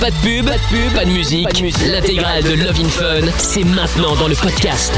Pas de pub, pas de pub, pas de musique. L'intégrale de Love in Fun, c'est maintenant dans le podcast.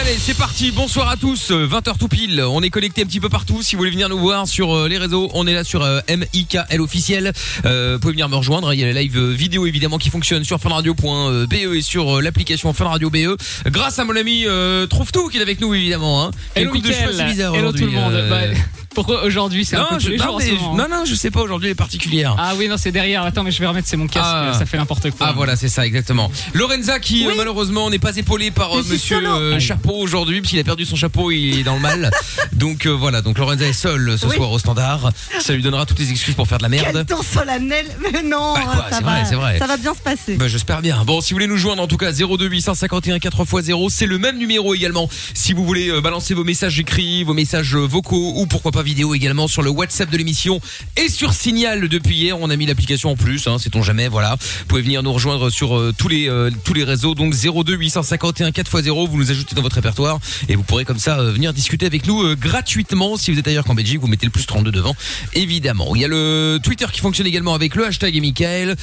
Allez, c'est parti. Bonsoir à tous. Euh, 20h tout pile. On est connecté un petit peu partout. Si vous voulez venir nous voir sur euh, les réseaux, on est là sur euh, MIKL officiel. Euh, vous pouvez venir me rejoindre. Il y a les live euh, vidéo évidemment qui fonctionnent sur funradio.be et sur euh, l'application Funradio BE. Grâce à mon ami euh, Trouve tout qui est avec nous évidemment. Hein. Hello coupe de cheveux Mickaël. Hello tout le monde. euh. Bah, pourquoi aujourd'hui c'est un peu tous je, les non, jours en mais ce je- moment. non, non, je sais pas. Aujourd'hui, elle est particulière. Ah oui, non, c'est derrière. Attends, mais je vais remettre, c'est mon casque. Ah. Ça fait n'importe quoi. Ah voilà, c'est ça exactement. Lorenza qui euh, malheureusement n'est pas épaulée par euh, monsieur euh, Chapeau aujourd'hui puisqu'il a perdu son chapeau, il est dans le mal. donc euh, voilà, donc Lorenza est seule ce Oui. soir au standard. Ça lui donnera toutes les excuses pour faire de la Quel merde. temps solennel Mais non, Bah quoi, ça c'est va, vrai, c'est vrai. ça va bien se passer. Bah, j'espère bien. Bon, si vous voulez nous joindre, en tout cas, 02 851 4x0, c'est le même numéro également. Si vous voulez euh, balancer vos messages écrits, vos messages euh, vocaux ou pourquoi pas vidéo également sur le WhatsApp de l'émission et sur Signal depuis hier, on a mis l'application en plus, hein, sait-on jamais, voilà. Vous pouvez venir nous rejoindre sur euh, tous les euh, tous les réseaux, donc 02 851 4x0, vous nous ajoutez dans votre répertoire et vous pourrez comme ça euh, venir discuter avec nous gratuitement. Si vous êtes ailleurs qu'en Belgique, vous mettez le plus 32 devant, évidemment. Il y a le Twitter qui fonctionne également avec le hashtag et Michael,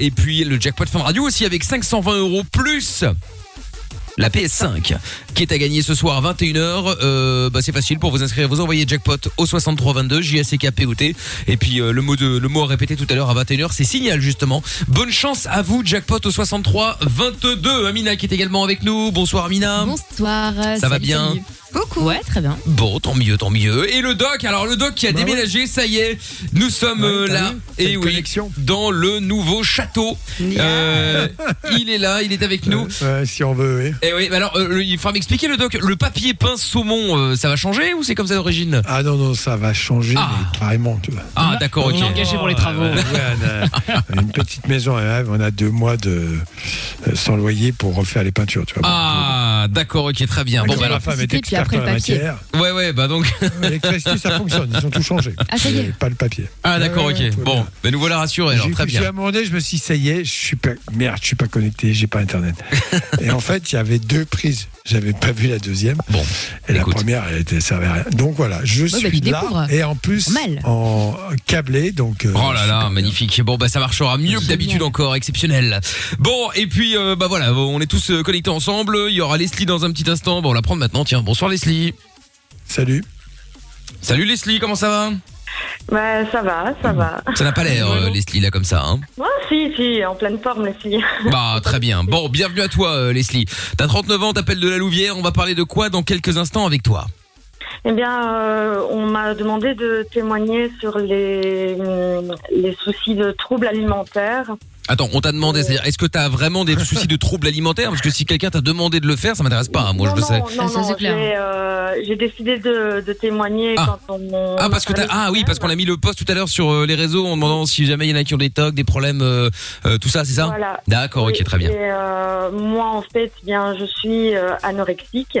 et puis le jackpot Fun Radio aussi avec 520 euros plus la PS5 qui est à gagner ce soir à 21h. Euh, bah c'est facile pour vous inscrire, vous envoyez jackpot au 6322 JACKPOT et puis euh, le mot de le mot à répéter tout à l'heure à 21h, c'est signal justement. Bonne chance à vous jackpot au 63 22. Amina qui est également avec nous. Bonsoir Amina. Bonsoir. Ça va bien Beaucoup. Ouais, très bien. Bon, tant mieux, tant mieux. Et le doc, alors le doc qui a Bah déménagé, ça y est, nous sommes Ouais, euh, t'as là, et oui, connexion. dans le nouveau château. Euh, il est là, il est avec nous. Ouais, si on veut, oui. Et oui, mais alors euh, il faudra m'expliquer le doc. Le papier peint saumon, euh, ça va changer ou c'est comme ça d'origine? Ah non, non, ça va changer, Ah. mais carrément, tu vois. Ah d'accord, ok. On est engagé pour les travaux. On, a, une petite maison, on a deux mois de euh, sans loyer pour refaire les peintures, tu vois. Ah d'accord, ok, très bien. Bon bah alors, femme puis après le la papier. matière. ouais ouais, bah donc L'électricité, ça fonctionne, ils ont tout changé. Ah, ça y est. Mais Pas le papier. ah d'accord, ok. Bon, bah nous voilà rassurés. Alors J'ai- très Je suis à bien. un moment donné, je me suis dit, ça y est, je suis pas, merde, je suis pas connecté, j'ai pas internet. et en fait, il y avait deux prises. J'avais pas vu la deuxième. Bon, Et écoute. la première, elle était, servait à rien. Donc voilà, je bah, suis tu là. découvres. Et en plus, Normal. en câblé, donc. euh, Oh là là, magnifique. Bon bah ça marchera mieux que d'habitude encore, exceptionnel. Bon et puis euh, bah voilà, on est tous euh, connectés ensemble. Il y aura Leslie dans un petit instant. Bon, on la prendre maintenant. Tiens, bonsoir Leslie. Salut. Salut Leslie, comment ça va? Bah, ça va, ça va. Ça n'a pas l'air euh, Leslie là comme ça. Hein Moi, si, si, en pleine forme, les filles. Bah très bien. Bon, bienvenue à toi euh, Leslie. T'as 39 ans, t'appelles de la Louvière. On va parler de quoi dans quelques instants avec toi? Eh bien, euh, on m'a demandé de témoigner sur les, les soucis de troubles alimentaires. Attends, on t'a demandé, c'est-à-dire, est-ce que t'as vraiment des soucis de troubles alimentaires? Parce que si quelqu'un t'a demandé de le faire, ça m'intéresse pas. hein, moi, non, je le sais. non, non, Ah, ça, non, c'est clair. j'ai, euh, j'ai décidé de, de témoigner Ah. quand on. Ah parce que t'as ah oui parce qu'on a mis le post tout à l'heure sur euh, les réseaux en demandant si jamais il y en a qui ont des tocs, des problèmes, euh, euh, tout ça, c'est ça? Voilà. D'accord, ok, très bien. Et, euh, moi, en fait, bien, je suis euh, anorexique.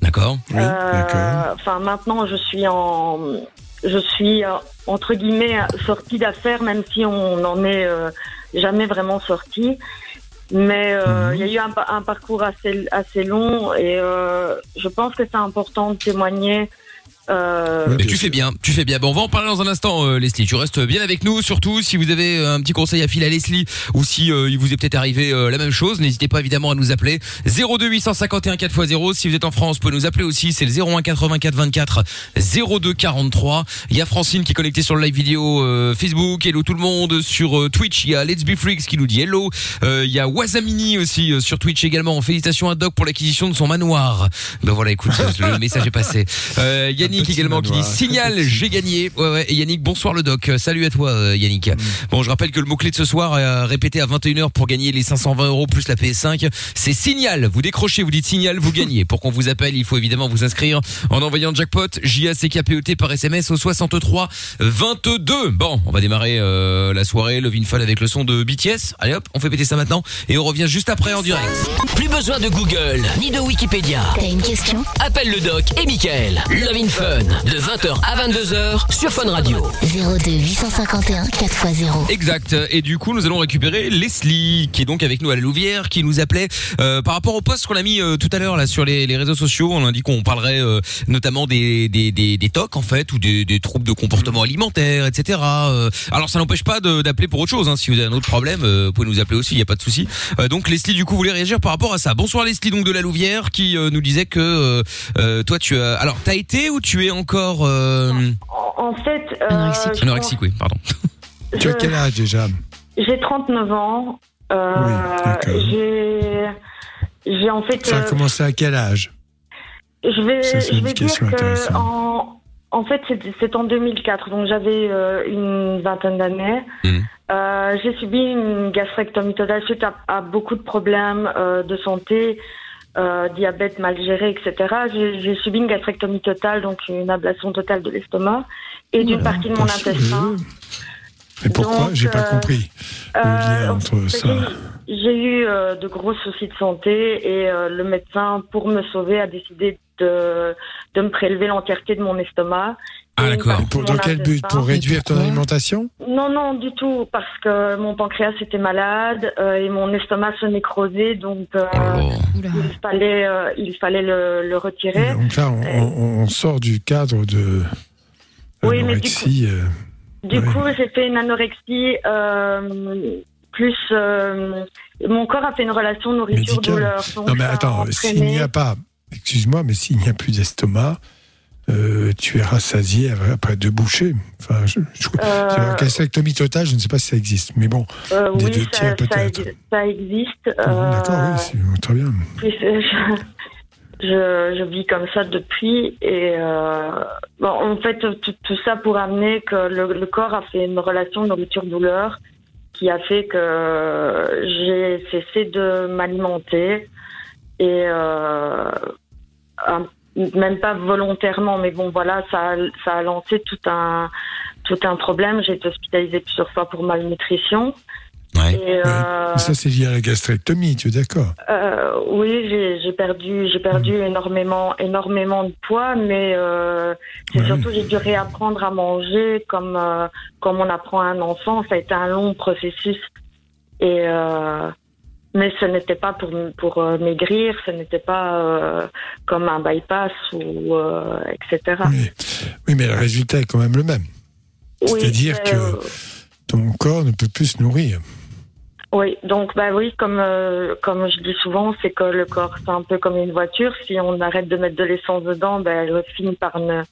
D'accord. Oui. Euh, Enfin, maintenant, je suis en, je suis euh, entre guillemets sortie d'affaires, même si on n'en est euh, jamais vraiment sorti. Mais euh, Mhm. il y a eu un, un parcours assez, assez long et euh, je pense que c'est important de témoigner. Euh, tu fais bien, tu fais bien. Bon, on va en parler dans un instant, euh, Leslie. Tu restes bien avec nous, surtout si vous avez euh, un petit conseil à filer à Leslie ou si euh, il vous est peut-être arrivé euh, la même chose. N'hésitez pas évidemment à nous appeler 02 851 4x0. Si vous êtes en France, vous pouvez nous appeler aussi. C'est le 01 84 24 02 43. Il y a Francine qui est connectée sur le live vidéo euh, Facebook. Hello tout le monde sur euh, Twitch. Il y a Let's Be Freaks qui nous dit hello. Euh, il y a Wazamini aussi euh, sur Twitch également. Félicitations à Doc pour l'acquisition de son manoir. Ben voilà, écoute, le message est passé. Euh, Yannick également qui dit signal, j'ai gagné. Ouais ouais. Et Yannick, bonsoir le doc. Euh, Salut à toi euh, Yannick. Bon, je rappelle que le mot clé de ce soir euh, répété à 21h pour gagner les 520 euros plus la PS5, c'est signal. Vous décrochez, vous dites signal, vous gagnez. Pour qu'on vous appelle, il faut évidemment vous inscrire en envoyant jackpot J A C K P E T par SMS au 63 22. Bon, on va démarrer euh, la soirée Love in Fun avec le son de BTS. Allez hop, on fait péter ça maintenant et on revient juste après en direct. Plus besoin de Google ni de Wikipédia. T'as une question? Appelle le doc et Michael. Love in Fun de 20h à 22h sur Fun Radio. 02 851 4x0. Exact. Et du coup, nous allons récupérer Leslie, qui est donc avec nous à la Louvière, qui nous appelait euh, par rapport au post qu'on a mis euh, tout à l'heure là sur les, les réseaux sociaux. On a dit qu'on parlerait euh, notamment des des des, des TOC en fait ou des, des troubles de comportement alimentaire, etc. Euh, alors ça n'empêche pas de- d'appeler pour autre chose. Hein. Si vous avez un autre problème, euh, vous pouvez nous appeler aussi. Il y a pas de souci. Euh, donc Leslie, du coup, voulait réagir par rapport à ça. Bonsoir Leslie, donc de la Louvière, qui euh, nous disait que toi tu as alors t'as été ou tu es encore euh... En, en fait, euh, Anorexique. je anorexique, oui, pardon. Tu as quel âge déjà? J'ai 39 ans. Euh, Oui, d'accord. j'ai, j'ai en fait. Ça a euh, commencé à quel âge? je vais, Ça, c'est je une vais dire question que intéressante. en, en fait, c'est, c'est en 2004, donc j'avais euh, une vingtaine d'années. Mhm. Euh, j'ai subi une gastrectomie totale suite à, à beaucoup de problèmes euh, de santé, euh, diabète mal géré, etc. J'ai, subi une gastrectomie totale, donc une ablation totale de l'estomac et d'une Voilà, partie de mon intestin. Mais pourquoi J'ai pas euh, compris le lien Euh, entre ça. j'ai- eu euh, de gros soucis de santé et le médecin, pour me sauver, a décidé de, de me prélever l'entièreté de mon estomac. Ah, d'accord. mon dans quel but. Pour réduire ton alimentation Non, non, du tout, parce que mon pancréas était malade euh, et mon estomac se nécrosait, donc euh, Oh il fallait, euh, il fallait le, le retirer. Donc là, on, sort du cadre de Oui, mais du l'anorexie. euh, Du Ouais. coup, j'ai fait une anorexie euh, plus. euh, mon corps a fait une relation nourriture-douleur. Non, mais attends, s'il n'y a pas, excuse-moi, mais s'il n'y a plus d'estomac, euh, tu es rassasié après deux bouchées. Enfin, je, je, Euh, gastrectomie totale, je ne sais pas si ça existe, mais bon, Euh, Des oui, deux ça, tiers, peut-être. ça existe. D'accord, euh, oui, c'est très bien. euh, je, vis comme ça depuis. Et bon, en fait, tout, tout ça pour amener que le, le corps a fait une relation nourriture-douleur qui a fait que j'ai cessé de m'alimenter. Et un- même pas volontairement, mais bon, voilà, ça, a- ça a lancé tout un, tout un problème. J'ai été hospitalisée plusieurs fois pour malnutrition. Ouais. Et, euh, Ça, c'est lié à la gastrectomie, tu es d'accord? Euh, oui, j'ai j'ai perdu, j'ai perdu énormément, énormément de poids, mais euh, c'est Ouais. surtout j'ai dû réapprendre à manger comme euh, comme on apprend à un enfant. Ça a été un long processus et euh, mais ce n'était pas pour pour euh, maigrir, ce n'était pas euh, comme un bypass ou euh, etc. oui. oui, mais le résultat est quand même le même. Oui, C'est-à-dire que- Ton corps ne peut plus se nourrir. Oui, donc bah oui, comme euh, comme je dis souvent, c'est que le corps c'est un peu comme une voiture. Si on arrête de mettre de l'essence dedans, ben elle finit par ne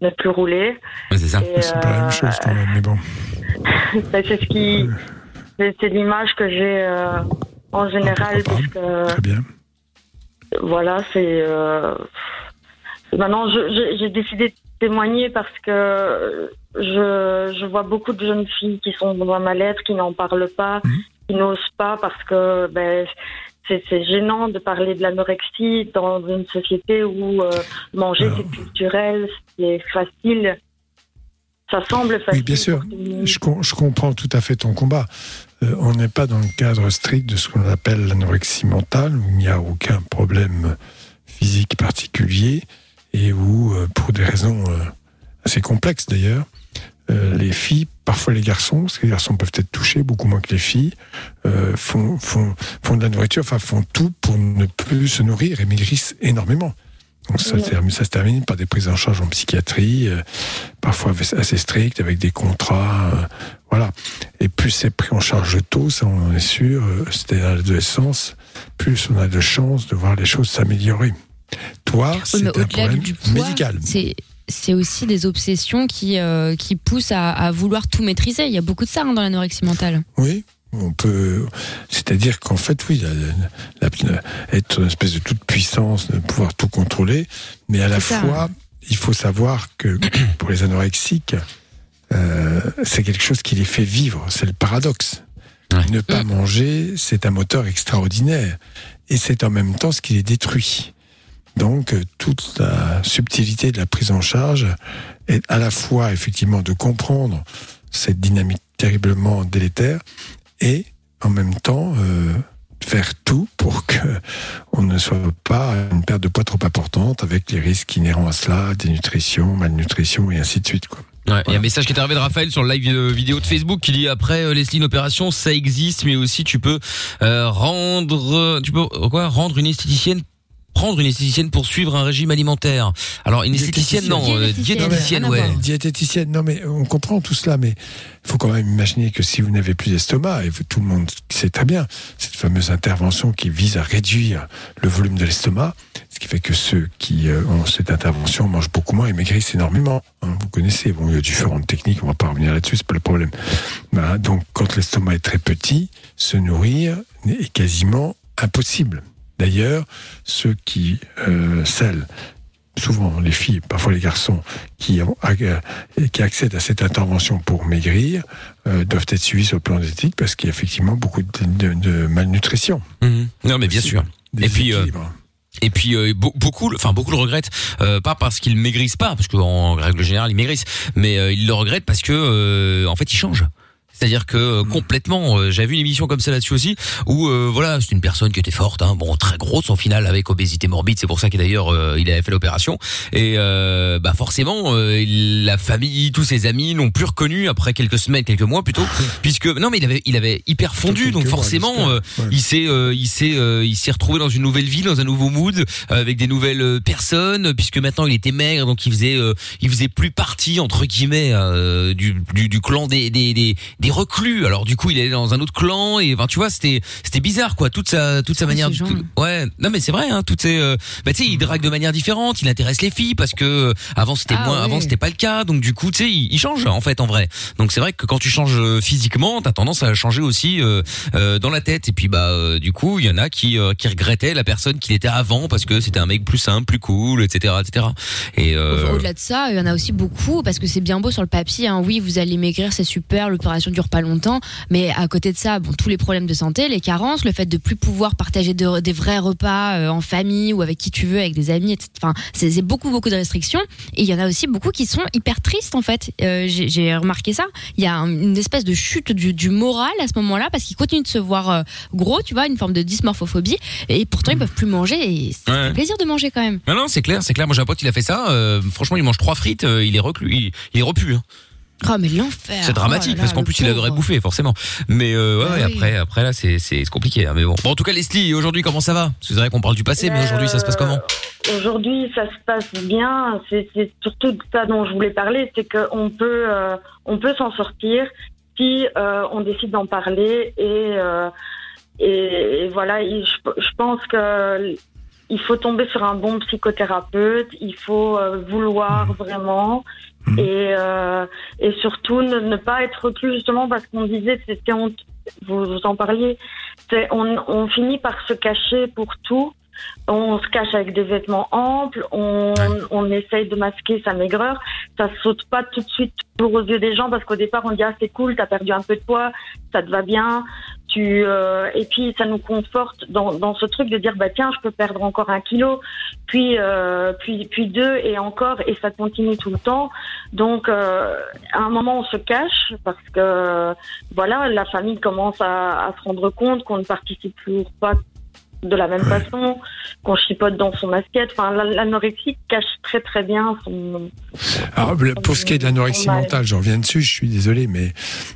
ne plus rouler. Ouais, c'est ça. C'est pas la même chose quand même, mais bon. ben, c'est ce qui, c'est c'est l'image que j'ai euh, en général, pourquoi parce que Très bien. voilà, c'est euh, maintenant j'ai décidé de témoigner parce que je, je vois beaucoup de jeunes filles qui sont dans un mal-être, qui n'en parlent pas, Mhm. qui n'osent pas parce que ben, c'est gênant de parler de l'anorexie dans une société où euh, manger Alors. c'est culturel, c'est facile. Ça semble facile. Oui, bien sûr. je comprends tout à fait ton combat. Euh, on n'est pas dans le cadre strict de ce qu'on appelle l'anorexie mentale, où il n'y a aucun problème physique particulier et où, euh, pour des raisons euh, assez complexes d'ailleurs, les filles, parfois les garçons, parce que les garçons peuvent être touchés beaucoup moins que les filles, font, font, font de la nourriture, enfin font tout pour ne plus se nourrir et maigrissent énormément. Donc ça, Oui. se termine- ça se termine par des prises en charge en psychiatrie, euh, parfois assez strictes, avec des contrats. euh, voilà. Et plus c'est pris en charge tôt, ça on en est sûr, euh, c'était à l'adolescence, plus on a de chances de voir les choses s'améliorer. Toi, Oui, c'est un problème du poids, médical. c'est c'est aussi des obsessions qui qui, qui poussent à, à vouloir tout maîtriser. Il y a beaucoup de ça hein, dans l'anorexie mentale. Oui, on peut. C'est-à-dire qu'en fait, oui, la- la- la- être une espèce de toute puissance, de pouvoir tout contrôler, mais à la ça. fois, il faut savoir que pour les anorexiques, euh, c'est quelque chose qui les fait vivre. C'est le paradoxe. Ouais. Ne pas manger, c'est un moteur extraordinaire, et c'est en même temps ce qui les détruit. Donc, euh, toute la subtilité de la prise en charge est à la fois effectivement de comprendre cette dynamique terriblement délétère et en même temps euh, faire tout pour que on ne soit pas à une perte de poids trop importante avec les risques inhérents à cela, dénutrition, malnutrition et ainsi de suite. Quoi. Ouais, Il y a un message qui est arrivé de Raphaël sur le live euh, vidéo de Facebook qui dit après euh, Leslie une opération ça existe mais aussi tu peux euh, rendre tu peux quoi rendre une esthéticienne prendre une esthéticienne pour suivre un régime alimentaire. Alors une esthéticienne non, euh, Diététicienne. ouais. Diététicienne, non mais on comprend tout cela, mais il faut quand même imaginer que si vous n'avez plus d'estomac, et tout le monde sait très bien, cette fameuse intervention qui vise à réduire le volume de l'estomac, ce qui fait que ceux qui euh, ont cette intervention mangent beaucoup moins et maigrissent énormément. hein. vous connaissez, bon, il y a différentes techniques, on va pas revenir là-dessus, c'est pas le problème. Donc quand l'estomac est très petit, se nourrir est quasiment impossible. D'ailleurs, ceux qui euh, celles souvent les filles, parfois les garçons, qui, ont, euh, qui accèdent à cette intervention pour maigrir, euh, doivent être suivis sur le plan éthique parce qu'il y a effectivement beaucoup de, de- de malnutrition. Mhm. Non mais bien sûr. Et puis euh. Et puis euh, be- beaucoup, enfin beaucoup le regrettent, euh, pas parce qu'ils maigrissent pas, parce qu'en règle générale ils maigrissent, mais euh, ils le regrettent parce que en fait ils changent. C'est-à-dire que euh, complètement, euh, j'avais vu une émission comme ça là-dessus aussi, où euh, voilà, c'est une personne qui était forte, hein, bon très grosse au final avec obésité morbide, c'est pour ça qu'il d'ailleurs euh, il avait fait l'opération, et euh, bah forcément euh, la famille, tous ses amis l'ont plus reconnu après quelques semaines, quelques mois plutôt, puisque non mais il avait il avait hyper fondu, donc forcément euh. Ouais. il s'est euh, il s'est euh, il s'est retrouvé dans une nouvelle vie, dans un nouveau mood, avec des nouvelles personnes, puisque maintenant il était maigre, donc il faisait euh, il faisait plus partie entre guillemets euh, du, du du clan des des des, des reclus. Alors du coup il allait dans un autre clan et enfin tu vois c'était c'était bizarre quoi toute sa toute sa Ah, manière tout- ouais non mais c'est vrai hein toutes ces euh, bah tu sais il drague de manière différente, il intéresse les filles parce que euh, avant c'était Ah, moins ouais. avant c'était pas le cas donc du coup tu sais il, il change en fait en vrai. Donc c'est vrai que quand tu changes euh, physiquement, t'as tendance à changer aussi euh, euh, dans la tête. Et puis bah euh, du coup, il y en a qui euh, qui regrettaient la personne qu'il était avant parce que c'était un mec plus simple, plus cool, etc., etc. Et euh, Au-delà de ça, il y en a aussi beaucoup parce que c'est bien beau sur le papier. hein. Oui, vous allez maigrir, c'est super, l'opération dure pas longtemps, mais à côté de ça, bon, tous les problèmes de santé, les carences, le fait de plus pouvoir partager de- des vrais repas euh, en famille ou avec qui tu veux, avec des amis, etc. Enfin, c'est beaucoup beaucoup de restrictions. Et il y en a aussi beaucoup qui sont hyper tristes en fait. Euh, J'ai remarqué ça. Il y a un- une espèce de chute du, du moral à ce moment-là parce qu'ils continuent de se voir euh, gros, tu vois, une forme de dysmorphophobie. Et pourtant, ils peuvent plus manger. Et c'est Ouais. un plaisir de manger quand même. non non, c'est clair, c'est clair. Moi j'ai un pote, il a fait ça. franchement, il mange trois frites, il est reclus, il, il est repu. hein. Oh mais l'enfer. C'est dramatique Oh là là, parce qu'en plus il adorait bouffer forcément. Mais euh, ouais, Ah ouais, oui. après après là c'est compliqué. hein, mais bon. Bon en tout cas Leslie, aujourd'hui comment ça va? Parce que C'est vrai qu'on parle du passé, mais Euh, aujourd'hui ça se passe comment? Aujourd'hui, ça se passe bien. C'est surtout de ça dont je voulais parler, c'est qu'on peut, euh, on peut s'en sortir si euh, on décide d'en parler et, euh, et, et voilà. il- Je, je pense que il faut tomber sur un bon psychothérapeute. Il faut euh, vouloir vraiment. Mhm. Et, euh, et surtout ne, ne pas être reclus justement parce qu'on disait c'était honte vous, vous en parliez c'est on, on finit par se cacher pour tout on se cache avec des vêtements amples, on, on essaye de masquer sa maigreur. Ça saute pas tout de suite toujours aux yeux des gens parce qu'au départ on dit ah c'est cool, t'as perdu un peu de poids, ça te va bien. Euh, et puis ça nous conforte dans, dans ce truc de dire bah tiens je peux perdre encore un kilo, puis euh, puis puis deux et encore et ça continue tout le temps. Donc euh, à un moment on se cache parce que voilà la famille commence à, à se rendre compte qu'on ne participe toujours pas de la même façon, qu'on chipote dans son assiette. Enfin, la- l'anorexie cache très très bien son. Alors, le- pour ce qui est de l'anorexie mentale, j'en reviens dessus, je suis désolé, mais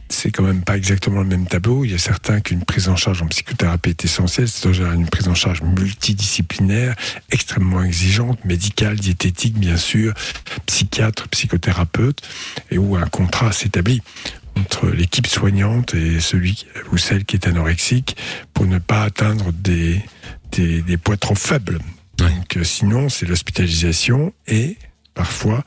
c'est quand même pas exactement le même tableau. Il y a certains qu'une prise en charge en psychothérapie est essentielle, c'est en général une prise en charge multidisciplinaire, extrêmement exigeante, médicale, diététique, bien sûr, psychiatre, psychothérapeute, et où un contrat s'établit entre l'équipe soignante et celui ou celle qui est anorexique pour ne pas atteindre des, des, des poids trop faibles. Donc, euh, sinon, c'est l'hospitalisation et parfois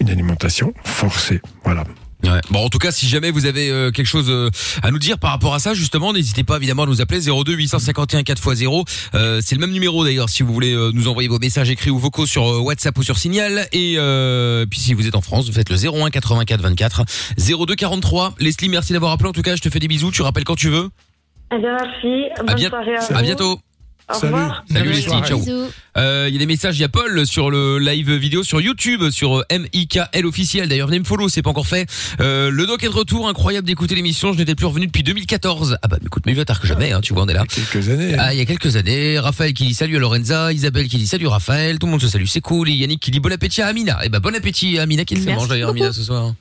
une alimentation forcée. Voilà. Ouais. Bon, en tout cas, si jamais vous avez euh, quelque chose euh, à nous dire par rapport à ça, justement, n'hésitez pas évidemment à nous appeler 02 851 4x0. Euh, c'est le même numéro d'ailleurs si vous voulez euh, nous envoyer vos messages écrits ou vocaux sur euh, WhatsApp ou sur Signal. Et euh, puis si vous êtes en France, vous faites le 01 84 24 02 43. Leslie, merci d'avoir appelé. En tout cas, je te fais des bisous. Tu rappelles quand tu veux. Eh merci. Bonne À soirée à, bientôt. Au Salut. revoir. Salut Bonne Leslie, ciao. Bisous. Euh, Il y a des messages, il y a Paul sur le live vidéo sur YouTube, sur euh, MIKL officiel. D'ailleurs, venez me follow, c'est pas encore fait. Euh, le doc est de retour, incroyable d'écouter l'émission. Je n'étais plus revenu depuis 2014. Ah bah écoute, mieux vaut tard que jamais, hein, tu vois, on est là. Il y a quelques années. hein. Ah, il y a quelques années, Raphaël qui dit salut à Lorenza, Isabelle qui dit salut Raphaël, tout le monde se salue, c'est cool, et Yannick qui dit bon appétit à Amina. Et bah bon appétit à Amina, qu'est-ce qu'elle Merci mange d'ailleurs beaucoup. Amina ce soir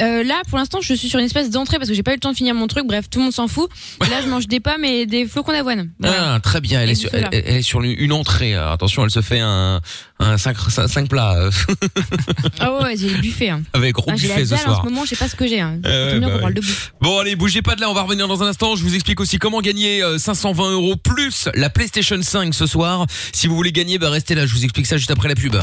Euh, là, pour l'instant, je suis sur une espèce d'entrée parce que j'ai pas eu le temps de finir mon truc. Bref, tout le monde s'en fout. Là, je mange des pommes et des flocons d'avoine. Voilà. Ah, très bien, elle est, sur, elle, soda. elle est sur une entrée. Alors, attention, elle se fait un, un 5, plats euh, Ah ouais, j'ai le buffet. Hein. avec gros Ah, buffet ce dalle en soir. ce moment, je sais pas ce que j'ai. Hein. Euh, mieux bah qu'on ouais. parle de bouffe. Bon allez, bougez pas de là, on va revenir dans un instant. Je vous explique aussi comment gagner euh, 520 euros plus la PlayStation 5 ce soir. Si vous voulez gagner, bah restez là. Je vous explique ça juste après la pub.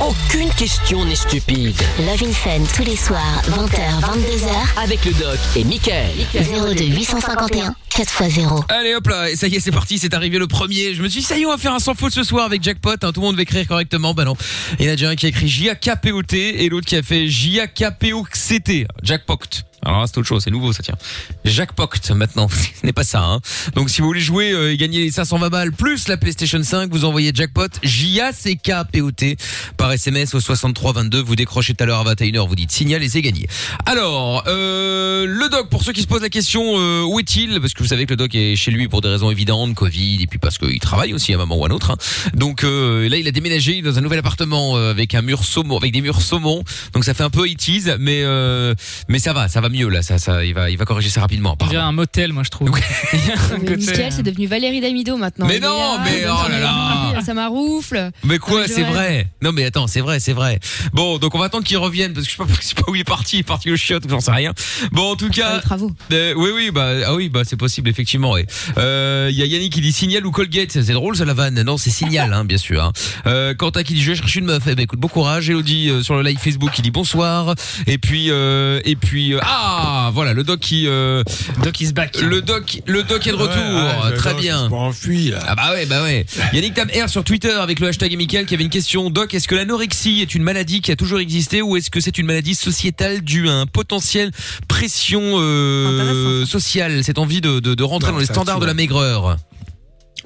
Aucune question n'est stupide. Love in Fun tous les soirs, 20h, 22h, Avec le doc et Michael. 02 851 4x0. Allez hop là, et ça y est, c'est parti, c'est arrivé le premier. Je me suis dit, ça y est, on va faire un sans faute ce soir avec Jackpot. hein. Tout le monde va écrire correctement. Bah non. Il y en a déjà un qui a écrit J-A-K-P-O-T et l'autre qui a fait J-A-K-P-O-C-T. Jackpot. Alors c'est autre chose, c'est nouveau ça tient. Jackpot maintenant, ce n'est pas ça. Hein. Donc si vous voulez jouer euh, et gagner les 520 balles plus la PlayStation 5, vous envoyez Jackpot J-A-C-K-P-O-T par SMS au 6322. Vous décrochez tout à l'heure à 21h, vous dites signal et c'est gagné. Alors, euh, le doc, pour ceux qui se posent la question, euh, où est-il? Parce que vous savez que le doc est chez lui pour des raisons évidentes, Covid, et puis parce qu'il travaille aussi à un moment ou à un autre. hein. Donc euh, là, il a déménagé dans un nouvel appartement euh, avec un mur saumon, avec des murs saumon. Donc ça fait un peu 80s, mais euh, mais ça va, ça va mieux là. Ça, ça, il va, il va corriger ça rapidement. On dirait un motel, moi, je trouve. Il y a un Mais côté, Mickaël, c'est devenu Valérie Damido maintenant. Mais non, mais oh là là. Ça m'aroufle. Mais quoi, Ah, c'est vrai. Non mais attends, c'est vrai, c'est vrai. Bon, donc on va attendre qu'il revienne parce que je sais pas, je sais pas où il est parti, il est parti au chiotte, j'en sais rien. Bon, en tout cas, les travaux. euh, oui, oui, bah, ah oui, bah, c'est possible, effectivement, ouais. Euh, il y a Yannick qui dit signal ou Colgate, c'est drôle, ça, la vanne. Non, c'est signal, hein, bien sûr, hein. Euh, Quentin qui dit je vais chercher une meuf, eh ben, écoute, bon courage. Elodie, euh, sur le live Facebook, qui dit bonsoir. Et puis, euh, et puis, euh, ah, voilà, le doc qui, euh, Doc is back. le doc, le doc est de retour. Ouais, ouais, Très bien. C'est pas enfui, là. Ah bah ouais, bah ouais. Yannick Tam R sur Twitter avec le hashtag Michael qui avait une question. Doc, est-ce que l'anorexie est une maladie qui a toujours existé ou est-ce que c'est une maladie sociétale due à un potentiel pression euh, sociale, cette envie de, de, de rentrer Non, dans les standards de la maigreur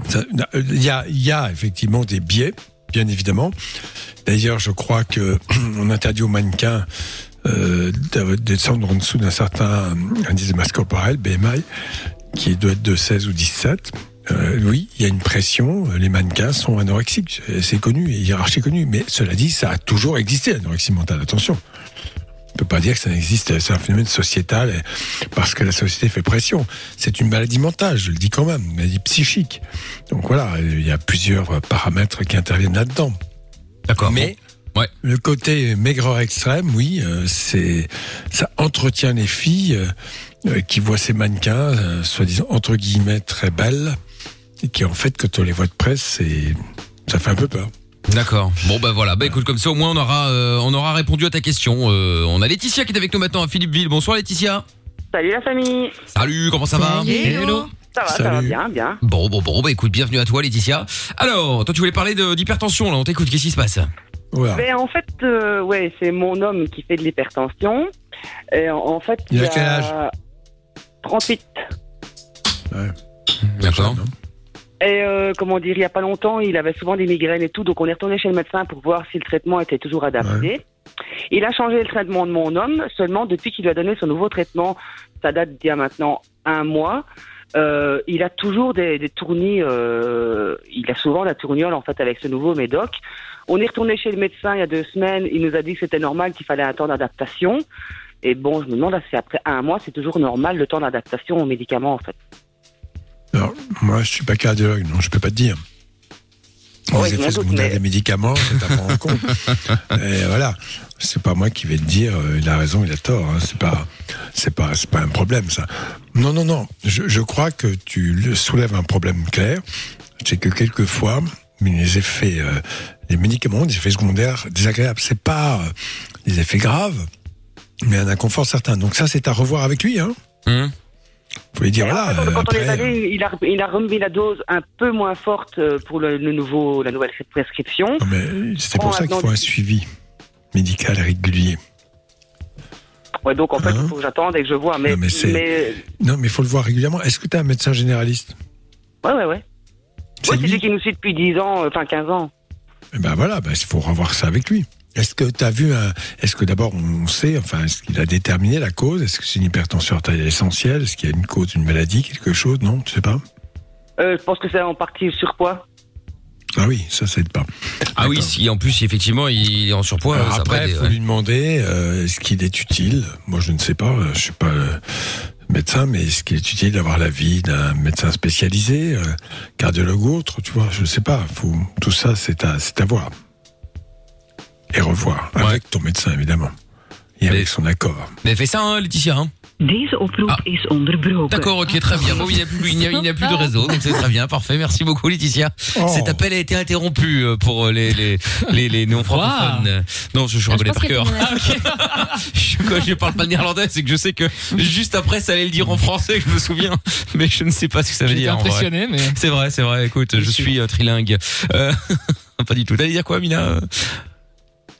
Ça, Il y a, il y a effectivement des biais, bien évidemment. D'ailleurs, je crois que on interdit aux mannequins euh, de descendre en dessous d'un certain indice de masse corporelle, BMI, qui doit être de 16 ou 17. Euh, oui, il y a une pression. Les mannequins sont anorexiques, c'est- connu, hiérarchie connue. Mais cela dit, ça a toujours existé l'anorexie mentale. Attention. On peut pas dire que ça n'existe. C'est un phénomène sociétal parce que la société fait pression. C'est une maladie mentale, je le dis quand même, une maladie psychique. Donc voilà, il y a plusieurs paramètres qui interviennent là-dedans. D'accord. Mais Ouais. le côté maigreur extrême, oui, euh, c'est ça entretient les filles euh, euh, qui voient ces mannequins, euh, soi-disant entre guillemets très belles, et qui en fait, quand on les voit de près, c'est ça fait un peu peur. D'accord. Bon bah voilà. Bah écoute, comme ça au moins on aura, euh, on aura répondu à ta question. Euh, on a Laetitia qui est avec nous maintenant à Philippeville. Bonsoir Laetitia. Salut la famille. Salut, comment ça va Salut. Hello. Ça va, ça va bien, bien. Bon, bon, bon, bah écoute, bienvenue à toi Laetitia. Alors, toi tu voulais parler de- d'hypertension là, on t'écoute, qu'est-ce qui se passe Voilà. Ben, en fait, euh, ouais, c'est mon homme qui fait de l'hypertension. Et en, en fait, Il a quel âge? 38. D'accord. Et euh, comment dire, il y a pas longtemps, il avait souvent des migraines et tout, donc on est retourné chez le médecin pour voir si le traitement était toujours adapté. Il a changé le traitement de mon homme seulement depuis qu'il lui a donné son nouveau traitement. Ça date d'il y a maintenant un mois. Euh, il a toujours des, des tournis, euh, il a souvent la tourniole en fait avec ce nouveau médoc. On est retourné chez le médecin il y a deux semaines, il nous a dit que c'était normal, qu'il fallait un temps d'adaptation. Et bon, je me demande si après un mois, c'est toujours normal le temps d'adaptation aux médicaments en fait. Alors, moi, je suis pas cardiologue, non, je peux pas te dire. Ouais, les effets secondaires mais- des médicaments, c'est à prendre en compte. Et voilà, c'est pas moi qui vais te dire, euh, il a raison, il a tort. hein. C'est pas, c'est pas, c'est pas un problème ça. Non, non, non. Je, je crois que tu le- soulèves un problème clair. C'est que quelquefois, les effets, euh, les médicaments, ont des effets secondaires désagréables. C'est pas euh, des effets graves, mais un inconfort certain. Donc ça, c'est à revoir avec lui. Hein. Hum Faut lui dire voilà. Quand euh, on est après, allé, il a, il a remis la dose un peu moins forte euh, pour le, le nouveau, la nouvelle prescription. Non, mais c'est pour ça qu'il faut un suivi médical régulier. Ouais, donc en fait, Hein il faut que j'attende et que je vois. Mais, Non, mais c'est- mais Non, mais il faut le voir régulièrement. Est-ce que tu as un médecin généraliste? Ouais, ouais, ouais. C'est Ouais, lui. qui nous suit depuis 10 ans, euh, enfin 15 ans. Eh ben voilà, ben, il faut revoir ça avec lui. Est-ce que tu as vu un... Est-ce que d'abord on sait, enfin, est-ce qu'il a déterminé la cause? Est-ce que c'est une hypertension artérielle essentielle? Est-ce qu'il y a une cause d'une maladie, quelque chose? Non, tu sais pas? Euh, je pense que c'est en partie le surpoids. Ah oui, ça, ça aide pas. Ah oui, si en plus effectivement il est en surpoids, Alors ça après, il faut ouais. lui demander euh, est-ce qu'il est utile? Moi, je ne sais pas, je suis pas euh, médecin, mais est-ce qu'il est utile d'avoir l'avis d'un médecin spécialisé, euh, cardiologue ou autre? Tu vois, je ne sais pas. Faut, tout ça, c'est à, c'est à voir et revoir avec ton médecin évidemment et avec son accord. Mais fais ça, hein, Laetitia. Hein Ah. D'accord, ok, très bien. Bon, il n'y a plus, il n'y a, plus de réseau, donc c'est très bien, parfait. Merci beaucoup, Laetitia. Oh. Cet appel a été interrompu euh, pour euh, les les les, les non francophones. Non, je, je Ah, pense par cœur. dans Je- Quand je parle pas néerlandais, c'est que je sais que juste après, ça allait le dire en français, je me souviens, mais je ne sais pas ce que ça veut dire. impressionné, mais. C'est vrai, c'est vrai. Écoute, je suis euh, trilingue. Euh, pas du tout. T'allais dire quoi, Mina?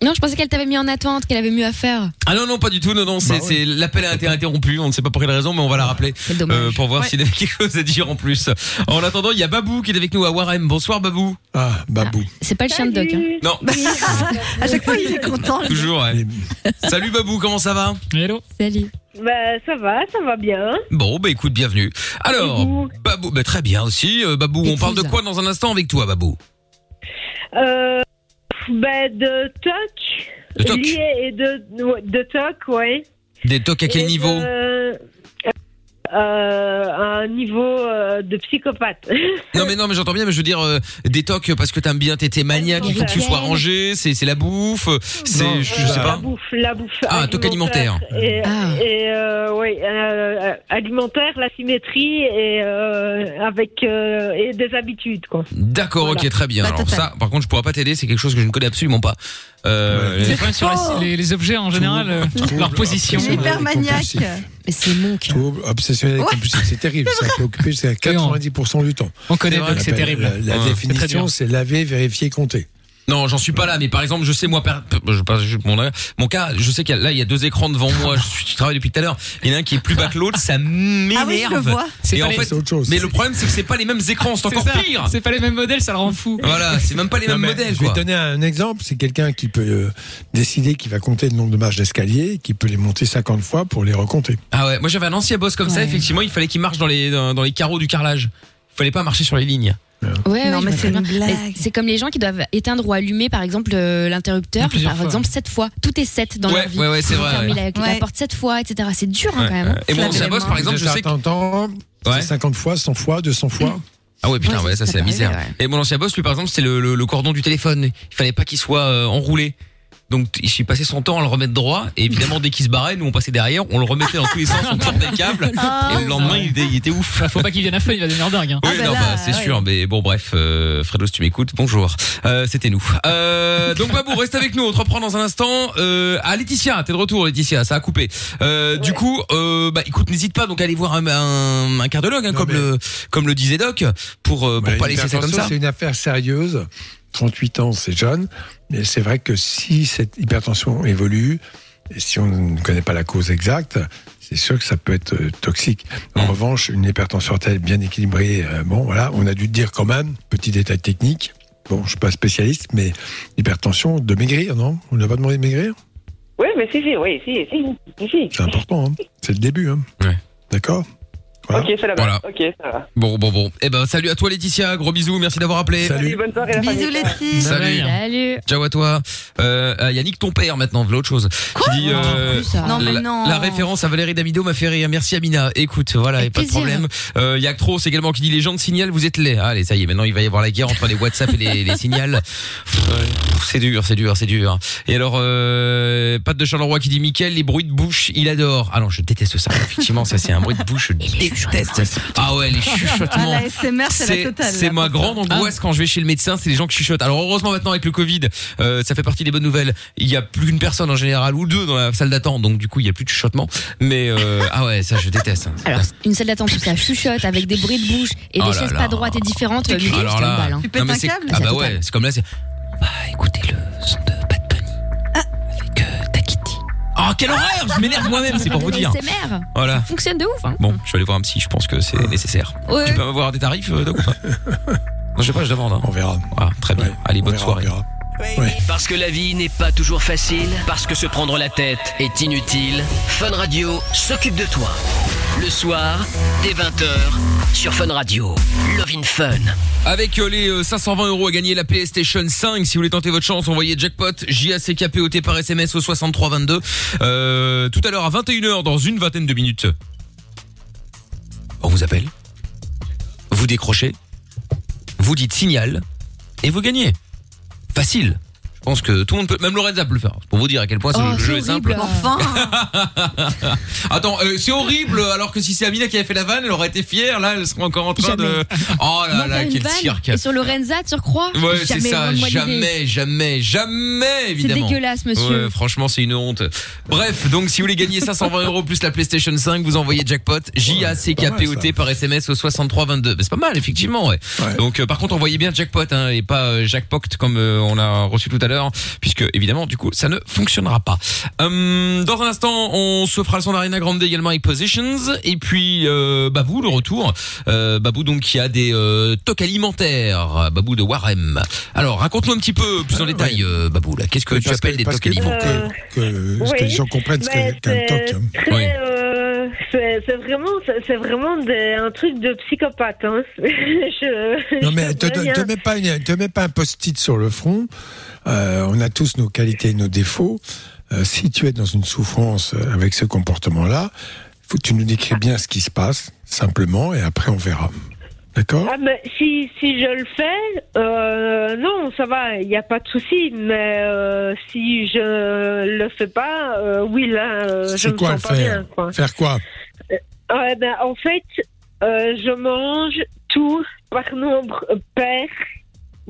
Non, je pensais qu'elle t'avait mis en attente, qu'elle avait mieux à faire. Ah non, non, pas du tout. Non, non, c'est, Bah ouais. c'est l'appel a été interrompu. On ne sait pas pour quelle raison, mais on va la rappeler euh, pour voir Ouais. s'il avait quelque chose à dire en plus. En attendant, il y a Babou qui est avec nous à Warem. Bonsoir, Babou. Ah, Babou. C'est pas le chien de Doc. Hein. Non, à chaque fois, il est content. toujours. ouais. Salut Babou, comment ça va? Hello. Salut. Bah, ça va, ça va bien. Bon, bah écoute, bienvenue. Alors, Babou, bah, très bien aussi. Euh, Babou, on parle de quoi dans un instant avec toi, Babou? Euh, bah, de toc. De toc. Lié et de, de toc, ouais. Des tocs à quel Et niveau de- euh, un niveau euh, de psychopathe. Non mais non mais j'entends bien mais je veux dire euh, des tocs parce que t'aimes bien t'es maniaque il faut que tu sois rangé c'est c'est la bouffe c'est je, je sais la pas bouffe, la bouffe. Ah, toc alimentaire. Et, Ah. et euh, oui, euh, alimentaire, la symétrie et euh, avec euh, et des habitudes quoi. d'accord Voilà. ok très bien La alors ça par contre je pourrais pas t'aider c'est quelque chose que je ne connais absolument pas euh, Les la- les, les objets en général, euh, Trouble leur position. Hyper maniaque. C'est mon. Trouble obsessionnel et Ouais. compulsif, c'est terrible. Ça peut occuper jusqu'à 90% du temps. On connaît C'est donc que c'est terrible. La, la Ouais. C'est très définition, c'est laver, vérifier, compter. Non j'en suis pas là mais par exemple je sais moi per- je passe juste mon mon cas je sais qu'il y a là il y a deux écrans devant moi je, suis, je travaille depuis tout à l'heure il y en a un qui est plus bas que l'autre ça m'énerve Ah oui, je le vois. C'est et pas en les- fait C'est autre chose. mais le problème c'est que c'est pas les mêmes écrans c'est encore ça. pire C'est pas les mêmes modèles, ça le rend fou. voilà c'est même pas les Non, mêmes modèles je vais quoi te donner un exemple. C'est quelqu'un qui peut euh, décider qu'il va compter le nombre de marches d'escalier, qui peut les monter 50 fois pour les recompter. Ah ouais, moi j'avais un ancien boss comme ça, effectivement, il fallait qu'il marche dans les dans, dans les carreaux du carrelage. Il fallait pas marcher sur les lignes. Ouais, Non, ouais, mais c'est une blague. C'est comme les gens qui doivent éteindre ou allumer, par exemple, euh, l'interrupteur, par fois. exemple, sept fois. Tout est sept dans Ouais, leur vie. ouais, ouais, c'est vrai. La, la porte sept fois, etc. C'est dur hein, quand même. Et mon Se ancien laver boss, les par exemple, je sais que... temps, Ouais. c'est 50 fois, 100 fois, 200 fois. Ah ouais, putain, Ouais, ouais, ça ça c'est la misère. Et mon ancien boss, lui, par exemple, c'était le, le, le cordon du téléphone. Il fallait pas qu'il soit euh, enroulé. Donc il passait son temps à le remettre droit et évidemment dès qu'il se barrait, nous on passait derrière, on le remettait dans tous les sens, on tordait le câble Ah, et le lendemain il était, il était ouf. Bah, faut pas qu'il vienne à feu, il va devenir dingue. hein. Oui, bah non, là, bah, c'est ouais. sûr, mais bon, bref, euh, Fredo, si tu m'écoutes, bonjour. Euh, C'était nous. Euh, donc, Babou, reste avec nous, on te reprend dans un instant. Euh, ah, Laetitia, t'es de retour, Laetitia, ça a coupé. Euh, Du coup, euh, bah, écoute, n'hésite pas donc à aller voir un, un, un cardiologue, hein, Non, comme mais- le comme le disait Doc, pour euh, pour Ouais, pas laisser ça comme ça. C'est une affaire sérieuse. 38 ans, c'est jeune. Mais c'est vrai que si cette hypertension évolue, et si on ne connaît pas la cause exacte, c'est sûr que ça peut être euh, toxique. En Mm. revanche, une hypertension artérielle bien équilibrée, euh, bon, voilà, on a dû te dire quand même, petit détail technique. Bon, je suis pas spécialiste, mais hypertension, de maigrir, non? On n'a pas demandé de maigrir? Oui, mais si, si, oui, si, si, si, si. C'est important, hein c'est le début. Hein Ouais. D'accord? Voilà. Ok, ça va. Voilà. Ok, ça va. Bon, bon, bon. Eh ben, salut à toi, Laetitia. Gros bisous. Merci d'avoir appelé. Salut. Bonne soirée, la Bisous famille. les filles. Salut. Salut. Ciao à toi. Euh, euh, Yannick, ton père maintenant, voilà autre chose. Qui dit, euh. Non, mais la, non. la référence à Valérie Damido m'a fait rire. Merci Amina. Écoute, voilà, pas de problème. Euh, Il y a Actros également qui dit les gens de signal, vous êtes laid. Allez, ça y est, maintenant il va y avoir la guerre entre les WhatsApp et les, les signals. C'est dur, c'est dur, c'est dur. Et alors, euh, Pat de Charleroi qui dit Mickaël, les bruits de bouche, il adore. Ah non, je déteste ça. Effectivement, ça c'est un bruit de bouche, déteste. Ah ouais, les Ah, chuchotements. la SMR, c'est la totale. c'est ma grande angoisse quand je vais chez le médecin, c'est les gens qui chuchotent. Alors heureusement maintenant avec le Covid, euh, ça fait partie des bonnes nouvelles. Il y a plus qu'une personne en général ou deux dans la salle d'attente, donc du coup il y a plus de chuchotement. Mais euh, ah ouais, ça je déteste. Alors, une salle d'attente où ça chuchote avec des bruits de bouche et Oh des là chaises là. pas droites et différentes. Mickaël, Alors là, balle, hein. Tu pètes non, mais un c'est- câble ah bah ouais, c'est comme là, c'est. On va écouter le son de Oh quelle horreur Je m'énerve moi-même, c'est pour vous dire. SMR. Voilà. Ça fonctionne de ouf. Hein. Bon, je vais aller voir un psy, je pense que c'est nécessaire. Ouais. Tu peux avoir des tarifs, euh, pas? Non, je sais pas, je demande. hein. On verra. Ah, très bien. Allez, bonne soirée. Parce que la vie n'est pas toujours facile, parce que se prendre la tête est inutile, Fun Radio s'occupe de toi. Le soir, dès 20h, sur Fun Radio. Love in Fun. Avec euh, les euh, 520 euros à gagner la PlayStation 5, si vous voulez tenter votre chance, envoyez jackpot JACKPOT par SMS au 6322. Euh, tout à l'heure à 21h, dans une vingtaine de minutes, on vous appelle, vous décrochez, vous dites signal et vous gagnez. Facile. Je pense que tout le monde peut, même Lorenza peut le faire. Pour vous dire à quel point c'est- Oh, le jeu est simple. Enfin, Attends, euh, c'est horrible. Alors que si c'est Amina qui avait fait la vanne, elle aurait été fière. Là, elle serait encore en train de. Oh là là, quel cirque. Et sur Lorenza, tu recrois Ouais, c'est Jamais, ça, jamais, jamais, jamais, évidemment. dégueulasse, monsieur. Ouais, franchement, c'est une honte. Bref, donc si vous voulez gagner 520 euros plus la PlayStation 5, vous envoyez jackpot J-A-C-K-P-O-T par SMS au 6322. Mais c'est pas mal, effectivement, ouais. Donc, euh, par contre, envoyez bien jackpot, hein, et pas euh, jackpot comme euh, on a reçu tout à l'heure, puisque évidemment, du coup, ça ne fonctionnera pas. Hum, dans un instant, on se fera le son d'Arena Grande également avec Positions, et puis euh, Babou, le retour. Euh, Babou, donc, qui a des euh, tocs alimentaires. Babou de Warem. Alors, raconte-nous un petit peu plus en détail, euh, Babou. Là, qu'est-ce que tu appelles que- des tocs alimentaires que, que- que les gens comprennent ce qu'est c'est toc. hein. euh, c'est vraiment, c'est vraiment des- un truc de psychopathe. Hein. je, Non je mais te, te, mets pas une- te mets pas un post-it sur le front. Euh, on a tous nos qualités et nos défauts. Euh, si tu es dans une souffrance euh, avec ce comportement-là, faut que tu nous décris bien ce qui se passe simplement et après on verra. D'accord? Ah, si, si je le fais, euh, non, ça va, il n'y a pas de souci. Mais euh, si je le fais pas, euh, oui, là, je me quoi sens pas bien. faire Quoi? Faire quoi ben, en fait, je mange tout par nombre pair,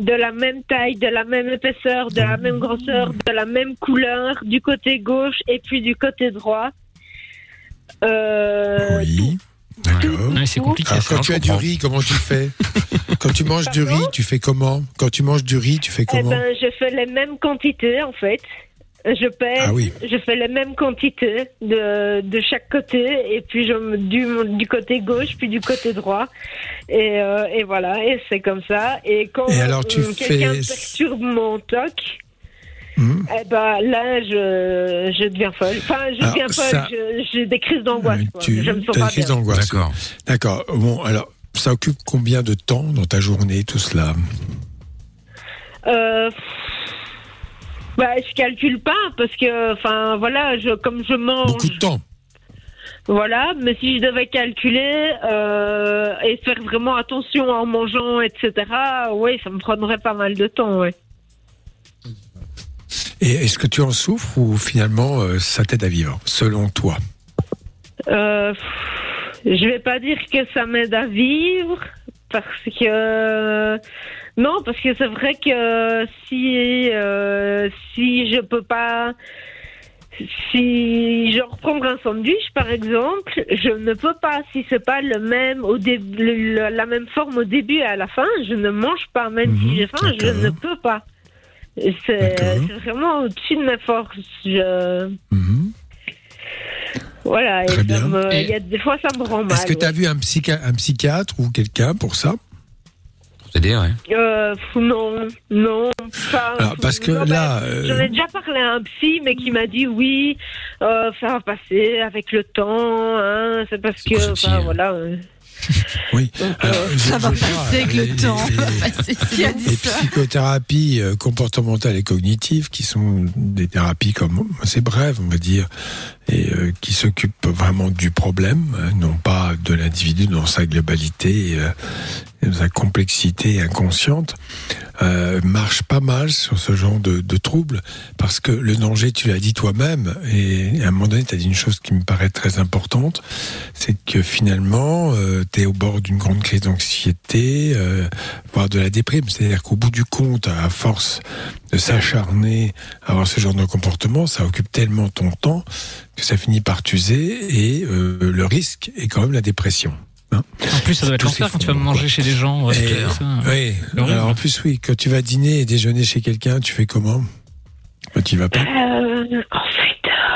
de la même taille, de la même épaisseur, de la même grosseur, de la même couleur, du côté gauche et puis du côté droit. Euh, Oui. D'accord. c'est compliqué. Alors, ça, quand tu as du riz, comment tu fais Quand tu manges du riz, tu fais comment Quand tu manges du riz, tu fais Eh comment ben, je fais les mêmes quantités en fait. Je pèse, Ah oui. je fais les mêmes quantités de, de chaque côté, et puis je me- du, du côté gauche, puis du côté droit. Et, euh, et voilà, et c'est comme ça. Et quand Et alors, tu euh, quelqu'un fais- perturbe mon toc, eh ben, là, je, je deviens folle. Enfin, je Alors, deviens folle, ça- j'ai des crises d'angoisse. tu Je me sens as pas des crises d'angoisse. D'accord. D'accord. Bon, alors, ça occupe combien de temps dans ta journée, tout cela? Euh, bah, je calcule pas parce que, enfin, voilà, je, comme je mange. Beaucoup de temps. Voilà, mais si je devais calculer euh, et faire vraiment attention en mangeant, etc., oui, ça me prendrait pas mal de temps, oui. Et est-ce que tu en souffres ou finalement euh, ça t'aide à vivre, selon toi? Euh, je vais pas dire que ça m'aide à vivre parce que non, parce que c'est vrai que si euh, si je peux pas si je reprends un sandwich par exemple, je ne peux pas si c'est pas le même au début la même forme au début et à la fin, je ne mange pas même si j'ai faim, je ne peux pas. C'est vraiment au-dessus de mes forces. Je... Voilà, et Très ça bien. me- Et- il y a des fois ça me rend mal. Est-ce que tu as ouais. vu un, psycha- un psychiatre ou quelqu'un pour ça? T'aider, ouais. Euh, non, non. Alors, parce que non, là, ben, euh, J'en ai déjà parlé à un psy, mais qui m'a dit oui, euh, ça va passer avec le temps. Hein, c'est parce que, enfin, voilà. euh. Oui. Alors, je- ça va je passer avec le les- temps. les- c'est les ça. psychothérapies comportementales et cognitives, qui sont des thérapies comme assez brèves, on va dire, euh, qui s'occupent vraiment du problème, euh, non pas de l'individu dans sa globalité, euh, dans sa complexité inconsciente, euh, marchent pas mal sur ce genre de, de troubles, parce que le danger, tu l'as dit toi-même, et à un moment donné, tu as dit une chose qui me paraît très importante, c'est que finalement, tu es au bord d'une grande crise d'anxiété, euh, voire de la déprime. C'est-à-dire qu'au bout du compte, à force de s'acharner à avoir ce genre de comportement, ça occupe tellement ton temps que ça finit par t'user et euh, le risque est quand même la dépression. hein. En plus, ça doit être l'enfer quand tu vas manger chez des gens. ouais, Et- c'est ça. oui. Alors en plus, oui, quand tu vas dîner et déjeuner chez quelqu'un, tu fais comment? Tu y vas pas? Euh, fait,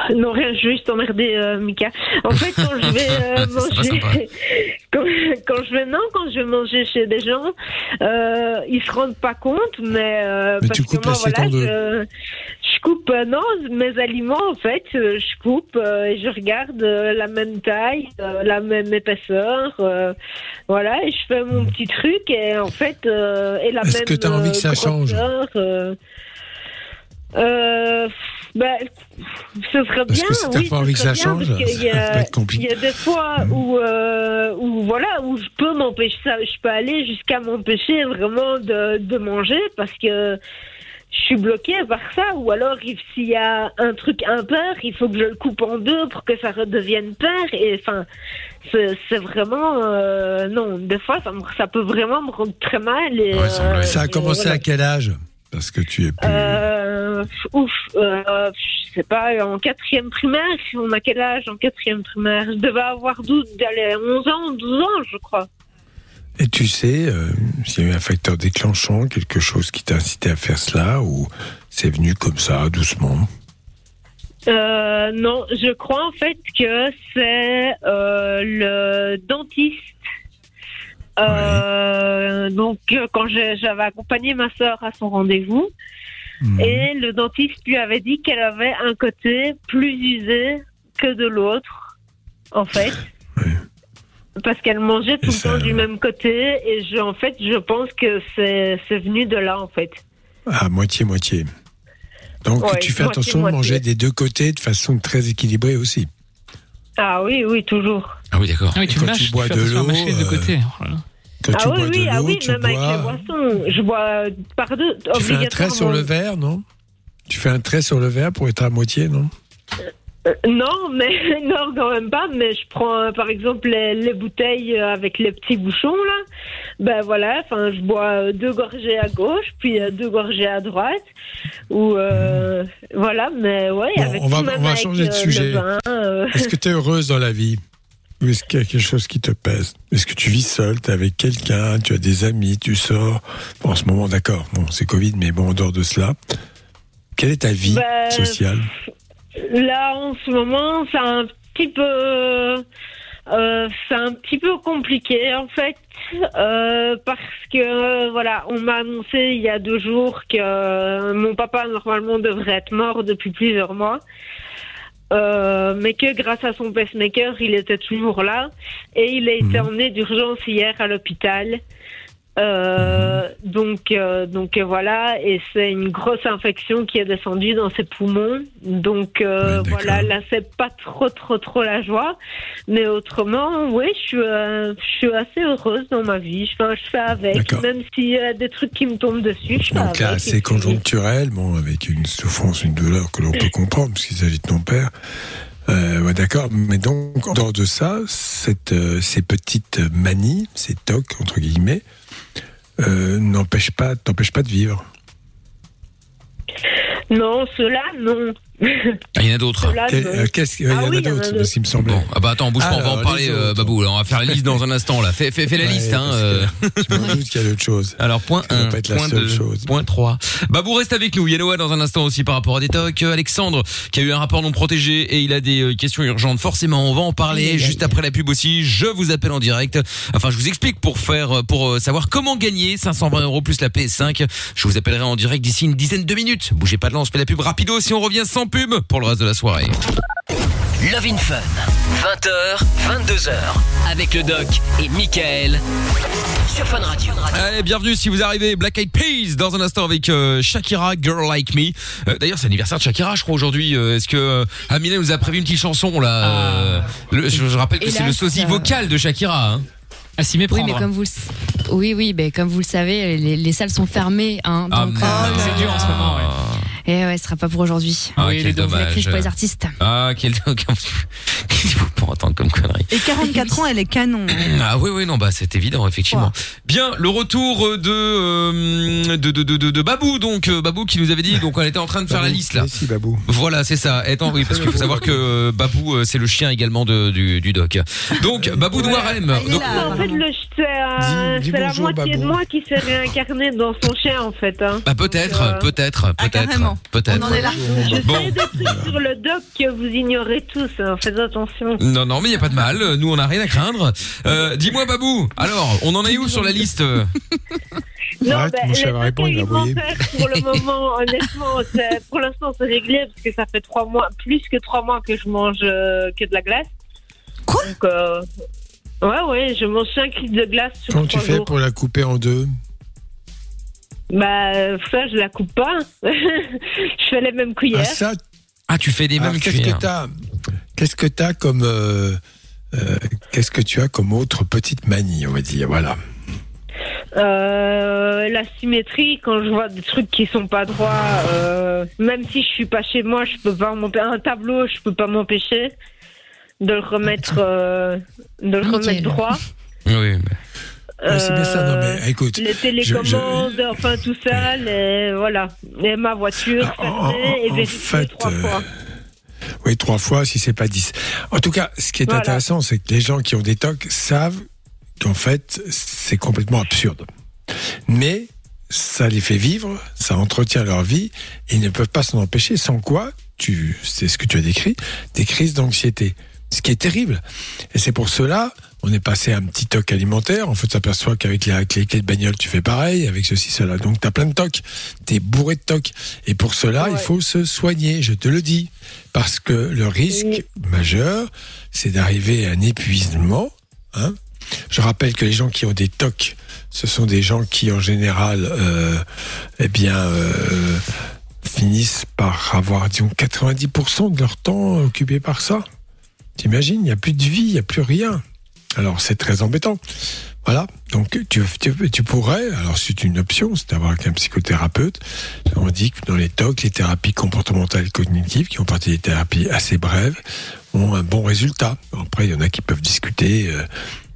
Non, rien, je vais juste emmerder euh, Mika. En fait, quand je vais euh, manger, quand, quand je vais non, quand je vais manger chez des gens, euh, ils se rendent pas compte, mais, euh, Mais parce tu que moi, voilà, je, je coupe euh, non mes aliments en fait, je coupe et je regarde la même taille, la même épaisseur, voilà, et je fais mon petit truc et en fait et la Est-ce même que t'as envie que ça change? euh, ben, ce serait Parce bien. que si t'as oui, pas envie que ça bien, change, parce ça être compliqué. Il y a des fois où, euh, où voilà, où je peux m'empêcher je peux aller jusqu'à m'empêcher vraiment de, de manger parce que je suis bloquée par ça. Ou alors, il- s'il y a un truc impair, il faut que je le coupe en deux pour que ça redevienne pair. Et enfin, c'est vraiment euh, non. Des fois, ça, me- ça peut vraiment me rendre très mal. Et, euh, Ça a et commencé voilà. à quel âge? Parce que tu es plus. Euh, ouf, euh, je sais pas, en quatrième primaire, on a quel âge en quatrième primaire? Je devais avoir 12, allez, 11 ans, 12 ans, je crois. Et tu sais euh, s'il y a eu un facteur déclenchant, quelque chose qui t'a incité à faire cela, ou c'est venu comme ça, doucement? Euh, non, je crois en fait que c'est euh, le dentiste. Euh, Donc, euh, quand j'avais accompagné ma sœur à son rendez-vous, Mhm. et le dentiste lui avait dit qu'elle avait un côté plus usé que de l'autre, en fait. Parce qu'elle mangeait tout le temps du même côté, et je, en fait, je pense que c'est venu de là, en fait. À moitié-moitié. Donc Ouais, tu fais moitié, attention de manger des deux côtés de façon très équilibrée aussi. Ah oui, oui, toujours. Ah oui, d'accord. Ah oui, tu Quand mâches, tu bois de l'eau, mâcher les deux euh, côtés. Oh. Quand ah tu oui, bois oui, de ah oui, tu même avec les bois. boissons. Je bois euh, par deux, Tu fais un trait sur le verre, non? Tu fais un trait sur le verre pour être à moitié, non? Euh, non, mais non, quand même pas. Mais je prends euh, par exemple les, les bouteilles avec les petits bouchons là. Ben voilà, enfin je bois euh, deux gorgées à gauche, puis euh, deux gorgées à droite. Ou euh, voilà, mais ouais, Bon, avec on va- on va changer de sujet. Vin, euh, Est-ce que tu es heureuse dans la vie? Ou est-ce qu'il y a quelque chose qui te pèse? Est-ce que tu vis seule? Tu es avec quelqu'un? Tu as des amis? Tu sors? Bon, en ce moment, d'accord. Bon, c'est Covid, mais bon, en dehors de cela, quelle est ta vie Ben, sociale? Là, en ce moment, c'est un petit peu, euh, c'est un petit peu compliqué en fait, euh, parce que voilà, on m'a annoncé il y a deux jours que euh, mon papa normalement devrait être mort depuis plusieurs mois. Euh, mais que grâce à son pacemaker, il était toujours là et il a été emmené d'urgence hier à l'hôpital. Euh, donc, euh, donc euh, voilà, et c'est une grosse infection qui est descendue dans ses poumons. Donc euh, voilà, là c'est pas trop trop trop la joie, mais autrement, oui, je suis, euh, je suis assez heureuse dans ma vie. Enfin, je fais avec, même s'il y a des trucs qui me tombent dessus, je fais Donc là, c'est conjoncturel, bon, avec une souffrance, une douleur que l'on peut comprendre, puisqu'il s'agit de ton père. Euh, ouais, d'accord. Mais donc, en dehors de ça, cette, euh, ces petites manies, ces tocs, entre guillemets, euh, n'empêchent pas, t'empêchent pas de vivre. Non, cela non. Ah, il y en a d'autres. Euh, qu'est-ce qu'il y en Ah a oui, il y en a d'autres, d'autres. ce qui me semblait. Ah bah attends, bouge pas, on va en parler, euh. Babou. là, on va faire la liste dans un instant là. Fais, fais, fais la Ouais, liste. Hein, parce euh. Je me doute qu'il y a d'autres choses. Alors point Ça doit 1, pas être la point seule 2, chose. point 3. Babou reste avec nous. Yanoa dans un instant aussi par rapport à des tocs. Euh, Alexandre qui a eu un rapport non protégé et il a des euh, questions urgentes. Forcément, on va en parler juste après la pub aussi. Je vous appelle en direct. Enfin, je vous explique pour faire, euh, pour euh, savoir comment gagner 520 euros plus la PS5. Je vous appellerai en direct d'ici une dizaine de minutes. Bougez pas de là, on se fait la pub rapido si on revient sans pub pour le reste de la soirée. Love in Fun, 20h, 22h, avec le doc et Michael sur Fun Radio. Allez, bienvenue si vous arrivez. Black Eyed Peas dans un instant avec euh, Shakira, Girl Like Me. Euh, D'ailleurs, c'est l'anniversaire de Shakira, je crois aujourd'hui. Euh, Est-ce que euh, Amina nous a prévu une petite chanson là euh, le- je, je rappelle que c'est le sosie euh, vocal de Shakira. Hein. À s'y Oui, méprendre. mais comme vous le, oui, oui, ben, comme vous le savez, les, les salles sont fermées. Hein, Ah, donc. C'est dur en ce moment, ouais. Et ouais, ce sera pas pour aujourd'hui. Ah, Oui, quel dommage. pour les artistes. Ah, quel Qu'est-ce qu'il faut pas entendre comme connerie. Et 44 ans, elle est canon. Ah oui oui non bah c'est évident effectivement. Bien le retour de euh, de, de, de, de, de Babou donc euh, Babou qui nous avait dit donc on était en train de faire la liste là. Si, Babou. Voilà c'est ça. Étant oui parce qu'il faut savoir que euh, Babou euh, c'est le chien également de, du, du doc. Donc Babou de Warem. Donc, En fait, le- c'est euh, la moitié de Babou. moi qui s'est réincarnée dans son chien, en fait. Hein. bah peut-être Euh, peut-être peut-être peut-être. Je Bon. sais des trucs sur le doc que vous ignorez tous, hein, faites attention. Non, non, mais il n'y a pas de mal. Nous, on n'a rien à craindre. Euh, Dis-moi, Babou, alors, on en est où sur la liste? Non, Arrête, ben, mon cher, les répond, il va docs envoyer. alimentaires, pour le moment, honnêtement, c'est- pour l'instant, c'est réglé parce que ça fait trois mois, plus que trois mois que je mange euh, que de la glace. Quoi? Donc, euh, Ouais, ouais, je mange 5 litres de glace sur Comment tu fais jours. pour la couper en deux? Bah, ça, je la coupe pas. je fais les mêmes cuillères. Ah, ça Ah, tu fais des Alors, mêmes qu'est-ce cuillères. que t'as Qu'est-ce que t'as comme euh, euh, Qu'est-ce que tu as comme autre petite manie, on va dire Voilà. Euh, la symétrie, quand je vois des trucs qui sont pas droits, euh, même si je suis pas chez moi, je peux pas m'empêcher. Un tableau, je peux pas m'empêcher de le remettre, euh, de le remettre droit. Oui, mais- Ouais, c'est bien ça. Non, mais Euh, écoute, les télécommandes, enfin tout ça, les, voilà. Et ma voiture, fermée et vérifiée fait, trois euh, fois. Oui, trois fois, si c'est pas dix. En tout cas, ce qui est Voilà. intéressant, c'est que les gens qui ont des tocs savent qu'en fait, c'est complètement absurde. Mais ça les fait vivre, ça entretient leur vie, et ils ne peuvent pas s'en empêcher, sans quoi, tu, c'est ce que tu as décrit, des crises d'anxiété. Ce qui est terrible. Et c'est pour cela, on est passé à un petit toc alimentaire. En fait, tu s'aperçoit qu'avec les, avec les clés de bagnole, tu fais pareil, avec ceci, cela. Donc, tu as plein de tocs. Tu es bourré de tocs. Et pour cela, il faut se soigner, je te le dis. Parce que le risque majeur, c'est d'arriver à un épuisement. Hein je rappelle que les gens qui ont des tocs, ce sont des gens qui, en général, euh, eh bien, euh, finissent par avoir, disons, 90% de leur temps occupé par ça. T'imagines, il n'y a plus de vie, il n'y a plus rien. Alors c'est très embêtant. Voilà, donc tu, tu, tu pourrais, alors c'est une option, c'est d'avoir un psychothérapeute. On dit que dans les TOC, les thérapies comportementales et cognitives, qui ont partie des thérapies assez brèves, ont un bon résultat. Après, il y en a qui peuvent discuter, euh,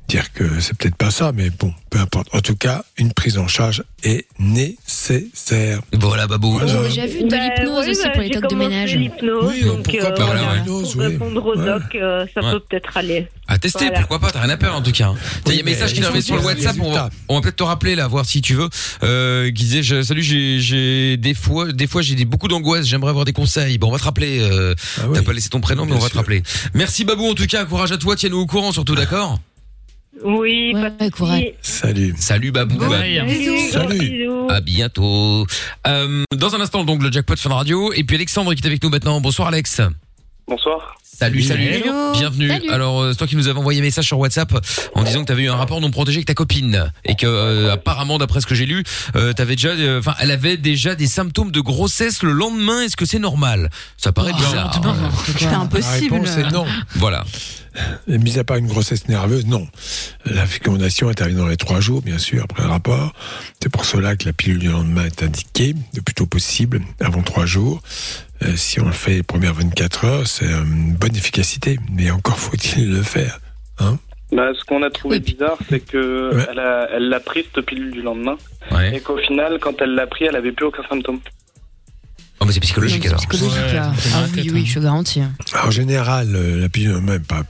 dire que c'est peut-être pas ça, mais bon, peu importe. En tout cas, une prise en charge est nécessaire. Voilà, Babou. J'ai déjà vu de Bah, l'hypnose oui, aussi bah, pour les j'ai tocs de ménage. l'hypnose, Oui, donc, pourquoi euh, pas voilà, la ouais. hypnose, pour oui. répondre au Ouais. doc, euh, ça Ouais. peut peut-être aller. À tester, Voilà. pourquoi pas, t'as rien à perdre en tout cas. Il y a un message qui est arrivé sur le WhatsApp, on va, résultats. on va peut-être te rappeler là, voir si tu veux, euh, qui disait, je- salut, j'ai, j'ai des fois, des fois j'ai beaucoup d'angoisse, j'aimerais avoir des conseils. Bon, on va te rappeler, euh, Ah oui. t'as pas laissé ton prénom, mais on va te rappeler. Merci Babou en tout cas, courage à toi, tiens-nous au courant surtout, d'accord? Oui, Ouais, pas de courage. Salut. Salut Babou. Ouais. Bisous, Salut. bisous. À bientôt. Euh, dans un instant, donc, le jackpot Fun Radio. Et puis Alexandre qui est avec nous maintenant. Bonsoir Alex. Bonsoir. Salut, salut. Hello. Bienvenue. Salut. Alors, euh, c'est toi qui nous avais envoyé un message sur WhatsApp en disant que tu avais eu un rapport non protégé avec ta copine et que euh, apparemment, d'après ce que j'ai lu, euh, t'avais déjà, euh, enfin, elle avait déjà des symptômes de grossesse le lendemain. Est-ce que c'est normal? Ça paraît bizarre. non, non. C'est La impossible. réponse est non. Voilà. Et mis à part une grossesse nerveuse, non. La fécondation intervient dans les trois jours, bien sûr, après le rapport. C'est pour cela que la pilule du lendemain est indiquée, le plus tôt possible, avant trois jours. Euh, si on le fait les premières 24 heures, c'est euh, une bonne efficacité. Mais encore faut-il le faire. Hein Bah, ce qu'on a trouvé bizarre, c'est que Ouais. elle a, elle l'a pris cette pilule du lendemain, et qu'au final, quand elle l'a pris, elle avait plus aucun symptôme. Oh, mais c'est psychologique Non, alors. c'est psychologique. Ouais, ah. oui, oui, hein. je te garantis. En général, euh, la pilule du lendemain n'est pas,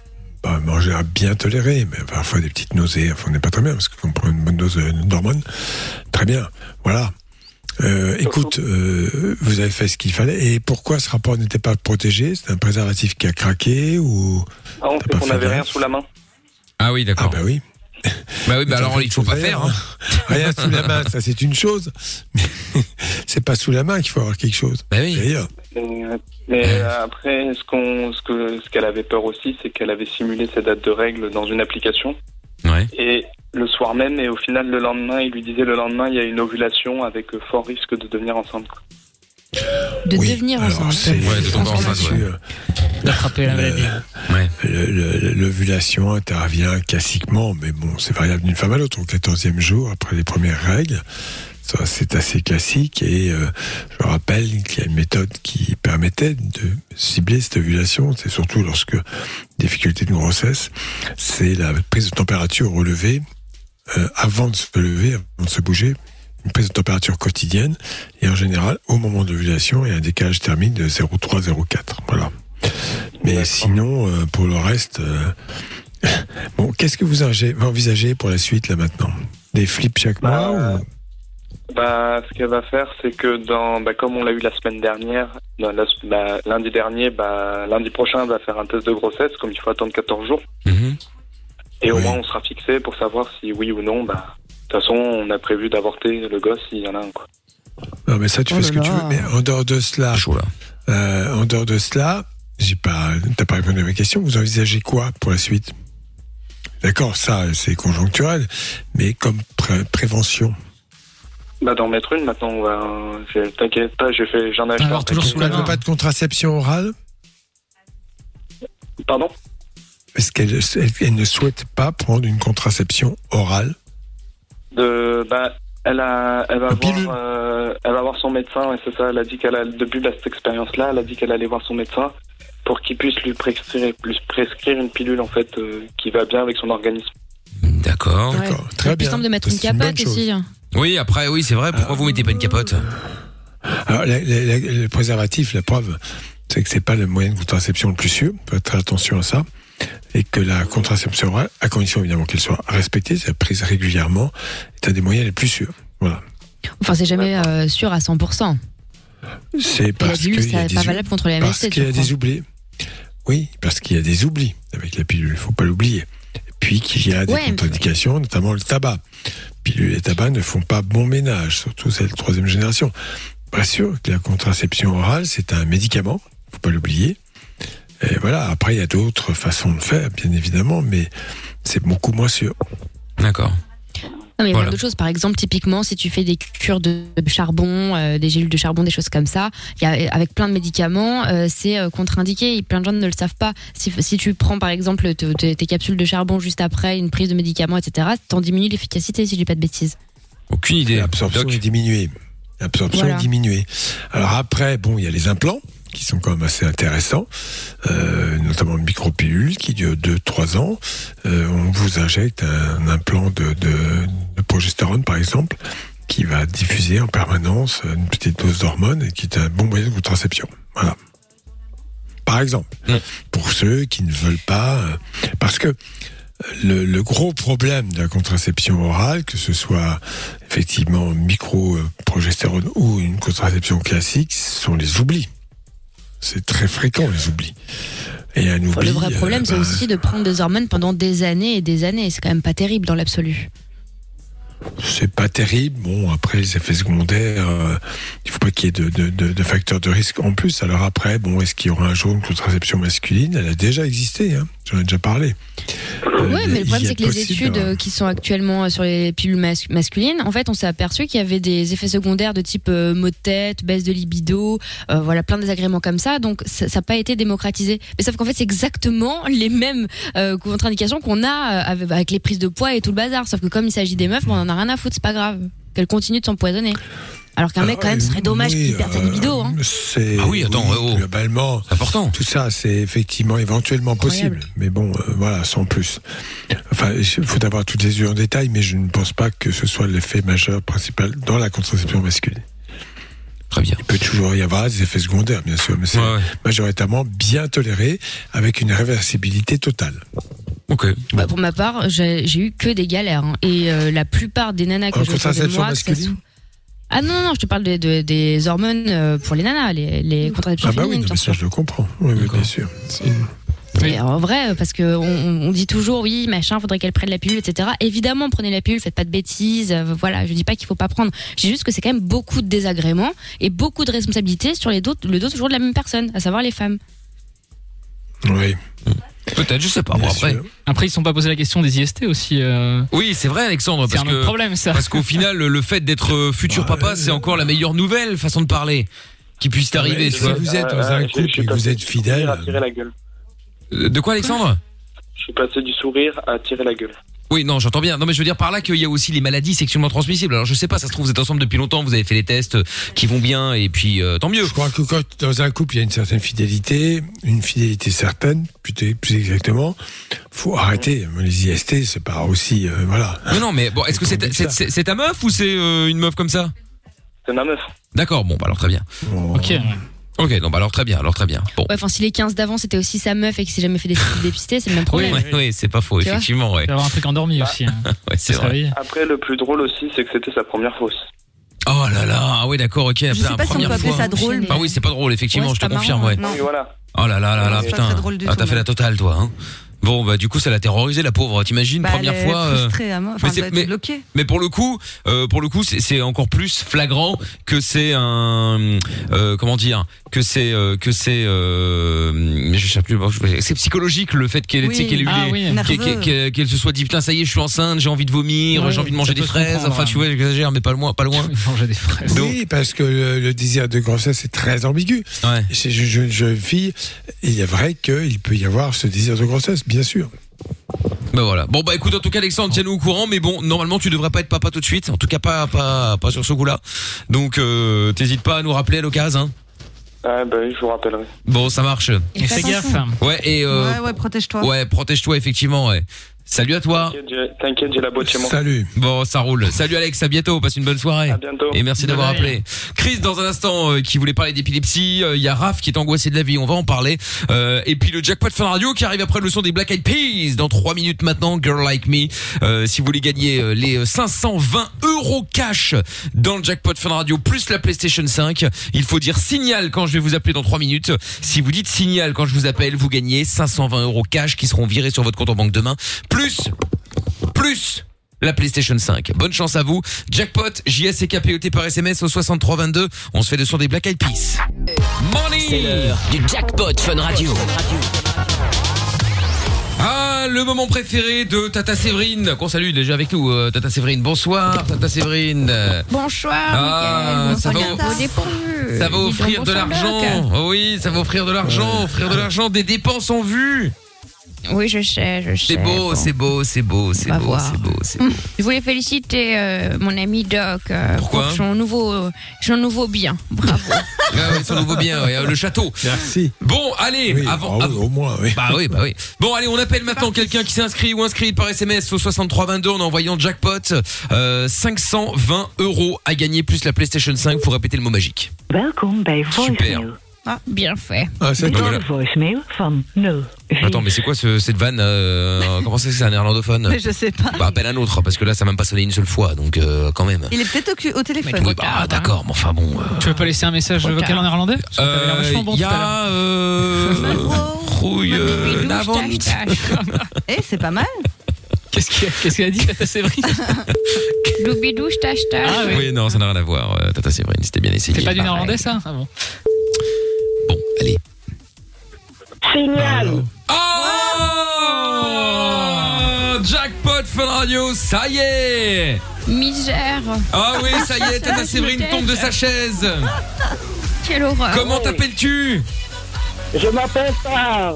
pas en général bien tolérée, mais parfois des petites nausées, enfin, on n'est pas très bien, parce qu'on prend une bonne dose d'hormones. Très bien. Voilà. Euh, écoute, euh, vous avez fait ce qu'il fallait. Et pourquoi ce rapport n'était pas protégé? C'est un préservatif qui a craqué ou Ah, on n'avait rien sous la main. Ah oui, Ah d'accord. bah oui. Bah oui, bah alors il faut pas faire. Hein. Rien sous la main, ça c'est une chose. Mais c'est pas sous la main qu'il faut avoir quelque chose. Bah oui. D'ailleurs, Mais, euh, après, ce qu'on, ce que, ce qu'elle avait peur aussi, c'est qu'elle avait simulé ses dates de règles dans une application. Ouais. Et le soir même, et au final, le lendemain, il lui disait le lendemain, il y a une ovulation avec fort risque de devenir enceinte. quoi. De oui. devenir enceinte. Ouais, de tomber enceinte, là-dessus, ouais. euh, D'attraper la maladie. Le- L'ovulation intervient classiquement, mais bon, c'est variable d'une femme à l'autre. Au 14e jour, après les premières règles, c'est assez classique et euh, je rappelle qu'il y a une méthode qui permettait de cibler cette ovulation. C'est surtout lorsque difficulté de grossesse, c'est la prise de température relevée euh, avant de se lever, avant de se bouger, une prise de température quotidienne et en général au moment de l'ovulation il y a un décalage thermique de 0,3-0,4. Voilà. Mais sinon, euh, pour le reste, euh, bon, qu'est-ce que vous envisagez- pour la suite là maintenant? Des flips chaque mois ou... Bah, ce qu'elle va faire, c'est que dans, bah, comme on l'a eu la semaine dernière, la- bah, lundi dernier, bah, lundi prochain, elle va faire un test de grossesse, comme il faut attendre 14 jours. Et au moins, on sera fixé pour savoir si oui ou non, bah, toute façon, on a prévu d'avorter le gosse s'il y en a un, quoi. Non, mais ça, tu Oh fais ce là que tu veux. Mais en dehors de cela, euh, en dehors de cela, j'ai pas, t'as pas répondu à ma question. Vous envisagez quoi pour la suite? D'accord, ça, c'est conjoncturel, mais comme pré- prévention. Bah, d'en mettre une, maintenant, on va, j'ai- t'inquiète pas, j'ai fait, j'en ai acheté. un paquet. Elle veut pas de contraception orale? Pardon? Est-ce qu'elle elle- elle ne souhaite pas prendre une contraception orale? De, bah, elle a, elle va voir, euh, elle va voir son médecin, et c'est ça, elle a dit qu'elle a, depuis bah, cette expérience-là, elle a dit qu'elle allait voir son médecin pour qu'il puisse lui prescrire, lui prescrire une pilule, en fait, euh, qui va bien avec son organisme. D'accord. C'est plus simple de mettre une capote aussi. Oui, après, oui, c'est vrai. Pourquoi vous mettez pas une capote? Alors, la- la- la- le préservatif, la preuve, c'est que c'est pas le moyen de contraception le plus sûr. Faut faire très attention à ça. Et que la contraception orale, à condition évidemment qu'elle soit respectée, c'est prise régulièrement, est un des moyens les plus sûrs. Voilà. Enfin, c'est jamais euh, sûr à 100%. C'est parce qu'il y a c'est des pas valable contre les Parce qu'il y a des oublis. Oui, parce qu'il y a des oublis avec la pilule. Il faut pas l'oublier. Puis qu'il y a des Ouais, mais- contre-indications, notamment le tabac. Pilule et tabac ne font pas bon ménage, surtout celle de troisième génération. Bien sûr que la contraception orale, c'est un médicament. Faut pas l'oublier. Et voilà. Après, il y a d'autres façons de faire, bien évidemment, mais c'est beaucoup moins sûr. D'accord. Non, mais il y a Voilà. d'autres choses. Par exemple, typiquement, si tu fais des cures de charbon, euh, des gélules de charbon, des choses comme ça, il y a, avec plein de médicaments, euh, c'est euh, contre-indiqué. Et plein de gens ne le savent pas. Si, si tu prends, par exemple, te- te- tes capsules de charbon juste après une prise de médicaments, etc., t'en diminues l'efficacité, si je dis pas de bêtises. Aucune idée. L'absorption est diminuée. L'absorption Voilà. est diminuée. Alors après, bon, il y a les implants qui sont quand même assez intéressants, euh, notamment le micropilule qui dure 2-3 ans. Euh, on vous injecte un implant de, de, de progestérone, par exemple, qui va diffuser en permanence une petite dose d'hormones et qui est un bon moyen de contraception. Voilà. Par exemple, pour ceux qui ne veulent pas, euh, parce que le, le gros problème de la contraception orale, que ce soit effectivement micro-progestérone ou une contraception classique, ce sont les oublis. C'est très fréquent, les oublis. Et un oubli. le vrai problème, euh, c'est bah, aussi de prendre des hormones pendant des années et des années. C'est quand même pas terrible dans l'absolu. C'est pas terrible. Bon, après, les effets secondaires, euh, il faut pas qu'il y ait de, de, de- de facteurs de risque en plus. Alors après, bon, est-ce qu'il y aura un jour une contraception masculine? Elle a déjà existé, hein. J'en ai déjà parlé. Euh, Ouais, mais le problème, c'est que les études d'avoir- euh, qui sont actuellement euh, sur les pilules mas- masculines, en fait, on s'est aperçu qu'il y avait des effets secondaires de type euh, maux de tête, baisse de libido, voilà, plein de désagréments comme ça. Donc, ça n'a pas été démocratisé. Mais sauf qu'en fait, c'est exactement les mêmes contre-indications qu'on a avec, avec les prises de poids et tout le bazar. Sauf que comme il s'agit des meufs, bon, on en a rien à foutre, c'est pas grave. Qu'elles continuent de s'empoisonner. Alors qu'un mec, quand même, serait dommage qu'il perde sa libido. Hein. C'est Ah oui, attends, ouais, oh. globalement, important. Tout ça, c'est effectivement éventuellement Incroyable. possible, mais bon, euh, voilà, sans plus. Enfin, il faut avoir toutes les yeux en détail, mais je ne pense pas que ce soit l'effet majeur principal dans la contraception masculine. Très bien. Il peut toujours y avoir des effets secondaires, bien sûr, mais c'est majoritairement bien toléré avec une réversibilité totale. Ok. Bah, pour ma part, j'ai eu que des galères. hein. Et euh, la plupart des nanas que En je autour de contraception moi, que ça masculine soit- Ah non, non, non, je te parle de, de- des hormones euh, pour les nanas, les, les contraceptions Ah bah oui, féminines, non, bien mais ça sûr. je le comprends. Oui, bien sûr. Et en vrai, parce que on, on dit toujours, oui, machin, faudrait qu'elle prenne la pilule, etc. Évidemment, prenez la pilule, faites pas de bêtises. euh, voilà, je dis pas qu'il faut pas prendre. Je dis juste que c'est quand même beaucoup de désagréments et beaucoup de responsabilités sur les dos, le dos toujours de la même personne, à savoir les femmes. Oui. Peut-être, je sais pas. Bon, après. Après, ils ne sont pas posé la question des IST aussi. euh. Oui, c'est vrai, Alexandre. C'est Parce un autre que problème, ça. Parce qu'au final, le fait d'être euh, futur papa, c'est encore la meilleure nouvelle façon de parler qui puisse t'arriver. Ouais, tu si vois. vous êtes dans un couple et que vous êtes fidèle. Euh, De quoi, Alexandre? Je suis passé du sourire à tirer la gueule. Oui, non, j'entends bien. Non, mais je veux dire par là qu'il y a aussi les maladies sexuellement transmissibles. Alors je sais pas, ça se trouve vous êtes ensemble depuis longtemps, vous avez fait les tests euh, qui vont bien et puis euh, tant mieux. Je crois que quand dans un couple il y a une certaine fidélité, une fidélité certaine, plutôt plus exactement, faut arrêter. Les IST, c'est pas aussi euh, voilà. Mais non, mais bon, est-ce que c'est Comme c'est- ça. c'est c'est ta meuf ou c'est euh, une meuf comme ça? C'est ma meuf. D'accord, bon, bah alors très bien. Ok. Ok, non, bah alors très bien, alors très bien. Bon. Ouais, enfin, si les 15 d'avant c'était aussi sa meuf et qu'il s'est jamais fait des dépister, c'est le même problème. Oui, oui, c'est pas faux, Tu effectivement, ouais. Il avoir un truc endormi aussi. hein. Ouais, c'est Se vrai. réveiller. Après, le plus drôle aussi, c'est que c'était sa première fausse. Oh là là, ah oui, d'accord, ok. Je sais pas si on première peut appeler fois. ça drôle. Ah oui, c'est pas drôle, effectivement, Ouais, je te confirme, marrant, ouais. non. Oui, voilà. Oh là là là là, putain. Ah, t'as fait la totale, toi, hein. Bon, bah, du coup, ça l'a terrorisé, la pauvre. T'imagines, Bah, première elle est fois. euh, frustrée à mort. Enfin, mais c'est- elle doit être mais- bloquée. Mais pour le coup, euh, pour le coup, c'est c'est encore plus flagrant que c'est un, euh, comment dire, que c'est, euh, que c'est, euh, mais je sais plus, bon, je- c'est psychologique le fait qu'elle, tu sais, Oui. qu'elle ait eu Ah les- oui. Nerveux. qu'elle- qu'elle qu'elle se soit dit putain ça y est je suis enceinte j'ai envie de vomir Ouais, j'ai envie de manger ça des peut se fraises comprendre, enfin tu ouais. vois j'exagère mais pas loin pas loin Manger des fraises. Donc- Oui, parce que le, le désir de grossesse est très ambigu. Chez une jeune, jeune fille, il est vrai qu'il peut y avoir ce désir de grossesse, bien sûr. bah voilà bon bah écoute en tout cas Alexandre tiens-nous au courant mais bon normalement tu devrais pas être papa tout de suite en tout cas pas pas pas sur ce coup là donc euh, t'hésites pas à nous rappeler à l'occasion hein. Ah, bah oui, je vous rappellerai. bon ça marche Et fais gaffe. ouais et euh, Ouais, ouais, protège-toi. ouais protège-toi effectivement ouais salut à toi T'inquiète, j'ai- la boîte chez moi. Salut. bon ça roule salut Alex à bientôt passe une bonne soirée À bientôt. Et merci d'avoir appelé. Chris, dans un instant, euh, qui voulait parler d'épilepsie. Euh, Il y a Raph qui est angoissé de la vie. On va en parler. Euh, et puis le jackpot Fun Radio qui arrive après le son des Black Eyed Peas dans trois minutes maintenant. Girl Like Me. Euh, si vous voulez gagner euh, les euh, 520 euros cash dans le jackpot Fun Radio plus la PlayStation 5, il faut dire signal quand je vais vous appeler dans trois minutes. Si vous dites signal quand je vous appelle, vous gagnez 520 euros cash qui seront virés sur votre compte en banque demain. Plus plus la PlayStation 5. Bonne chance à vous. Jackpot, JSCKPOT par SMS au 6322. On se fait de son des Black Eyed Peas. Money C'est l'heure du jackpot Fun Radio. Ah, le moment préféré de Tata Séverine, qu'on salue déjà avec nous. euh, Tata Séverine, bonsoir Tata Séverine. Bonsoir, Ah, Mickaël. ça va Bonsoir, au. Ça va offrir de l'argent. Doc. Oui, ça va offrir de l'argent, offrir de l'argent, des dépenses en vue. Oui, je sais, je sais. C'est beau, Bon. c'est beau, c'est beau, c'est beau, c'est beau, c'est beau. Je voulais féliciter euh, mon ami Doc euh, Pourquoi pour son nouveau, euh, son nouveau bien. Bravo. Ah oui, son nouveau bien, ouais, le château. Merci. Bon, allez, Oui, avant, ah oui, au moins, oui. Bah oui, bah oui. Bon, allez, on appelle maintenant quelqu'un qui s'est inscrit ou inscrit par SMS au 6322 en envoyant jackpot. Euh, 520 euros à gagner plus la PlayStation 5 pour répéter le mot magique. Welkom bij voicemail. Ah, bien fait. Ah, c'est voilà. de voicemail van 0. Attends, mais c'est quoi ce- cette vanne euh, Comment c'est que c'est un néerlandophone Mais je sais pas. Bah appelle un autre parce que là ça m'a même pas sonné une seule fois donc euh, quand même. Il est peut-être au, cu- au téléphone. Oui, bah d'accord, mais enfin bon. euh, Tu veux pas laisser un message vocal en néerlandais Parce que t'avais l'air Euh, vachement bon y tout à l'heure. a euh, rouille euh. Eh, c'est pas mal. Qu'est-ce qu'il a, qu'est-ce qu'il a dit, Tata Séverine Doubidouche, tâche, tâche. Ah oui. Oui non ça n'a rien à voir euh, Tata Séverine c'était bien essayé. C'est pas du néerlandais ça? Ah bon. Bon allez. Signal. Oh Jackpot Fun Radio ça y est Misère. Ah oui ça y est Tata Séverine tombe de sa chaise. Quelle horreur. Comment t'appelles-tu? Je m'appelle Sarah.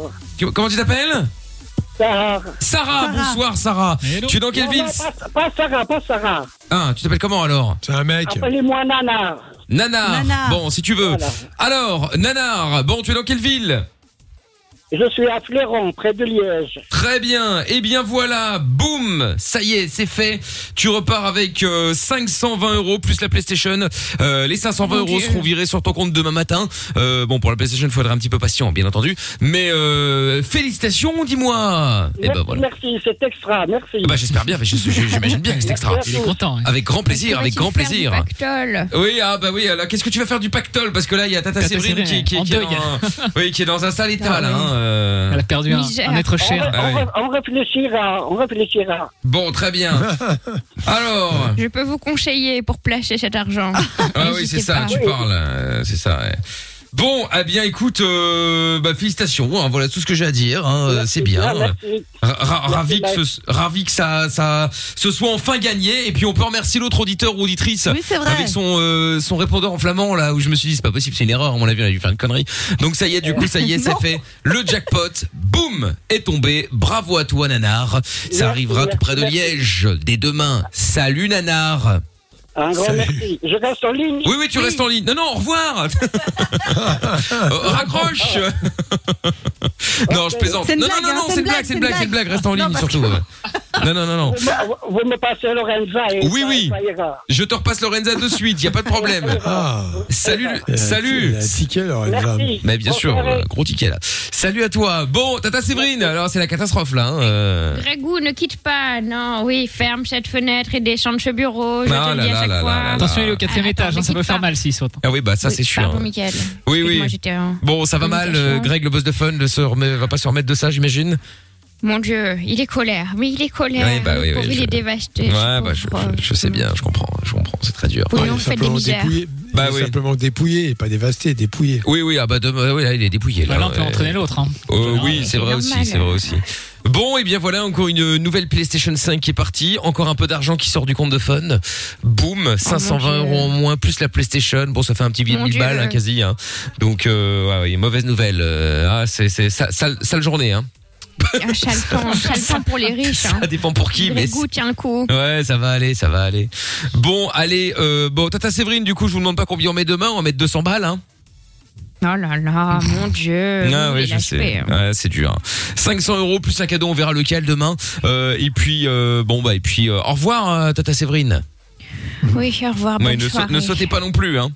Comment tu t'appelles? Sarah. Sarah, bonsoir Sarah. Hello. Tu es dans quelle Non, ville? non, pas, pas Sarah, pas Sarah. Ah, tu t'appelles comment alors? C'est un mec. Appelez-moi Nana. Nanar. Nanar. Bon, si tu veux. Voilà. Alors, Nanar, bon, tu es dans quelle ville? Je suis à Fléron, près de Liège. Très bien. Eh bien voilà, boum, ça y est, c'est fait. Tu repars avec euh, 520 euros plus la PlayStation. Euh, les 520 Mon euros Dieu. seront virés sur ton compte demain matin. Euh, bon, pour la PlayStation, il faudra un petit peu patient, bien entendu. Mais euh, félicitations, dis-moi. Merci, ben voilà. merci, c'est extra, merci. Bah j'espère bien, mais je- je- j'imagine bien que c'est extra. Il est content. hein. Avec grand plaisir, avec grand plaisir. du pactole Oui, ah bah oui, alors qu'est-ce que tu vas faire du pactole? Parce que là, il y a Tata, Tata Séverine qui, Séverine, qui, en qui est deuil. dans un, oui, qui est dans un sale état, Ah là. oui. hein, euh. Elle a perdu un, être on, cher. ré- Ah on on réfléchira, on réfléchira. Bon, très bien. Alors, Je peux vous conseiller pour placer cet argent. ah oui, N'hésitez c'est ça, pas. tu parles, euh, c'est ça. ouais. Bon, eh bien, écoute, euh, bah, félicitations. hein, voilà tout ce que j'ai à dire. hein, euh, c'est bien. Ah, merci. Ra- ra- Merci, ravi que Mike. ce, ravi que ça, ça, se soit enfin gagné. Et puis on peut remercier l'autre auditeur ou auditrice Oui, c'est vrai. avec son, euh, son répondeur en flamand là où je me suis dit c'est pas possible, c'est une erreur. À mon avis, on a dû faire une connerie. Donc ça y est, du coup, ça y est, c'est fait. Le jackpot, boum, est tombé. Bravo à toi, Nanar. Ça Merci, arrivera tout près de merci. Liège dès demain. Salut, Nanar. Un grand Salut. merci. Je reste en ligne. Oui, oui, tu restes en ligne. Non, non, au revoir. Euh, Raccroche. non, je plaisante. Non, blague, non, non, hein, non, c'est une blague, c'est une blague, c'est une blague. Reste en ligne surtout. Non, non, non, non. Vous, me- passez Lorenza et Oui, ça, oui. Je te repasse Lorenza de suite, y a pas de problème. Ah. Salut, Il a- salut. Il ticket, Lorenza. Mais bien sûr, euh, gros ticket là. Salut à toi. Bon, Tata Séverine, alors c'est la catastrophe là. Hein. euh. Grégou, ne quitte pas. Non, oui, ferme cette fenêtre et descends de ce bureau. Je Ah te là chaque là fois. là. Attention, il est au quatrième Ah, étage, hein, ça ne peut faire mal s'il saute. Ah oui, bah ça Oui, c'est sûr. Pardon, hein. Mickaël. Oui, oui. en- Bon, ça va mal, euh, Communication. Greg, le boss de fun, de se remet- va pas se remettre de ça, j'imagine. Mon Dieu, il est colère. Mais il est colère. Oui, bah oui, Le oui, pauvre, il je- est dévasté. Ouais, bah je, je- je sais bien, je comprends, je comprends, c'est très dur. Oui, il est faites des misères. Bah Il est oui. simplement dépouillé, et pas dévasté, dépouillé. Oui, oui, ah bah demain, oui, là, il est dépouillé. Bah Là, on peut entraîner l'autre. Hein. Euh, oui, c'est vrai aussi, c'est vrai aussi. Bon, et bien voilà, encore une nouvelle PlayStation 5 qui est partie. Encore un peu d'argent qui sort du compte de Fun. Boum, 520 Oh Dieu. euros en moins, plus la PlayStation. Bon, ça fait un petit billet de Mon 1000 Dieu. balles, hein, quasi. Hein. Donc, euh, ouais, oui, mauvaise nouvelle. Euh, ah, c'est c'est sa- sale, sale journée. Hein. Un chaletan, chaletan pour les riches. Hein. Ça dépend pour qui, mais... Grégou, tiens le coup. Ouais, ça va aller, ça va aller. Bon, allez, euh, bon, Tata Séverine, du coup, je vous demande pas combien on met demain, on va mettre 200 balles, hein. Oh là là, mon Dieu. Ah les je sais. hein. Ouais, c'est dur. 500 euros plus un cadeau, on verra lequel demain. Euh, et puis, euh, bon bah, et puis, euh, au revoir, euh, Tata Séverine. Oui, au revoir. Ouais, bonne ne, sa- soirée. ne sautez pas non plus, hein.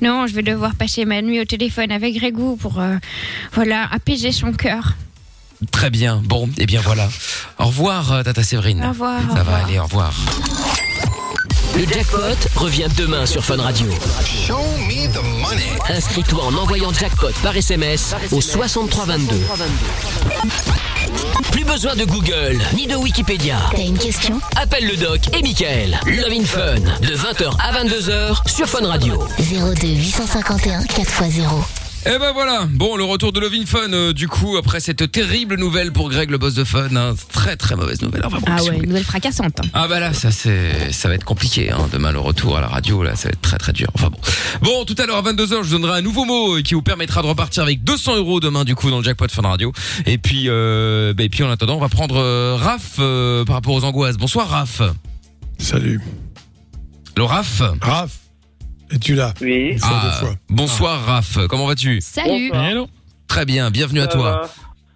Non, je vais devoir passer ma nuit au téléphone avec Grégou pour, euh, voilà, apaiser son cœur. Très bien. Bon, et bien voilà. Au revoir, euh, Tata Séverine. Au revoir, au Ça va revoir. aller, au revoir. Le jackpot revient demain sur Fun Radio. Inscris-toi en envoyant jackpot par SMS au 6322. Plus besoin de Google ni de Wikipédia. T'as une question? Appelle le doc et Michael. Love in Fun de 20h à 22h sur Fun Radio. 02 851 4x0. Et ben voilà. Bon, le retour de Lovin Fun, euh, du coup, après cette terrible nouvelle pour Greg, le boss de Fun. hein. Très très mauvaise nouvelle. Enfin, bon, Ah si vous ouais, voulez. nouvelle fracassante. hein. Ah bah là, ça c'est, ça va être compliqué. Hein. Demain le retour à la radio, là, ça va être très très dur. Enfin bon. Bon, tout à l'heure à 22h, je vous donnerai un nouveau mot euh, qui vous permettra de repartir avec 200 euros demain du coup dans le jackpot Fun Radio. Et puis, euh, bah, et puis en attendant, on va prendre euh, Raph euh, par rapport aux angoisses. Bonsoir Raph. Salut. Le Raph. Raph, es-tu là Oui. Ah, bonsoir Raph. Comment vas-tu Salut. Bonsoir. Très bien, bienvenue à toi.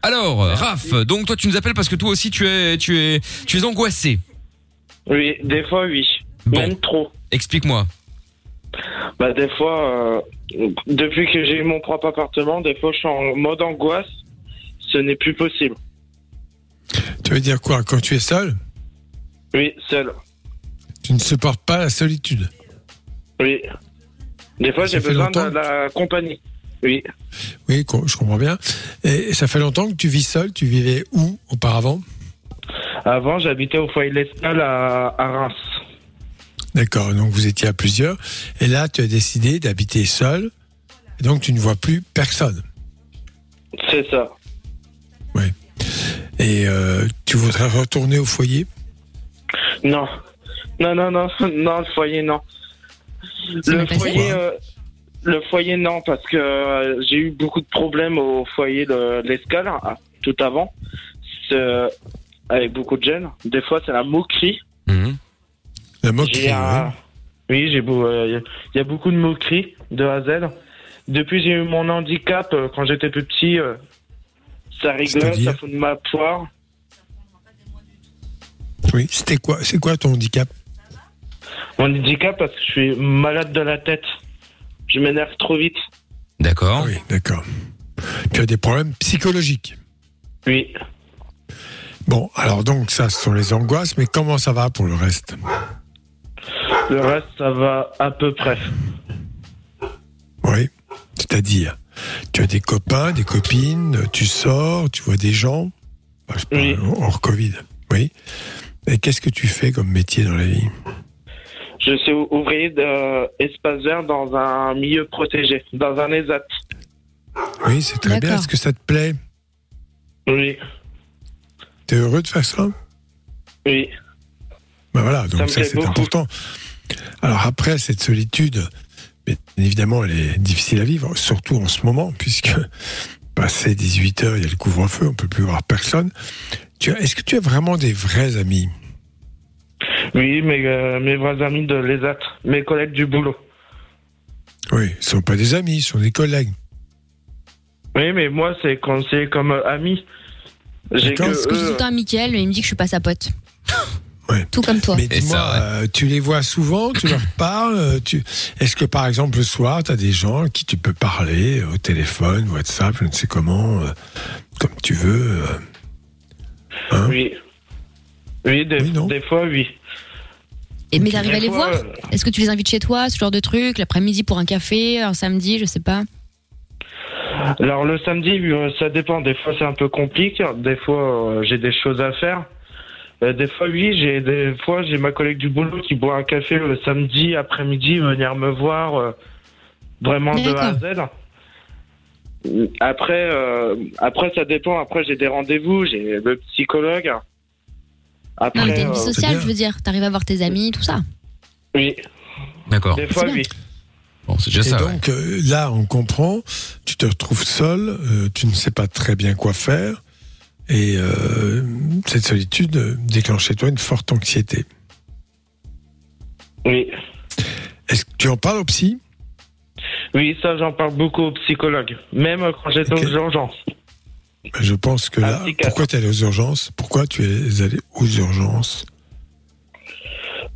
Alors, Raph, donc toi tu nous appelles parce que toi aussi tu es, tu es, tu es angoissé. Oui, des fois, oui. Bon. Même trop. Explique-moi. Bah, des fois, euh, depuis que j'ai eu mon propre appartement, des fois, je suis en mode angoisse. Ce n'est plus possible. Tu veux dire quoi Quand tu es seul, Oui, seul. tu ne supportes pas la solitude? Oui. Des fois, j'ai besoin de la compagnie. Oui. Oui, je comprends bien. Et ça fait longtemps que tu vis seul? Tu vivais où auparavant? Avant, j'habitais au foyer l'Escale à, à Reims. D'accord, donc vous étiez à plusieurs. Et là, tu as décidé d'habiter seul. Et donc, tu ne vois plus personne. C'est ça. Et euh, tu voudrais retourner au foyer? Non. Non, non, non, non, le foyer, non. Le foyer, euh, le foyer, non, parce que euh, j'ai eu beaucoup de problèmes au foyer de, de l'Escale, ah, tout avant. Avec beaucoup de jeunes. Des fois, c'est la moquerie. Mhm. La moquerie. Oui, j'ai beau- euh, il y a- il y, a beaucoup de moqueries de A à Z. Depuis j'ai eu mon handicap, euh, quand j'étais plus petit, euh, ça rigole, ça fout de ma poire. Oui, c'était quoi C'est quoi ton handicap? Mon handicap, parce que je suis malade de la tête. Je m'énerve trop vite. D'accord. Oui, d'accord. Tu as des problèmes psychologiques. Oui. Bon, alors donc ça, ce sont les angoisses, mais comment ça va pour le reste? Le reste, ça va à peu près. Oui, c'est-à-dire, tu as des copains, des copines, tu sors, tu vois des gens, Enfin, je parle Oui. hors Covid, oui. Et qu'est-ce que tu fais comme métier dans la vie? Je suis ouvrier d'espace vert dans un milieu protégé, dans un ESAT. Oui, c'est très bien. Est-ce que ça te plaît? Oui. T'es heureux de faire ça? Oui. Ben voilà, donc ça, c'est important. Alors après, cette solitude, bien évidemment, elle est difficile à vivre, surtout en ce moment, puisque passé 18 heures, il y a le couvre-feu, on peut plus voir personne. Tu as- Est-ce que tu as vraiment des vrais amis? Oui, mes, euh, mes vrais amis de l'ESAT, mes collègues du boulot. Oui, ce sont pas des amis, ce sont des collègues. Oui, mais moi, c'est conseillé comme euh, ami. J'ai que que je dis tout eux- le temps à Mickaël, mais il me dit que je suis pas sa pote. Tout comme toi. Mais dis-moi, euh, tu les vois souvent, tu leur parles. euh, Tu... Est-ce que par exemple le soir, tu as des gens à qui tu peux parler euh, au téléphone, WhatsApp, je ne sais comment, euh, comme tu veux euh, hein? Oui. Oui, des, des fois, oui. Et mais t'arrives à les fois, voir euh, Est-ce que tu les invites chez toi, ce genre de truc, l'après-midi pour un café, un samedi, je sais pas Alors le samedi, euh, ça dépend. Des fois, c'est un peu compliqué. Des fois, euh, j'ai des choses à faire. Euh, des fois, oui. J'ai des fois, j'ai ma collègue du boulot qui boit un café le samedi après-midi, venir me voir vraiment de A à Z. Après, après, ça dépend. Après, j'ai des rendez-vous. J'ai le psychologue. Après, Non, mais t'as une vie euh, sociale, je veux dire. T'arrives à voir tes amis, tout ça. Oui. D'accord. Des fois, oui. Bon, c'est déjà Et ça. ouais. donc euh, là, on comprend, tu te retrouves seul, euh, tu ne sais pas très bien quoi faire, et euh, cette solitude déclenche chez toi une forte anxiété. Oui. Est-ce que tu en parles au psy? Oui, ça, j'en parle beaucoup aux psychologues. Même quand j'étais aux urgences. Je pense que là, psychiatre. pourquoi tu es allé aux urgences? Pourquoi tu es allé aux urgences?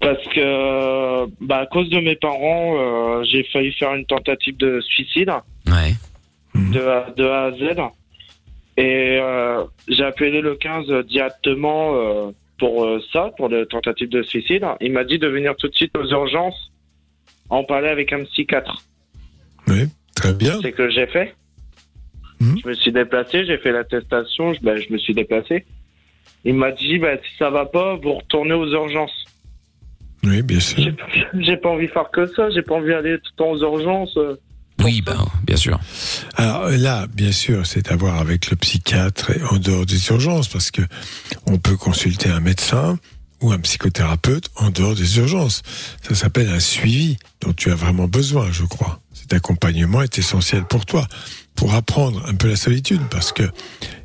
Parce que, bah, à cause de mes parents, euh, j'ai failli faire une tentative de suicide. Ouais. De, A- de A à Z. Et euh, j'ai appelé le 15 directement euh, pour ça, pour la tentative de suicide. Il m'a dit de venir tout de suite aux urgences en parler avec un psychiatre. Oui, très bien. C'est que j'ai fait. Je me suis déplacé, j'ai fait l'attestation, je, ben, je me suis déplacé. Il m'a dit, bah, si ça va pas, vous retournez aux urgences. Oui, bien sûr. J'ai pas envie de faire que ça, j'ai pas envie d'aller tout le temps aux urgences. euh. Oui, ben, bien sûr. Alors là, bien sûr, c'est à voir avec le psychiatre et en dehors des urgences, parce que on peut consulter un médecin ou un psychothérapeute en dehors des urgences. Ça s'appelle un suivi dont tu as vraiment besoin, je crois. Cet accompagnement est essentiel pour toi, pour apprendre un peu la solitude, parce que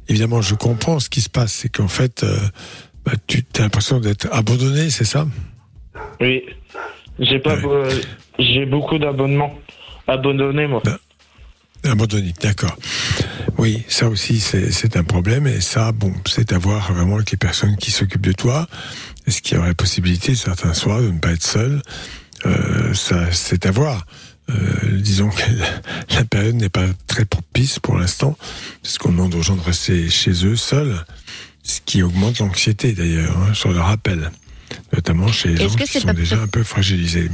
évidemment, je comprends ce qui se passe, c'est qu'en fait, euh, bah, tu as l'impression d'être abandonné, c'est ça? Oui. J'ai pas, euh, j'ai beaucoup d'abonnements. Abandonnés, moi. Abandonné, d'accord. Oui, ça aussi, c'est c'est un problème. Et ça, bon, c'est à voir vraiment avec les personnes qui s'occupent de toi. Est-ce qu'il y aurait la possibilité, certains soirs, de ne pas être seul? Euh, Ça, c'est à voir. Euh, disons que la, période n'est pas très propice pour l'instant, parce qu'on demande aux gens de rester chez eux seuls, ce qui augmente l'anxiété d'ailleurs, hein, je le rappelle, notamment chez les gens qui sont déjà un peu fragilisés.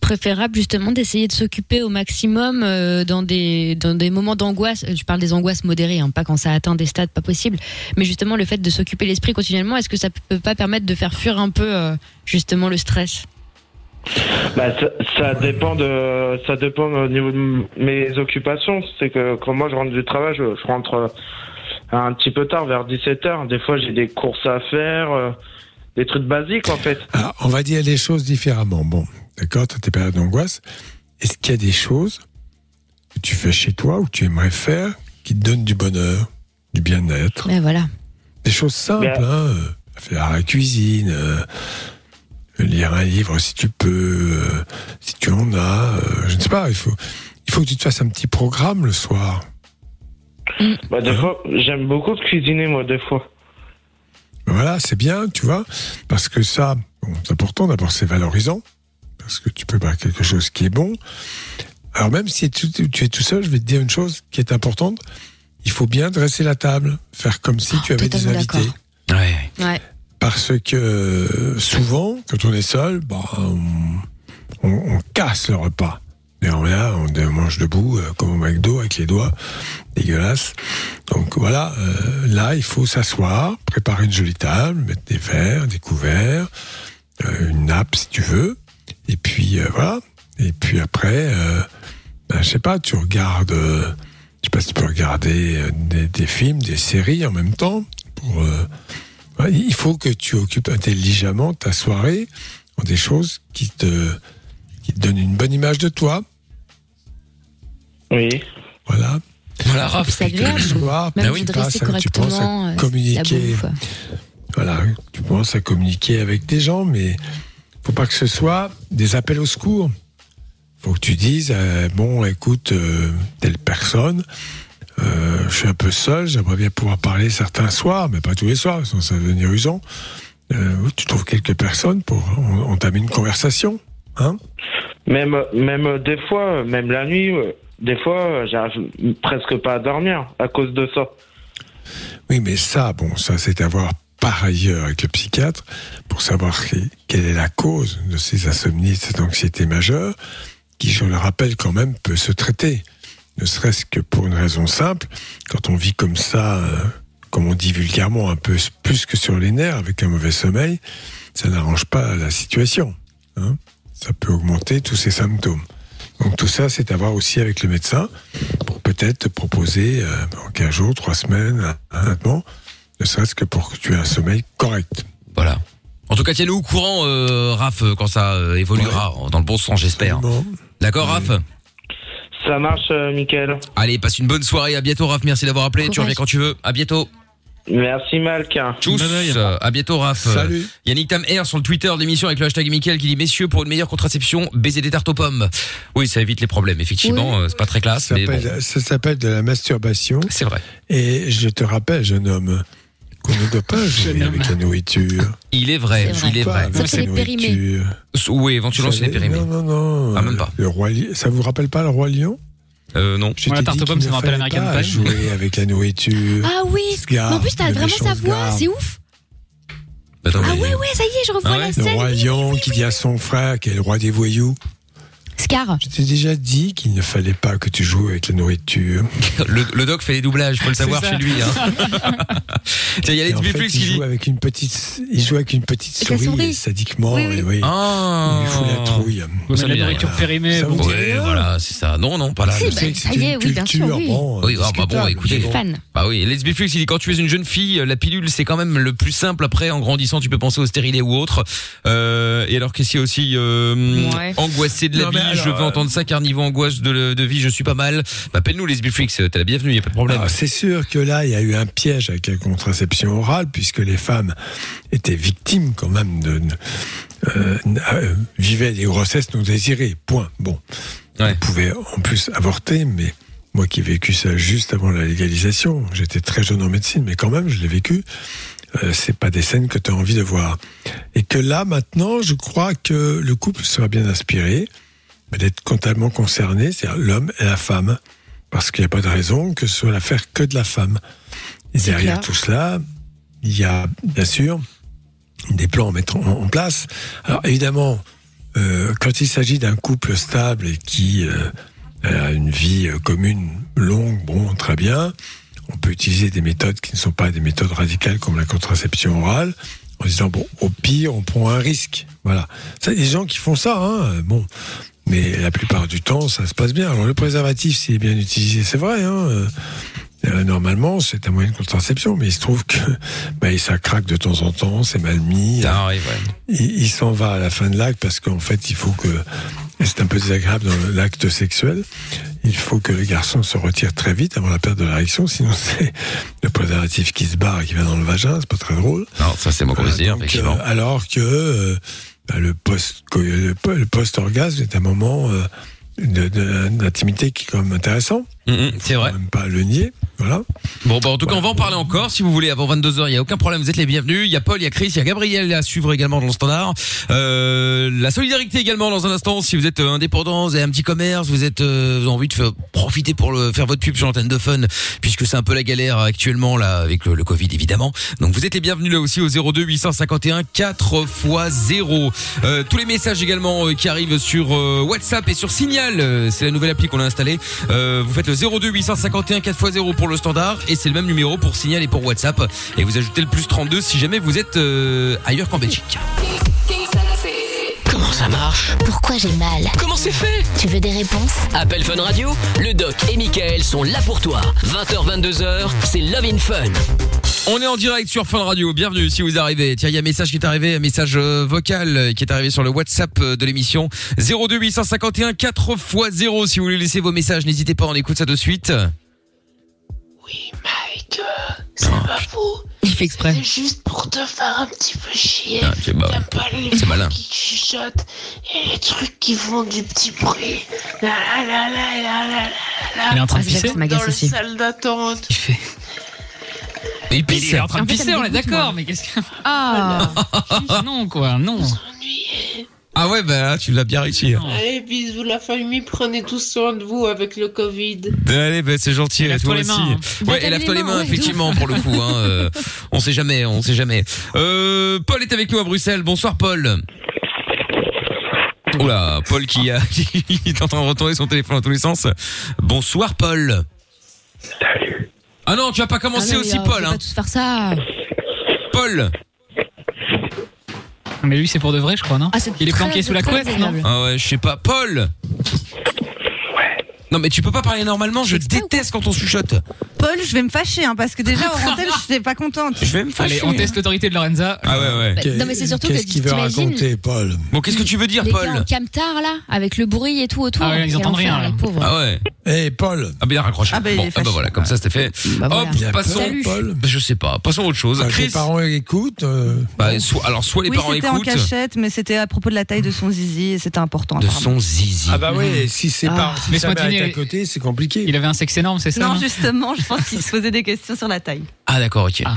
préférable justement d'essayer de s'occuper au maximum euh, dans des dans des moments d'angoisse. Euh, Je parle des angoisses modérées, hein, pas quand ça atteint des stades pas possibles. Mais justement le fait de s'occuper l'esprit continuellement, est-ce que ça peut pas permettre de faire fuir un peu euh, justement le stress? Bah, ça, ça dépend de, ça dépend au niveau de mes occupations. C'est que quand moi je rentre du travail, je, je rentre euh, un petit peu tard, vers 17h. Des fois, j'ai des courses à faire, euh, des trucs basiques en fait. Alors, on va dire les choses différemment. Bon, d'accord, tu as tes périodes d'angoisse. Est-ce qu'il y a des choses que tu fais chez toi ou que tu aimerais faire qui te donnent du bonheur, du bien-être? Mais voilà. Des choses simples, Ben- hein, euh, faire la cuisine, euh, lire un livre si tu peux, euh, si tu en as, euh, je ne sais pas, il faut, il faut que tu te fasses un petit programme le soir. Bah, des fois, j'aime beaucoup cuisiner moi, des fois. Voilà, c'est bien, tu vois, parce que ça, bon, c'est important, d'abord c'est valorisant, parce que tu peux faire quelque chose qui est bon. Alors même si tu, tu es tout seul, je vais te dire une chose qui est importante, il faut bien dresser la table, faire comme si tu avais des invités. d'accord. Ouais. Parce que souvent, quand on est seul, bah, on, casse le repas. Et on, là, on mange debout, euh, comme au McDo, avec les doigts, dégueulasse. Donc voilà, euh, là, il faut s'asseoir, préparer une jolie table, mettre des verres, des couverts, euh, une nappe si tu veux. Et puis voilà. Et puis après, ben, je sais pas, tu regardes, je sais pas si tu peux regarder des, des films, des séries en même temps. Pour, il faut que tu occupes intelligemment ta soirée en des choses qui te, qui te donnent une bonne image de toi. Oui. Voilà. Voilà, Raph. C'est agréable. Le soir, Même tu passes penses correctement, à euh, communiquer. la. Voilà, tu penses à communiquer avec des gens, mais faut pas que ce soit des appels au secours. Faut que tu dises, euh, bon, écoute, euh, telle personne, euh, je suis un peu seul, j'aimerais bien pouvoir parler certains soirs, mais pas tous les soirs, sinon ça va devenir usant. Euh, tu trouves quelques personnes pour entamer une conversation, hein? Même, même des fois, même la nuit, des fois, j'arrive presque pas à dormir à cause de ça. Oui, mais ça, bon, ça, c'est à voir par ailleurs avec le psychiatre pour savoir quelle est la cause de ces insomnies, de cette anxiété majeure, qui, je le rappelle, quand même, peut se traiter. Ne serait-ce que pour une raison simple, quand on vit comme ça, euh, comme on dit vulgairement, un peu plus que sur les nerfs, avec un mauvais sommeil, ça n'arrange pas la situation. hein. ça peut augmenter tous ces symptômes. Donc tout ça, c'est à voir aussi avec le médecin pour peut-être te proposer euh, en 15 jours, 3 semaines, un, traitement, ne serait-ce que pour que tu aies un sommeil correct. Voilà. En tout cas, tiens-nous au courant, euh, Raph, quand ça évoluera dans le bon sens, j'espère. D'accord, Raph? Ça marche, euh, Mickaël. Allez, passe une bonne soirée. À bientôt, Raph. Merci d'avoir appelé. Tu reviens quand tu veux. À bientôt. Merci, Malk. Tchuss. Euh, À bientôt, Raph. Salut. Yannick Tam Air sur le Twitter de l'émission avec le hashtag Mickaël qui dit Messieurs, pour une meilleure contraception, baiser des tartes aux pommes. Oui, ça évite les problèmes. Effectivement, euh, c'est pas très classe, Ça mais bon. s'appelle de la masturbation. C'est vrai. Et je te rappelle, jeune homme, qu'on ne doit pas jouer avec la nourriture. Il est vrai, C'est il est vrai. avec la nourriture. Oui, éventuellement, c'est périmés. Non, non, non. Ah, même pas. Le roi Li- ça vous rappelle pas le roi lion? Euh, non. Je Moi, la t'ai tarte dit aux pommes, qu'il ça ne me rappelle fallait American pas Pie. jouer avec la nourriture. Ah oui Sgar, Mais En plus, t'as vraiment sa voix, c'est ouf Attends, Ah mais- ouais, ouais, ça y est, je revois Ah ouais? La Le scène. roi lion qui dit à son frère qui est le roi des voyous. Scar. Je t'ai déjà dit qu'il ne fallait pas que tu joues avec la nourriture. Le, le doc fait les doublages, faut le savoir C'est chez lui. Hein. Tiens, il y a les en fait, Biflux il qui dit. joue avec une petite, il joue avec une petite souris, souris. sadiquement. Oui, oui. et oui. Ah. Il lui fout la trouille. Ça la nourriture rien. périmée, Ça bon. Ouais, voilà, c'est ça. Non, non, pas là. Si, bah, sais. ça y est, oui, bien sûr, oui. Bon, Oui, ah, bah bon, écoutez. Je suis mais fan. Bah oui, Let's Be Flux, il dit quand tu es une jeune fille, la pilule c'est quand même le plus simple. Après, en grandissant, tu peux penser au stérilet ou autre. Euh, et alors qu'est-ce qu'il y a aussi euh, Ouais. angoissé de la vie Je veux euh, entendre ça car niveau angoisse de, de vie, je suis pas mal. Appelle-nous Let's Be Flux, t'es la bienvenue, y a pas de problème. Alors, c'est sûr que là, il y a eu un piège avec la contraception orale, puisque les femmes étaient victimes quand même de. euh, euh, vivaient des grossesses non désirées. Point. Bon. Ouais. Elles pouvaient en plus avorter, mais moi qui ai vécu ça juste avant la légalisation, j'étais très jeune en médecine, mais quand même, je l'ai vécu. Euh, c'est pas des scènes que tu as envie de voir. Et que là, maintenant, je crois que le couple sera bien inspiré mais d'être totalement concerné, c'est-à-dire l'homme et la femme. Parce qu'il n'y a pas de raison que ce soit l'affaire que de la femme. Et C'est derrière clair. tout cela, il y a bien sûr des plans à mettre en, place. Alors évidemment, euh, quand il s'agit d'un couple stable et qui euh, a une vie euh, commune longue, bon, très bien, on peut utiliser des méthodes qui ne sont pas des méthodes radicales comme la contraception orale, en disant bon, au pire, on prend un risque. Voilà. Ça, il y a des gens qui font ça, hein. Bon, mais la plupart du temps, ça se passe bien. Alors le préservatif, s'il est bien utilisé, c'est vrai. Hein. euh, euh, normalement, c'est un moyen de contraception, mais il se trouve que bah, ça craque de temps en temps, c'est mal mis. Ah oui, ouais. Il, il s'en va à la fin de l'acte parce qu'en fait, il faut que c'est un peu désagréable dans l'acte sexuel. Il faut que le garçon se retire très vite avant la perte de l'érection, sinon c'est le préservatif qui se barre et qui va dans le vagin, c'est pas très drôle. Non, ça c'est mon Voilà, donc, effectivement. euh, alors que euh, bah, le post le po- le post-orgasme est un moment euh, d'intimité qui est quand même intéressant. Hum, hum, c'est vrai. Même pas le nier. Voilà. Bon, bah, en tout cas, on va en parler encore. Si vous voulez, avant 22h, il y a aucun problème. Vous êtes les bienvenus. Il y a Paul, il y a Chris, il y a Gabriel à suivre également dans le standard. Euh, la solidarité également dans un instant. Si vous êtes euh, indépendant, vous avez un petit commerce, vous êtes, euh, vous avez envie de faire- profiter pour le, faire votre pub sur l'antenne de Fun, puisque c'est un peu la galère actuellement là avec le, le Covid évidemment. Donc vous êtes les bienvenus là aussi au 02 851 4 x 0. Euh, tous les messages également euh, qui arrivent sur euh, WhatsApp et sur Signal. Euh, c'est la nouvelle appli qu'on a installée. Euh, vous faites le 02 851 4 x 0 pour le standard et c'est le même numéro pour Signal et pour WhatsApp. Et vous ajoutez le plus 32 si jamais vous êtes euh, ailleurs qu'en Belgique. Comment ça marche? Pourquoi j'ai mal? Comment c'est fait? Tu veux des réponses? Appel Fun Radio, le doc et Michael sont là pour toi. 20h, 22h, c'est Love in Fun. On est en direct sur Fun Radio. Bienvenue si vous arrivez. Tiens, il y a un message qui est arrivé, un message euh, vocal euh, qui est arrivé sur le WhatsApp euh, de l'émission 02 851 4 x 0. Si vous voulez laisser vos messages, n'hésitez pas. On écoute ça de suite. Mike, euh, c'est pas fou. Il fait exprès. C'est juste pour te faire un petit peu chier. Ah, ok, bah, T'aimes pas les c'est malin. trucs qui chuchotent et les trucs qui font du petit bruit. La la la la la la la. Il est en train de Ah, pisser Dans la salle d'attente. Il fait. Et il Mais il est en train de pisser, on est d'accord, mais qu'est-ce que. Ah, Non, quoi, non. Ah ouais, bah là, tu l'as bien réussi. Allez, bisous la famille, prenez tous soin de vous avec le Covid. Allez, bah, c'est gentil. Et toi les aussi. mains, Bah, Ouais, et lave-toi les les mains, ouais, effectivement, pour le coup. Hein, euh, on sait jamais, on sait jamais. Euh, Paul est avec nous à Bruxelles. Bonsoir, Paul. Oula, Paul qui, a, qui est en train de retourner son téléphone dans tous les sens. Bonsoir, Paul. Salut. Ah non, tu vas pas Ah commencer non, aussi, euh, Paul. faut Hein. pas tous faire ça. Paul. Mais lui, c'est pour de vrai, je crois, non Ah, c'est Il est très, planqué sous la couette, non. Ah ouais, je sais pas. Paul. Non mais tu peux pas parler normalement, je déteste quand on chuchote. Paul, je vais me fâcher hein, parce que déjà hors antenne, je suis pas contente. Je vais me fâcher. Allez, on teste l'autorité de Lorenza. Ah ouais ouais. Bah, non, mais c'est surtout que Qu'est-ce qu'il veut raconter, Paul? Bon, qu'est-ce que tu veux dire, les Paul? gars en camtar là, avec le bruit et tout autour. Ah ouais, ils entendent rien, là. les pauvres. Ah ouais. Eh, Paul Ah bien raccroché. Ah bah, il bon, est ah bah fâché. voilà, comme ça c'était fait. Bah. Hop, a passons. Salut. Paul Bah, je sais pas, passons à autre chose. Chris. tes parents écoutent, euh, Bah, soit, alors soit les oui, parents c'était en écoutent cachette, mais c'était à propos de la taille de son zizi et c'était important. de son zizi. Ah bah oui, si c'est Ah. pas si Mais sa ce mère matin, est à côté, c'est compliqué. Il avait un sexe énorme, c'est ça Non, non? justement, je pense qu'il se posait des questions sur la taille. Ah d'accord, ok. Ah.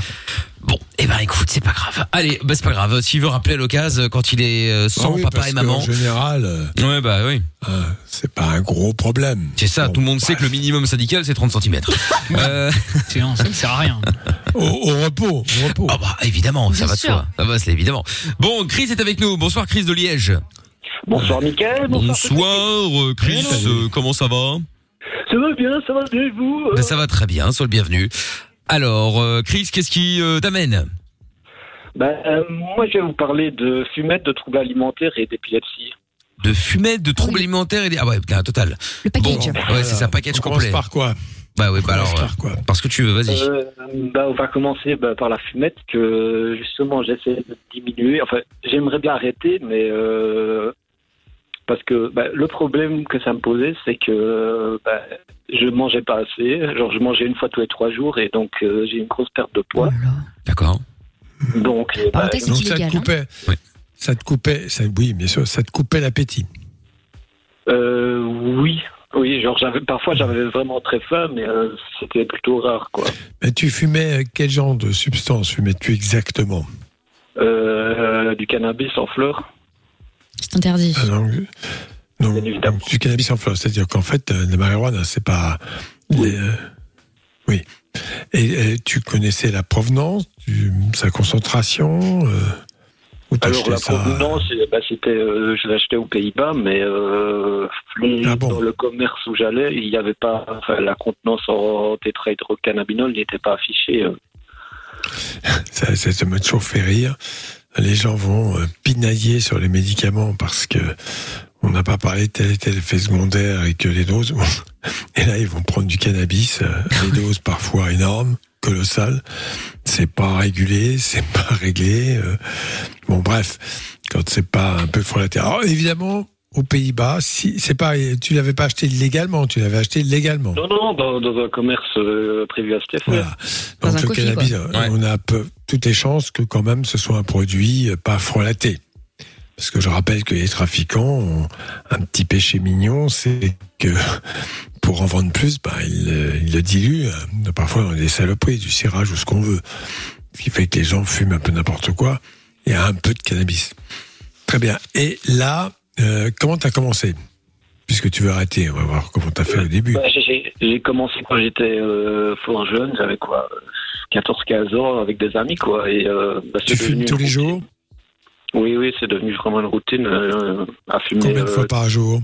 Bon, eh ben écoute, c'est pas grave. Allez, bah c'est pas grave. S'il veut rappeler à l'occasion quand il est euh, sans Ah oui, papa parce et que, maman. En général, euh, Ouais bah oui. euh, c'est pas un gros problème. C'est ça, Bon, tout le monde sait que le minimum syndical c'est 30 cm. euh, ça ne sert à rien. Au, au repos, au repos. ah bah évidemment, ça Bien va de sûr. soi. Ça va, c'est évidemment. Bon, Chris est avec nous. Bonsoir Chris de Liège. Bonsoir, Mickaël. Bonsoir. Bonsoir euh, Chris, euh, comment ça va? Ça va bien, ça va bien, vous? Euh Ben, Ça va très bien, sois le bienvenu. Alors, euh, Chris, qu'est-ce qui euh, t'amène Bah, euh, moi, je vais vous parler de fumette, de troubles alimentaires et d'épilepsie. De fumette, de troubles alimentaires et des... Ah ouais, là, total. Le Bon, package. ouais, c'est ça, package on commence complet. par quoi Bah oui, bah alors, par quoi parce que tu veux, vas-y. Euh, bah, on va commencer bah, par la fumette que justement j'essaie de diminuer. Enfin, j'aimerais bien arrêter, mais euh, parce que bah, le problème que ça me posait, c'est que bah, je mangeais pas assez. Genre, je mangeais une fois tous les trois jours et donc euh, j'ai une grosse perte de poids. D'accord. Donc, euh, bah, ça te illégal. hein. coupait, ça te coupait, ça, oui, bien sûr, ça te coupait l'appétit. euh, oui. Oui, genre j'avais parfois j'avais vraiment très faim, mais euh, c'était plutôt rare quoi. Mais tu fumais quel genre de substance fumais-tu exactement? Euh, du cannabis en fleurs. C'est interdit. Ah, du cannabis en fleurs, c'est-à-dire qu'en fait, euh, la marijuana, c'est pas. les, euh, oui. Et, et tu connaissais la provenance, du- sa concentration euh, Alors la ça provenance, ben, c'était, euh, je acheté aux Pays-Bas, mais euh, les- Ah bon dans le commerce où j'allais, il n'y avait pas, enfin, la contenance en tétrahydrocannabinol n'était pas affichée. ça, ça, ça m'a toujours fait rire. Les gens vont pinailler sur les médicaments parce que on n'a pas parlé de tel et tel effet secondaire et que les doses. Et là, ils vont prendre du cannabis, euh, des doses parfois énormes, colossales. C'est pas régulé, c'est pas réglé. euh. Bon, bref, quand c'est pas un peu frelaté. Alors évidemment, aux Pays-Bas, si c'est pas, tu l'avais pas acheté illégalement, tu l'avais acheté légalement. Non, non, dans, dans un commerce euh, prévu à effet. Voilà. Dans Donc un le coffee, cannabis, quoi. euh, on a peu, toutes les chances que quand même ce soit un produit pas frelaté. Parce que je rappelle que les trafiquants ont un petit péché mignon, c'est que pour en vendre plus, bah, ils, euh, ils le diluent, euh, parfois dans des saloperies, du cirage ou ce qu'on veut. Ce qui fait que les gens fument un peu n'importe quoi et un peu de cannabis. Très bien. Et là, euh, comment t'as commencé? Puisque tu veux arrêter, on va voir comment t'as fait au début. Bah, j'ai- commencé quand j'étais euh, fort jeune, j'avais quoi, euh, 14-15 ans avec des amis, quoi. Et, euh, bah, Tu fumes devenu tous les jours? Oui, oui, c'est devenu vraiment une routine euh, à fumer Combien de euh, fois par jour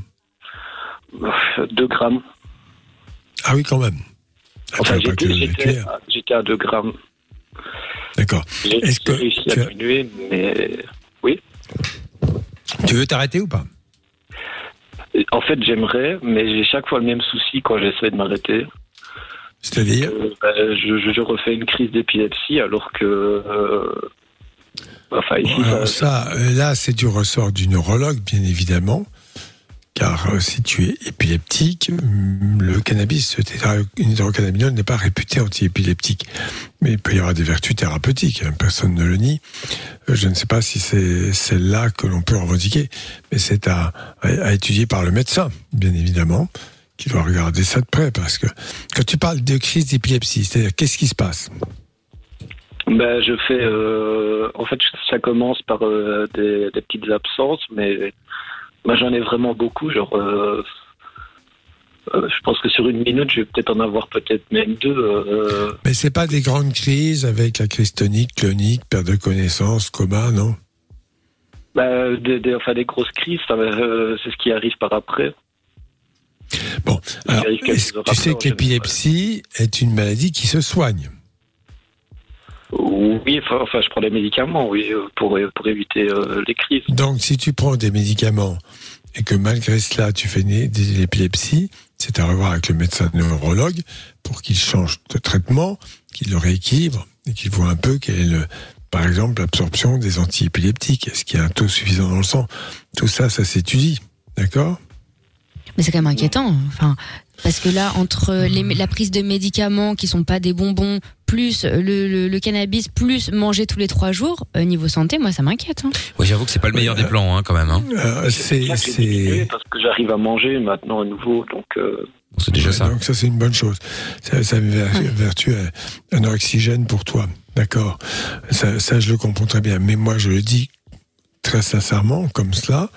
2 grammes. Ah oui, quand même. Ah, Enfin, j'étais à- j'étais à 2 grammes. D'accord. J'ai Est-ce que réussi tu à as- diminuer, mais oui. Tu veux t'arrêter ou pas? En fait, j'aimerais, mais j'ai chaque fois le même souci quand j'essaie de m'arrêter. C'est-à-dire? Euh, ben, je, je refais une crise d'épilepsie alors que. euh, enfin, ici, Bon, alors ça- ça, euh, là, c'est du ressort du neurologue, bien évidemment, car euh, si tu es épileptique, hum, le cannabis, une hydrocannabinol n'est pas réputé anti-épileptique, mais il peut y avoir des vertus thérapeutiques. hein, personne ne le nie. Euh, Je ne sais pas si c'est celle-là que l'on peut revendiquer, mais c'est à, à, à étudier par le médecin, bien évidemment, qui doit regarder ça de près, parce que quand tu parles de crise d'épilepsie, c'est-à-dire qu'est-ce qui se passe? Ben, je fais. euh, en fait, ça commence par euh, des, des petites absences, mais ben, j'en ai vraiment beaucoup. Genre, euh, euh, je pense que sur une minute, je vais peut-être en avoir peut-être même deux. euh, Mais c'est pas des grandes crises avec la crise tonique, clonique, perte de connaissance, coma, non? Ben, des, des- enfin, des grosses crises, c'est ce qui arrive par après. Bon, alors, tu sais que l'épilepsie est une maladie qui se soigne? Oui, enfin, enfin, je prends des médicaments, oui, euh, pour, pour éviter euh, les crises. Donc, si tu prends des médicaments et que malgré cela, tu fais né- des épilepsies, c'est à revoir avec le médecin neurologue pour qu'il change de traitement, qu'il le rééquilibre et qu'il voit un peu quel est le, par exemple, l'absorption des antiépileptiques. Est-ce qu'il y a un taux suffisant dans le sang? Tout ça, ça s'étudie. D'accord? Mais c'est quand même inquiétant. Enfin, parce que là, entre les- la prise de médicaments qui sont pas des bonbons, plus le, le- le cannabis, plus manger tous les trois jours, euh, niveau santé, moi, ça m'inquiète. hein. Ouais, j'avoue que c'est pas le meilleur des plans, hein, quand même. Hein. Euh, c'est, parce que j'arrive à manger maintenant à nouveau, donc. euh, C'est déjà ça. Donc ça, c'est une bonne chose. Ça, ça a une ver- vertu euh, anorexigène pour toi. D'accord ça, ça, je le comprends très bien. Mais moi, je le dis très sincèrement, comme cela,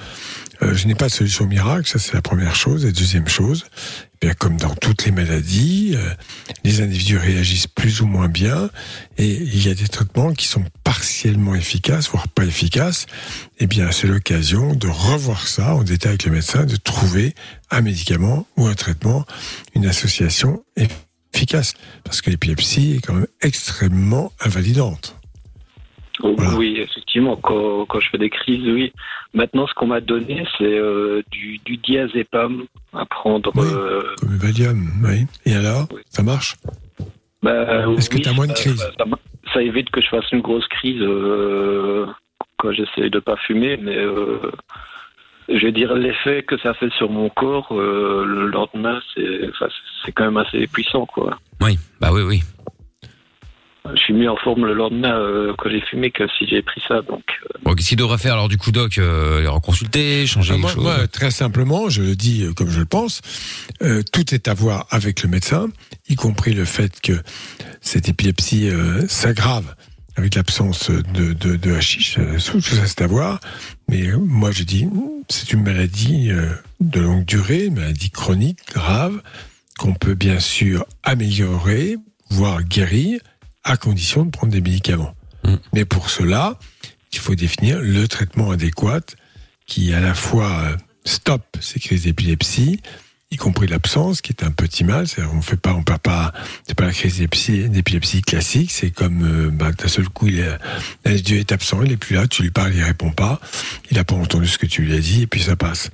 euh, je n'ai pas de solution miracle. Ça, c'est la première chose. Et deuxième chose, bien, comme dans toutes les maladies, euh, les individus réagissent plus ou moins bien. Et il y a des traitements qui sont partiellement efficaces, voire pas efficaces. Eh bien, c'est l'occasion de revoir ça en détail avec le médecin, de trouver un médicament ou un traitement, une association efficace. Parce que l'épilepsie est quand même extrêmement invalidante. Oui, effectivement, quand, quand je fais des crises, oui. Maintenant, ce qu'on m'a donné, c'est euh, du, du diazépam à prendre. euh, Comme le Valium, oui. Et alors, ça marche? Bah, Est-ce que oui, tu as moins de crises? ça, ça évite que je fasse une grosse crise euh, quand j'essaie de pas fumer, mais euh, je vais dire l'effet que ça fait sur mon corps euh, le lendemain, c'est quand même assez puissant, quoi. Oui, bah oui, oui. Je suis mieux en forme le lendemain euh, quand j'ai fumé que si j'ai pris ça, donc. euh, Bon, qu'est-ce qu'il devrait faire alors du coup, Doc euh, Reconsulter, changer Ah, les choses moi, très simplement, je le dis euh, comme je le pense, euh, tout est à voir avec le médecin, y compris le fait que cette épilepsie euh, s'aggrave avec l'absence de, de, de hashish. tout ça, c'est à voir. Mais euh, moi, je dis, c'est une maladie euh, de longue durée, une maladie chronique, grave, qu'on peut bien sûr améliorer, voire guérir, à condition de prendre des médicaments. Mais pour cela, il faut définir le traitement adéquat qui à la fois euh, stoppe ces crises d'épilepsie, y compris l'absence, qui est un petit mal. C'est-à-dire, on fait pas, on perd pas, c'est pas la crise d'épilepsie, classique. C'est comme, euh, bah, d'un seul coup, il est, l'individu est absent, il est plus là, tu lui parles, il répond pas, il a pas entendu ce que tu lui as dit, et puis ça passe.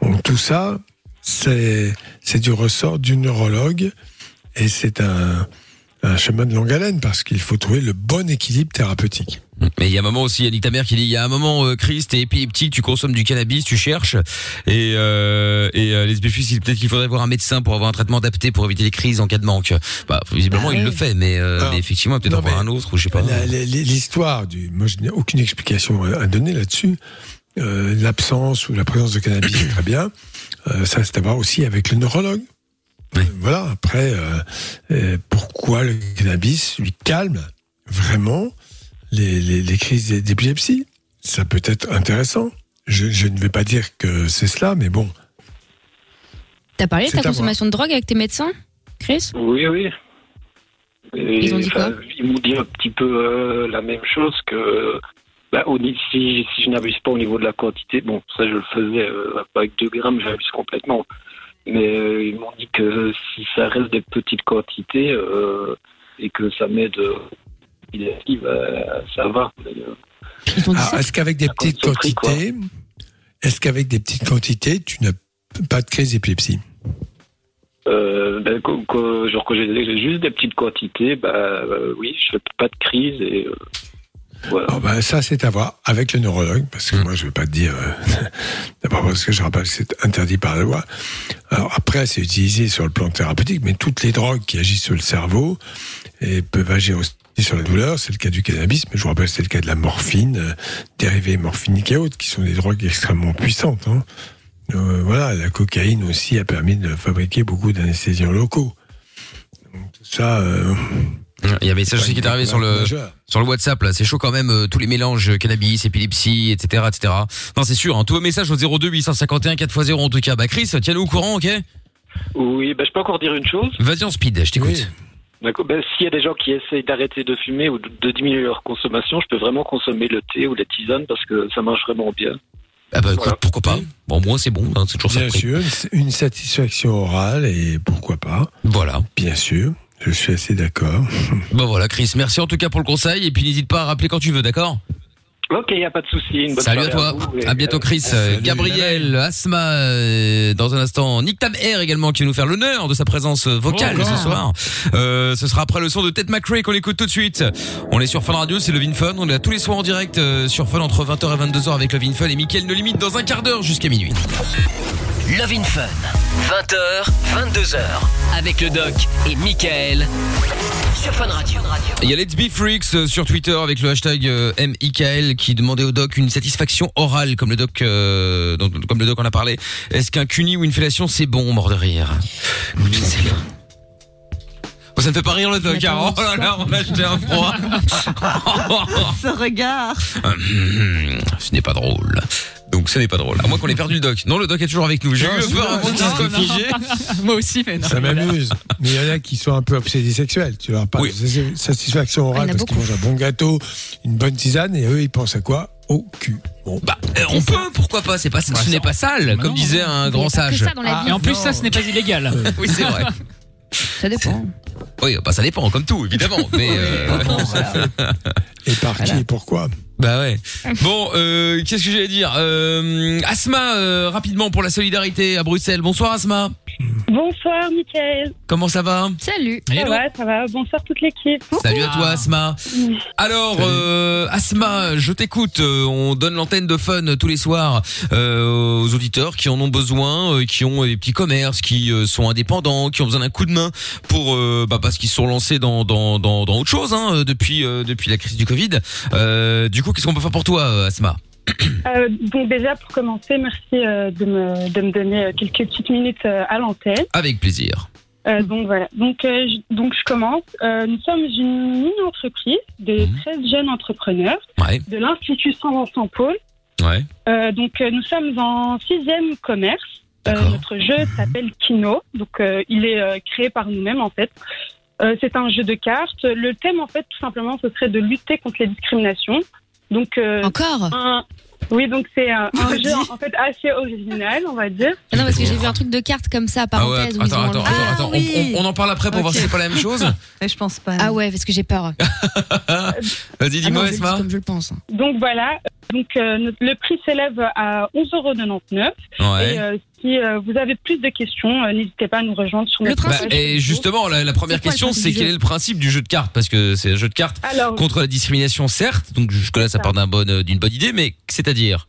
Bon, tout ça, c'est, c'est du ressort du neurologue, et c'est un, un chemin de longue haleine, parce qu'il faut trouver le bon équilibre thérapeutique. Mais il y a un moment aussi, Yannick ta mère qui dit, il y a un moment, euh, Chris, t'es épileptique, tu consommes du cannabis, tu cherches, et euh, et euh, les peut-être qu'il faudrait voir un médecin pour avoir un traitement adapté pour éviter les crises en cas de manque. Bah, visiblement, Bah il oui. le fait, mais, euh, Alors, mais effectivement, peut-être non, en voir mais un autre, ou je sais pas. L'histoire du, moi je n'ai aucune explication à donner là-dessus. Euh, L'absence ou la présence de cannabis, c'est très bien. Euh, ça, c'est à voir aussi avec le neurologue. Voilà. Après, euh, euh, pourquoi le cannabis lui calme vraiment les, les, les crises d'épilepsie? Ça peut être intéressant. Je, je ne vais pas dire que c'est cela, mais bon. T'as parlé de ta consommation de drogue avec tes médecins, Chris? Oui, oui. Et, Ils ont dit quoi? Ils m'ont dit un petit peu euh, la même chose que bah, si, si je n'abuse pas au niveau de la quantité, bon, ça je le faisais euh, pas avec 2 grammes, j'abuse complètement. Mais euh, ils m'ont dit que si ça reste des petites quantités euh, et que ça m'aide, euh, ça va. Est-ce qu'avec des petites quantités, Est-ce qu'avec des petites quantités, tu n'as pas de crise d'épilepsie Euh, ben, co- genre quand j'ai j'ai juste des petites quantités, bah euh, oui, je fais pas de crise et euh, voilà. Oh, bah, ça, c'est à voir avec le neurologue, parce que moi, je vais pas te dire. euh, D'abord, parce que je rappelle que c'est interdit par la loi. Alors, après, c'est utilisé sur le plan thérapeutique, mais toutes les drogues qui agissent sur le cerveau et peuvent agir aussi sur la douleur. C'est le cas du cannabis, mais je vous rappelle, c'est le cas de la morphine, euh, dérivés morphiniques et autres, qui sont des drogues extrêmement puissantes. hein. Euh, voilà, la cocaïne aussi a permis de fabriquer beaucoup d'anesthésiens locaux. Donc, tout ça. Il y a un message aussi qui est arrivé sur le majeur. sur le WhatsApp là, c'est chaud quand même euh, tous les mélanges euh, cannabis, épilepsie, etc., etc. Non, c'est sûr. Hein, tous vos messages au 02 851 4x0 en tout cas. Bah Chris, tiens-nous au courant, ok? Oui, ben je peux encore dire une chose. Vas-y en speed, je t'écoute. D'accord. Ben, s'il y a des gens qui essayent d'arrêter de fumer ou de, de diminuer leur consommation, je peux vraiment consommer le thé ou la tisane parce que ça marche vraiment bien. Ah bah écoute, pourquoi pas? Bon, moi c'est bon, hein, c'est toujours ça. Bien sûr, une- une satisfaction orale et pourquoi pas. Voilà. Bien sûr, je suis assez d'accord. Bah voilà, Chris, merci en tout cas pour le conseil et puis n'hésite pas à rappeler quand tu veux, d'accord? Ok, y a pas de souci. Une bonne Salut à toi. vous À bientôt Chris, Euh, Gabriel, Asma, euh, dans un instant, Nick Tam Air également qui va nous faire l'honneur de sa présence vocale Oh, ce soir. Euh, ce sera après le son de Ted McRae qu'on écoute tout de suite. On est sur Fun Radio, c'est Levin Fun. On est là tous les soirs en direct euh, sur Fun entre 20h et 22h avec Levin Fun et Mickaël No Limite dans un quart d'heure jusqu'à minuit. Love in Fun. 20h, 22h. Avec le doc et Michael. Sur Fun Radio. Il y a Let's Be Freaks euh, sur Twitter avec le hashtag euh, MIKL qui demandait au doc une satisfaction orale comme le doc euh, comme le doc en a parlé. Est-ce qu'un cuni ou une fellation c'est bon mort de rire? Écoute, je ne sais pas. Bon, ça ne fait pas rire le doc, hein. oh là là, on a acheté un froid. Ce regard. ce n'est pas drôle. Donc ce n'est pas drôle. À moins qu'on ait perdu le doc. Non, le doc est toujours avec nous. J'ai eu peur pas- avant qu'il non, soit non. figé. Moi aussi, mais non. Ça m'amuse. Mais il y en a qui sont un peu obsédés sexuels. Tu leur parles de sati- satisfaction orale Ah, a parce qu'ils mangent un bon gâteau, une bonne tisane, et eux, ils pensent à quoi? Au cul. Bon. Bah, euh, on peut, pourquoi pas C'est pas, ce n'est pas sale, comme disait un grand sage. Ah, et en plus, ça, ce n'est pas illégal. Oui, c'est vrai. Ça dépend. Oui, bah ça dépend, comme tout, évidemment. Mais euh, Et par qui et pourquoi? Bah ouais. Bon, euh, qu'est-ce que j'allais dire euh, Asma, euh, rapidement pour la solidarité à Bruxelles. Bonsoir Asma. Bonsoir, Mickaël. Comment ça va? Salut. Ça va, ça va. Bonsoir toute l'équipe. Salut à toi Asma. Alors euh, Asma, je t'écoute. Euh, On donne l'antenne de Fun tous les soirs euh, aux auditeurs qui en ont besoin, euh, qui ont des petits commerces, qui euh, sont indépendants, qui ont besoin d'un coup de main pour euh, bah, parce qu'ils se sont lancés dans dans dans, dans autre chose hein, depuis euh, depuis la crise du Covid. Euh, du coup, qu'est-ce qu'on peut faire pour toi, euh, Asma Euh, donc déjà, pour commencer, merci euh, de, me, de me donner quelques petites minutes euh, à l'antenne. Avec plaisir. Donc voilà. Donc, je, donc je commence. Nous sommes une mini-entreprise de 13 jeunes entrepreneurs Ouais. de l'Institut Saint-Vincent Paul. Ouais. Donc nous sommes en sixième commerce. Notre jeu s'appelle Kino. Donc il est créé par nous-mêmes en fait. C'est un jeu de cartes. Le thème en fait tout simplement ce serait de lutter contre les discriminations. Donc euh, encore? Oui donc c'est un, un jeu en fait assez original on va dire. Ah Non, parce que j'ai vu un truc de cartes comme ça, Ah ouais, parenthèse. ils attends, attends, attends. On- On, on en parle après pour voir si c'est pas la même chose? Je pense pas. Ah ouais, parce que j'ai peur. Vas-y, dis-moi, Ah Esma. Comme je le pense. Donc voilà, donc euh, le prix s'élève à 11,99 euros. Ouais. Et euh, si euh, vous avez plus de questions, euh, n'hésitez pas à nous rejoindre sur notre Bah, et justement, la, la première le question, c'est quel est le principe du jeu de cartes? Parce que c'est un jeu de cartes Alors- contre la discrimination, certes. Donc jusque-là, ça part d'une bonne idée, mais c'est-à-dire?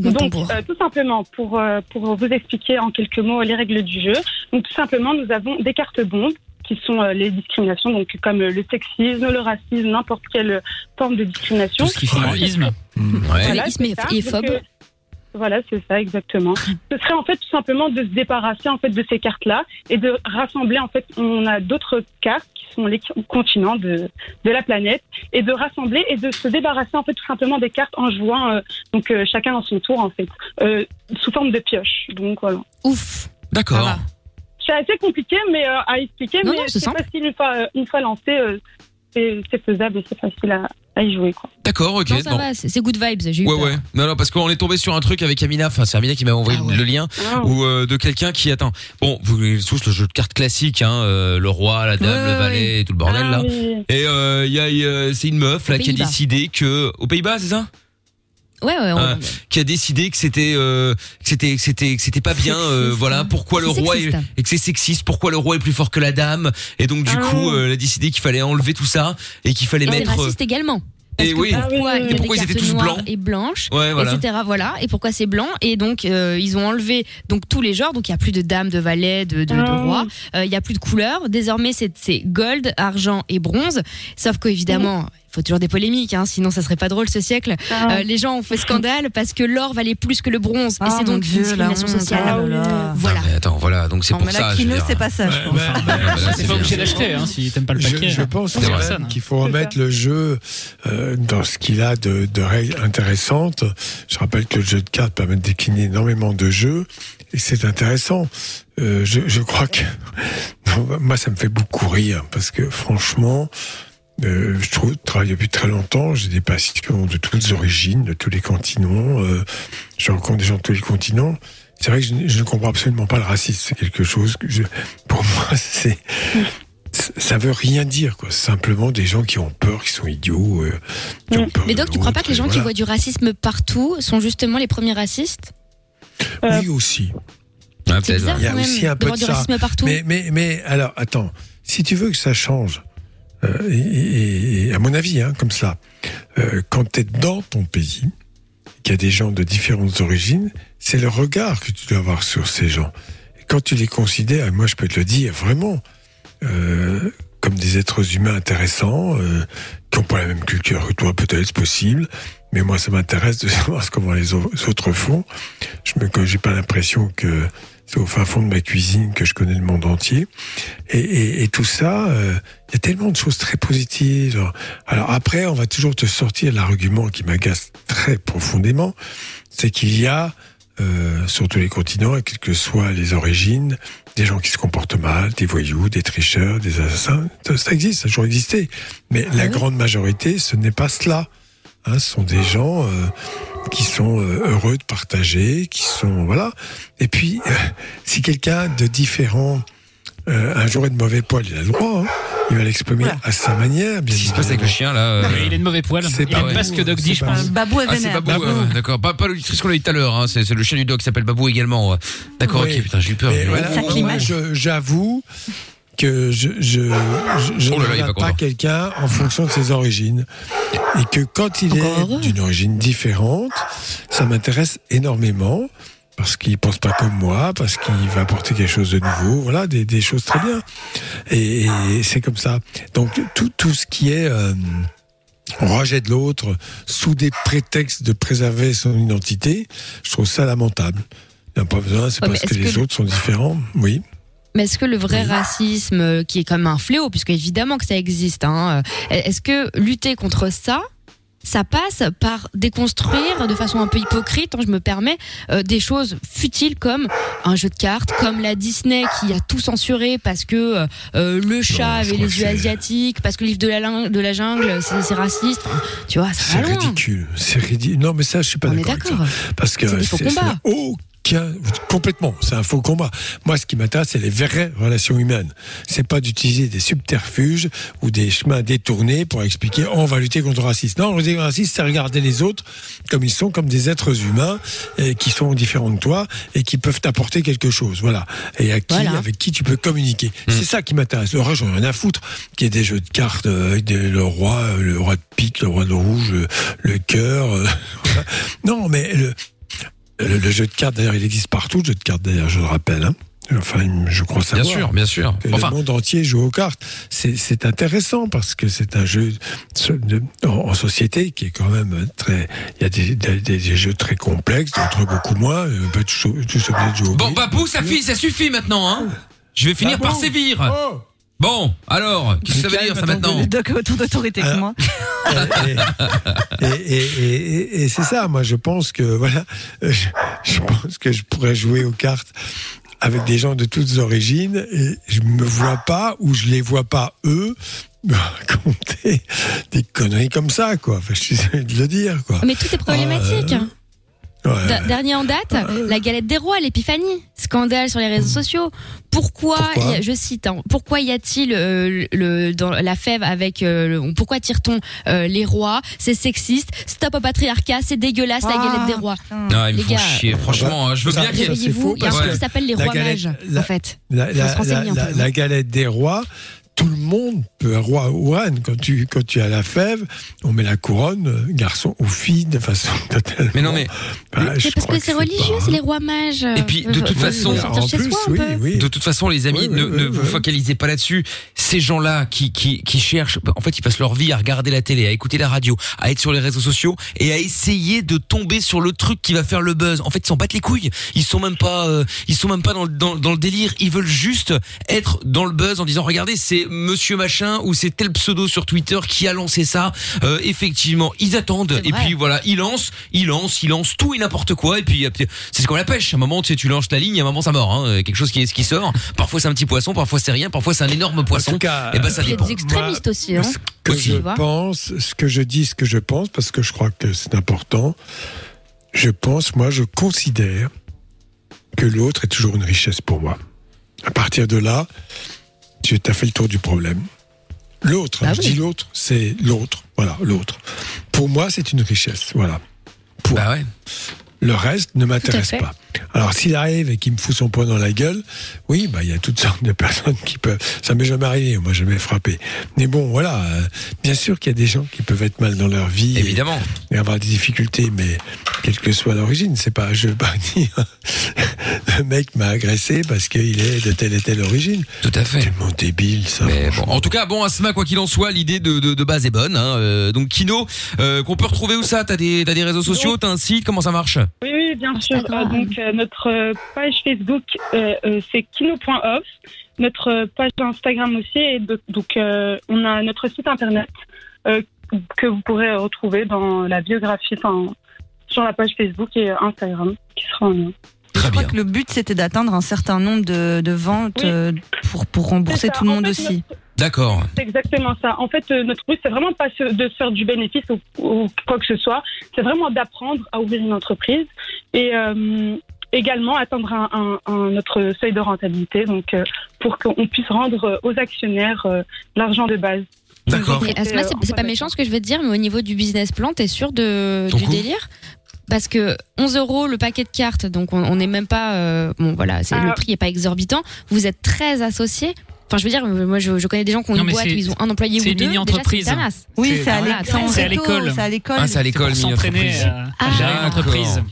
Donc, euh, tout simplement, pour, euh, pour vous expliquer en quelques mots les règles du jeu, donc tout simplement, nous avons des cartes bombes qui sont euh, les discriminations, donc comme euh, le sexisme, le racisme, n'importe quelle forme de discrimination. Tout ce qui fait isme. Voilà, et- Donc, phobe. euh, voilà, c'est ça, exactement. Ce serait en fait tout simplement de se débarrasser en fait de ces cartes-là et de rassembler en fait, on a d'autres cartes qui sont les continents de, de la planète et de rassembler et de se débarrasser en fait tout simplement des cartes en jouant euh, donc euh, chacun dans son tour en fait euh, sous forme de pioche. Donc voilà. Ouf. D'accord. C'est assez compliqué mais euh, à expliquer, Non, mais non, c'est facile une fois, euh, une fois lancé, euh, c'est c'est faisable et c'est facile à, à y jouer quoi. D'accord, ok. Non, ça non. va, c'est c'est good vibes. J'ai eu Ouais peur. ouais non non parce qu'on est tombé sur un truc avec Amina enfin c'est Amina qui m'a envoyé le lien Ah. ou euh, de quelqu'un qui attend bon vous voyez tous le jeu de cartes classique hein euh, le roi la dame Ouais, le valet et tout le bordel Ah là oui. et euh, il y a il y a- c'est une meuf là qui a décidé que aux Pays-Bas c'est ça? Ouais, ouais, on- hein, qui a décidé que c'était euh, que c'était que c'était que c'était pas bien euh, voilà pourquoi le roi est, sexiste. et que c'est sexiste pourquoi le roi est plus fort que la dame et donc du Ah coup euh, elle a décidé qu'il fallait enlever tout ça et qu'il fallait Et c'est mettre raciste également. Parce et que oui. pourquoi il y a Et pourquoi des ils étaient tous blancs et blanches, Ouais, voilà. etc. Voilà. Et pourquoi c'est blanc Et donc euh, ils ont enlevé donc tous les genres. Donc il y a plus de dames, de valets, de, de, de Ah. rois. Euh, Il y a plus de couleurs. Désormais c'est c'est gold, argent et bronze. Sauf qu'évidemment. Il faut toujours des polémiques, hein, sinon ça serait pas drôle ce siècle. Ah. Euh, les gens ont fait scandale parce que l'or valait plus que le bronze et Ah, c'est mon donc Dieu, une discrimination la honte. sociale. Ah, là. Voilà. mais attends voilà donc c'est pour mais ça dire. c'est pas ça, je pense. bah, C'est c'est pas obligé d'acheter hein, si t'aimes pas le Je, paquet. je pense C'est hein. qu'il faut remettre le jeu euh, dans ce qu'il a de, de règles intéressantes. Je rappelle que le jeu de cartes permet de décliner énormément de jeux et c'est intéressant. Euh, je, je crois que moi ça me fait beaucoup rire parce que franchement. Euh, je trouve, travaille depuis très longtemps, j'ai des passions de toutes origines, de tous les continents, euh, je rencontre des gens de tous les continents. C'est vrai que je, ne- je ne comprends absolument pas le racisme, c'est quelque chose que je, pour moi, c'est, ça veut rien dire, quoi. C'est simplement des gens qui ont peur, qui sont idiots. euh, qui ont peur Mais de donc tu crois pas que les gens qui voient du racisme partout sont justement les premiers racistes? Oui, aussi. Ah, bizarre Il y a aussi un de peu de du ça. racisme partout. Mais, mais, mais alors, attends, si tu veux que ça change, euh, et, et- à mon avis, hein, comme ça, euh, quand tu es dans ton pays, qu'il y a des gens de différentes origines, c'est le regard que tu dois avoir sur ces gens. Quand tu les considères, et moi je peux te le dire vraiment, euh, comme des êtres humains intéressants, euh, qui n'ont pas la même culture que toi, peut-être, c'est possible, mais moi ça m'intéresse de savoir comment les au- autres font. Je j'ai pas l'impression que c'est au fin fond de ma cuisine que je connais le monde entier. Et, et, et tout ça, euh, il y a tellement de choses très positives. Alors après, on va toujours te sortir l'argument qui m'agace très profondément, c'est qu'il y a euh, sur tous les continents, et quelles que soient les origines, des gens qui se comportent mal, des voyous, des tricheurs, des assassins. Ça, ça existe, ça a toujours existé. Mais la grande majorité, ce n'est pas cela. Hein, ce sont des gens euh, qui sont euh, heureux de partager, qui sont voilà. Et puis, euh, si quelqu'un de différent euh, un jour est de mauvais poil, il a le droit. hein. Il va l'exprimer à sa manière. Bien Qu'est-ce qui se passe avec le chien là euh, il est de mauvais poil. C'est Il pas pas ce que Doc dit, je pense. Babou est Ah, c'est vénère. Babou, d'accord. Pas, pas l'auditrice qu'on a eu tout à l'heure, hein. c'est c'est le chien du dog qui s'appelle Babou également. D'accord, Oui. ok, putain, j'ai eu peur. Mais Mais- voilà, moi, moi, je- j'avoue que je, je, je, je Oh là là, ne regarde pas content. quelqu'un en fonction de ses origines. Et que quand il est d'une origine différente, ça m'intéresse énormément. Parce qu'il pense pas comme moi, parce qu'il va apporter quelque chose de nouveau, voilà, des, des choses très bien. Et, et c'est comme ça. Donc tout, tout ce qui est euh, rejet de l'autre sous des prétextes de préserver son identité, je trouve ça lamentable. Il n'y a pas besoin, c'est Ouais, parce que les que- autres sont différents. Oui. Mais est-ce que le vrai racisme, euh, qui est quand même un fléau, puisque évidemment que ça existe, hein, euh, est-ce que lutter contre ça, ça passe par déconstruire de façon un peu hypocrite, hein, je me permets, euh, des choses futiles comme un jeu de cartes, comme la Disney qui a tout censuré parce que euh, le chat avait les yeux asiatiques, parce que le livre de la, lin- de la jungle, c'est raciste. Enfin, tu vois, C'est ridicule. C'est ridicule. Non, mais ça, je suis pas d'accord. Parce que c'est- complètement, c'est un faux combat. Moi, ce qui m'intéresse, c'est les vraies relations humaines. C'est pas d'utiliser des subterfuges ou des chemins détournés pour expliquer, oh, on va lutter contre le racisme. Non, lutter contre le racisme, c'est regarder les autres comme ils sont, comme des êtres humains et qui sont différents de toi et qui peuvent t'apporter quelque chose. Voilà. Et à qui, Voilà. avec qui tu peux communiquer. C'est ça qui m'intéresse. Le reste, j'en ai rien à foutre. Qu'il y ait des jeux de cartes euh, avec des- le roi, euh, le roi de pique, le roi de rouge, euh, le cœur. euh, voilà. non, mais le, le, le jeu de cartes, d'ailleurs, il existe partout, le jeu de cartes, d'ailleurs, je le rappelle. hein. Enfin, je crois savoir. sûr, bien sûr. que Enfin- le monde entier joue aux cartes. C'est c'est intéressant parce que c'est un jeu de- en, en société qui est quand même très. Il y a des, des- des- des jeux très complexes, d'autres beaucoup moins. Euh, Pas tous tous obligés de jouer Bon. Babou, ça, ça suffit maintenant, hein Je vais finir Ah par sévir. Oh Bon, alors, qu'est-ce que ça veut dire ça maintenant Le doc a autant d'autorité que Alors- moi. et, et, et, et- et c'est ça, moi je pense que voilà, euh, je, je pense que je pourrais jouer aux cartes avec des gens de toutes origines et je me vois pas ou je les vois pas eux me raconter des conneries comme ça quoi. Enfin, je suis désolé de le dire quoi. Mais tout est problématique. Euh, Dernier en date, la galette des rois, l'épiphanie. Scandale sur les réseaux sociaux. Pourquoi, Pourquoi y a- je cite, hein, pourquoi y a-t-il euh, le, dans la fève avec, euh, le- pourquoi tire-t-on euh, les rois? C'est sexiste. Stop au patriarcat, c'est dégueulasse la Ah, galette des rois. Ah, ils me Les font gars, chier. Franchement, hein, je veux ça- bien qu'il y ait- Réveillez-vous, il y a un truc qui s'appelle les rois galette- mages, la- en fait. La galette des rois, tout le monde peut, roi ou reine, quand tu, quand tu as la fève, on met la couronne, euh, garçon ou fille, de façon totalement. Mais non, mais- Bah, C'est parce que c'est religieux, c'est les rois mages. Et puis, de Faut- toute façon- En chez plus, soi oui, oui. De toute façon, les amis, ne, vous focalisez pas là-dessus. Ces gens-là qui, qui, qui cherchent, en fait, ils passent leur vie à regarder la télé, à écouter la radio, à être sur les réseaux sociaux et à essayer de tomber sur le truc qui va faire le buzz. En fait, ils s'en battent les couilles. Ils sont même pas, euh, ils sont même pas dans, dans le délire. Ils veulent juste être dans le buzz en disant, regardez, c'est Monsieur machin ou c'est tel pseudo sur Twitter qui a lancé ça. Euh, effectivement, ils attendent et puis voilà, ils lancent, ils lancent, ils lancent tout et n'importe quoi. Et puis euh, c'est comme la pêche. À un moment, tu sais, tu lances la ligne, à un moment ça mort. Hein. Quelque chose qui, qui sort. Parfois c'est un petit poisson, parfois c'est rien, parfois c'est un énorme poisson. En tout cas, et ben ça Il y a dépend. des extrémistes aussi, hein. Ce que Aussi. je pense, ce que je dis, ce que je pense, parce que je crois que c'est important. Je pense, moi, je considère que l'autre est toujours une richesse pour moi. À partir de là, tu as fait le tour du problème. L'autre, Ah je oui. dis l'autre, c'est l'autre. Voilà, l'autre. Pour moi, c'est une richesse. Voilà. Pour Bah ouais. le reste ne m'intéresse pas. Alors s'il arrive et qu'il me fout son poing dans la gueule, oui, bah il y a toutes sortes de personnes qui peuvent. Ça m'est jamais arrivé, moi jamais frappé. Mais bon, voilà. euh, bien sûr qu'il y a des gens qui peuvent être mal dans leur vie. et- Évidemment. Et, avoir des difficultés, mais quelle que soit l'origine, c'est pas. Je veux pas dire. le mec m'a agressé parce qu'il est de telle et telle origine. Tout à fait. Tellement débile ça. Mais bon, en tout cas, bon, Asma, quoi qu'il en soit, l'idée de, de, de base est bonne. Hein. Euh, donc, Kino, euh, qu'on peut retrouver où ça? T'as des, t'as des réseaux sociaux T'as un site? Comment ça marche? Oui, oui, bien sûr. Donc, notre euh, page Facebook, euh, euh, c'est kino.off. Notre page Instagram aussi. Et de- donc, euh, on a notre site internet euh, que vous pourrez retrouver dans la biographie, enfin, sur la page Facebook et Instagram, qui sera en lien. Très Je crois bien. que le but c'était d'atteindre un certain nombre de, de ventes Oui. pour, pour rembourser tout le En monde fait, aussi. D'accord. C'est exactement ça. En fait, notre but, c'est vraiment pas de se faire du bénéfice ou, ou quoi que ce soit. C'est vraiment d'apprendre à ouvrir une entreprise et euh, également atteindre un, un- un- notre seuil de rentabilité, donc euh, pour qu'on puisse rendre euh, aux actionnaires euh, l'argent de base. D'accord. Mais Asma, c'est c'est pas méchant ce que je veux te dire, mais au niveau du business plan, t'es sûr de, Ton du coup délire? Parce que 11 euros le paquet de cartes, donc on n'est même pas, euh, bon voilà, c'est Ah. le prix est pas exorbitant. Vous êtes très associés. Enfin, je veux dire, moi, je, je connais des gens qui ont Non, une boîte c'est- où ils ont un employé ou c'est deux. une mini-entreprise. C'est. Oui, C'est- c'est à l'école. c'est à l'école. C'est à l'école. Ah, c'est à l'école, mini-entreprise. Ah, une entreprise.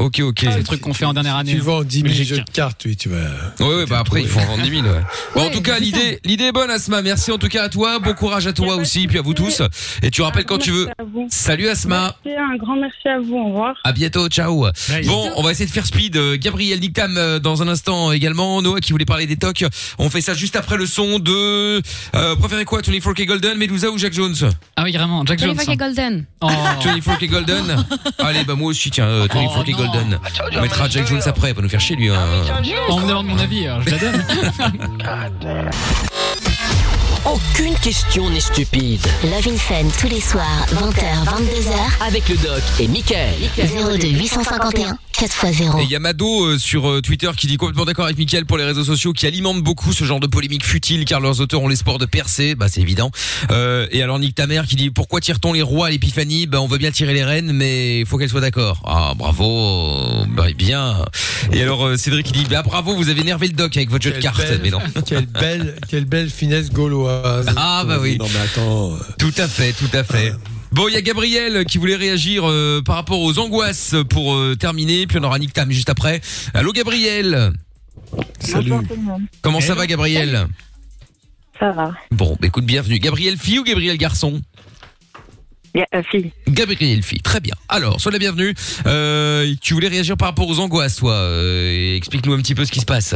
Ok, ok. C'est le truc qu'on fait en dernière année. Tu vends 10 000 Belgique. jeux de cartes, oui, tu vas. Ouais, ouais, bah après, il faut en vendre 10 000. Ouais. Bon, en tout cas, l'idée, l'idée est bonne, Asma. Merci en tout cas à toi. Bon courage à toi aussi, puis à vous tous. Et tu rappelles quand tu veux. Salut Asma. Merci, un grand merci à vous. Au revoir. À bientôt, ciao. Bon, on va essayer de faire speed. Euh, Gabriel Nictam euh, dans un instant également. Noah qui voulait parler des tocs. On fait ça juste après le son de. Euh, préférez quoi, 24K Golden, Medusa ou Jack Jones? Ah oui, carrément, Jack Tony Jones. Fuck et Golden. Oh. 24K Golden. Allez, bah moi aussi, tiens, euh, 24K non. Golden. On mettra Jack Jones après, il va nous faire chier lui. Hein. On me demande mon avis, je la donne. Aucune question n'est stupide. Love in Fun tous les soirs, 20h, 22h, Avec le doc et Michael. 02 851 4x0. Et il y a Mado euh, sur euh, Twitter qui dit complètement d'accord avec Mickaël pour les réseaux sociaux qui alimentent beaucoup ce genre de polémiques futiles car leurs auteurs ont l'espoir de percer, bah c'est évident. Euh, et alors Nick ta mère qui dit pourquoi tire-t-on les rois à l'épiphanie? Bah on veut bien tirer les reines mais il faut qu'elles soient d'accord. Ah bravo, bah bien. Et alors euh, Cédric qui dit bah bravo vous avez énervé le doc avec votre jeu de cartes. belle- Mais non. Quelle belle, quelle belle finesse gauloise. Ah bah oui. Non mais attends. euh, Tout à fait, tout à fait. Bon, il y a Gabriel qui voulait réagir euh, par rapport aux angoisses pour euh, terminer, puis on aura Nick Tam juste après. Allô Gabriel Salut. Comment ça va Gabriel Ça va. Bon, bah, écoute, bienvenue. Gabriel fille ou Gabriel garçon Il y a, euh, fille. Gabriel fille, très bien. Alors, sois la bienvenue. Euh, tu voulais réagir par rapport aux angoisses, toi. Euh, Explique-nous un petit peu ce qui se passe.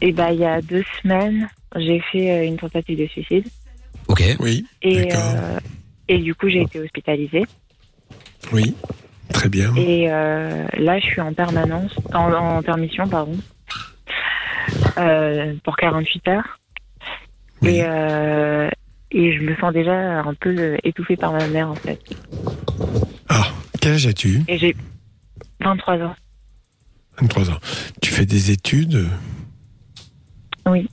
Et bah, il y a deux semaines, j'ai fait euh, une tentative de suicide. Ok. Oui, Et, euh, et du coup, j'ai été hospitalisée. Oui, très bien. Et euh, là, je suis en permanence, en, en permission, pardon, euh, pour 48 heures. Oui. Et, euh, et je me sens déjà un peu étouffée par ma mère, en fait. Ah, quel âge as-tu? Et j'ai 23 ans. 23 ans. Tu fais des études? Oui.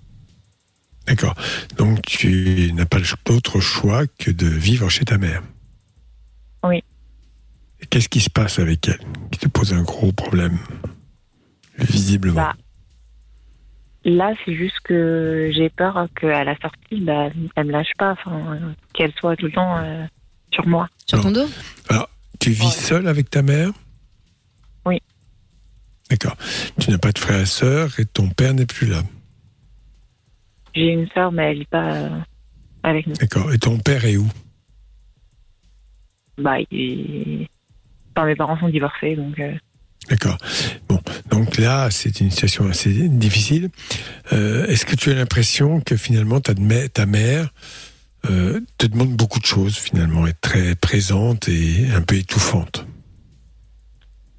D'accord. Donc tu n'as pas d'autre choix que de vivre chez ta mère. Oui. Et Qu'est-ce qui se passe avec elle qui te pose un gros problème Visiblement? Bah, là, c'est juste que j'ai peur qu'à la sortie, bah, elle me lâche pas, enfin, qu'elle soit tout le temps euh, sur moi. Sur ton dos? Alors, tu vis seul avec ta mère? Oui. D'accord. Tu n'as pas de frère et sœur et ton père n'est plus là. J'ai une sœur, mais elle n'est pas euh, avec nous. D'accord. Et ton père est où? Bah, il... enfin, mes parents sont divorcés, donc. euh, D'accord. Bon, donc là, c'est une situation assez difficile. Euh, Est-ce que tu as l'impression que finalement ta, ta mère euh, te demande beaucoup de choses, finalement, est très présente et un peu étouffante?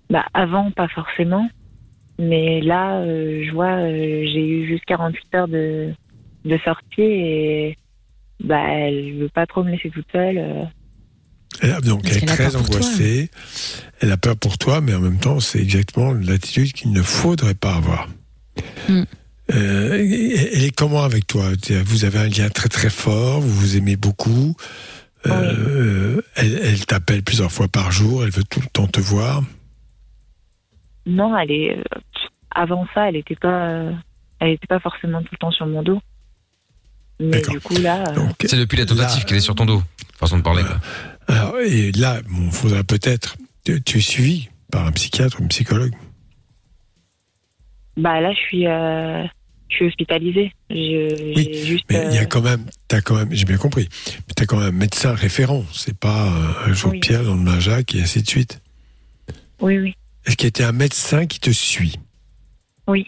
Bah, avant, pas forcément. Mais là, euh, je vois, j'ai eu juste 48 heures de, de sortie et bah, elle veut pas trop me laisser toute seule. euh. Elle a- donc, elle est très toi. angoissée. Elle a peur pour toi, mais en même temps, c'est exactement l'attitude qu'il ne faudrait pas avoir. Mm. Euh, elle est comment avec toi? Vous avez un lien très très fort, vous vous aimez beaucoup. Euh, elle elle t'appelle plusieurs fois par jour, elle veut tout le temps te voir. Non, elle est. avant ça, elle était pas. euh, elle était pas forcément tout le temps sur mon dos. Mais du coup, là. euh, C'est depuis la tentative qu'elle est sur ton dos. Façon de parler. quoi. Alors, et là, il faudra peut-être. Tu, tu es suivi par un psychiatre ou un psychologue. Bah là, je suis. euh, je suis hospitalisée. Je- J'ai juste. Mais il y a euh, quand même, t'as quand même, j'ai bien compris, mais t'as quand même un médecin référent. C'est pas euh, un jour Oui. Pierre, le lendemain Jacques et ainsi de suite. Oui, oui. Est-ce qu'il y a un médecin qui te suit? Oui.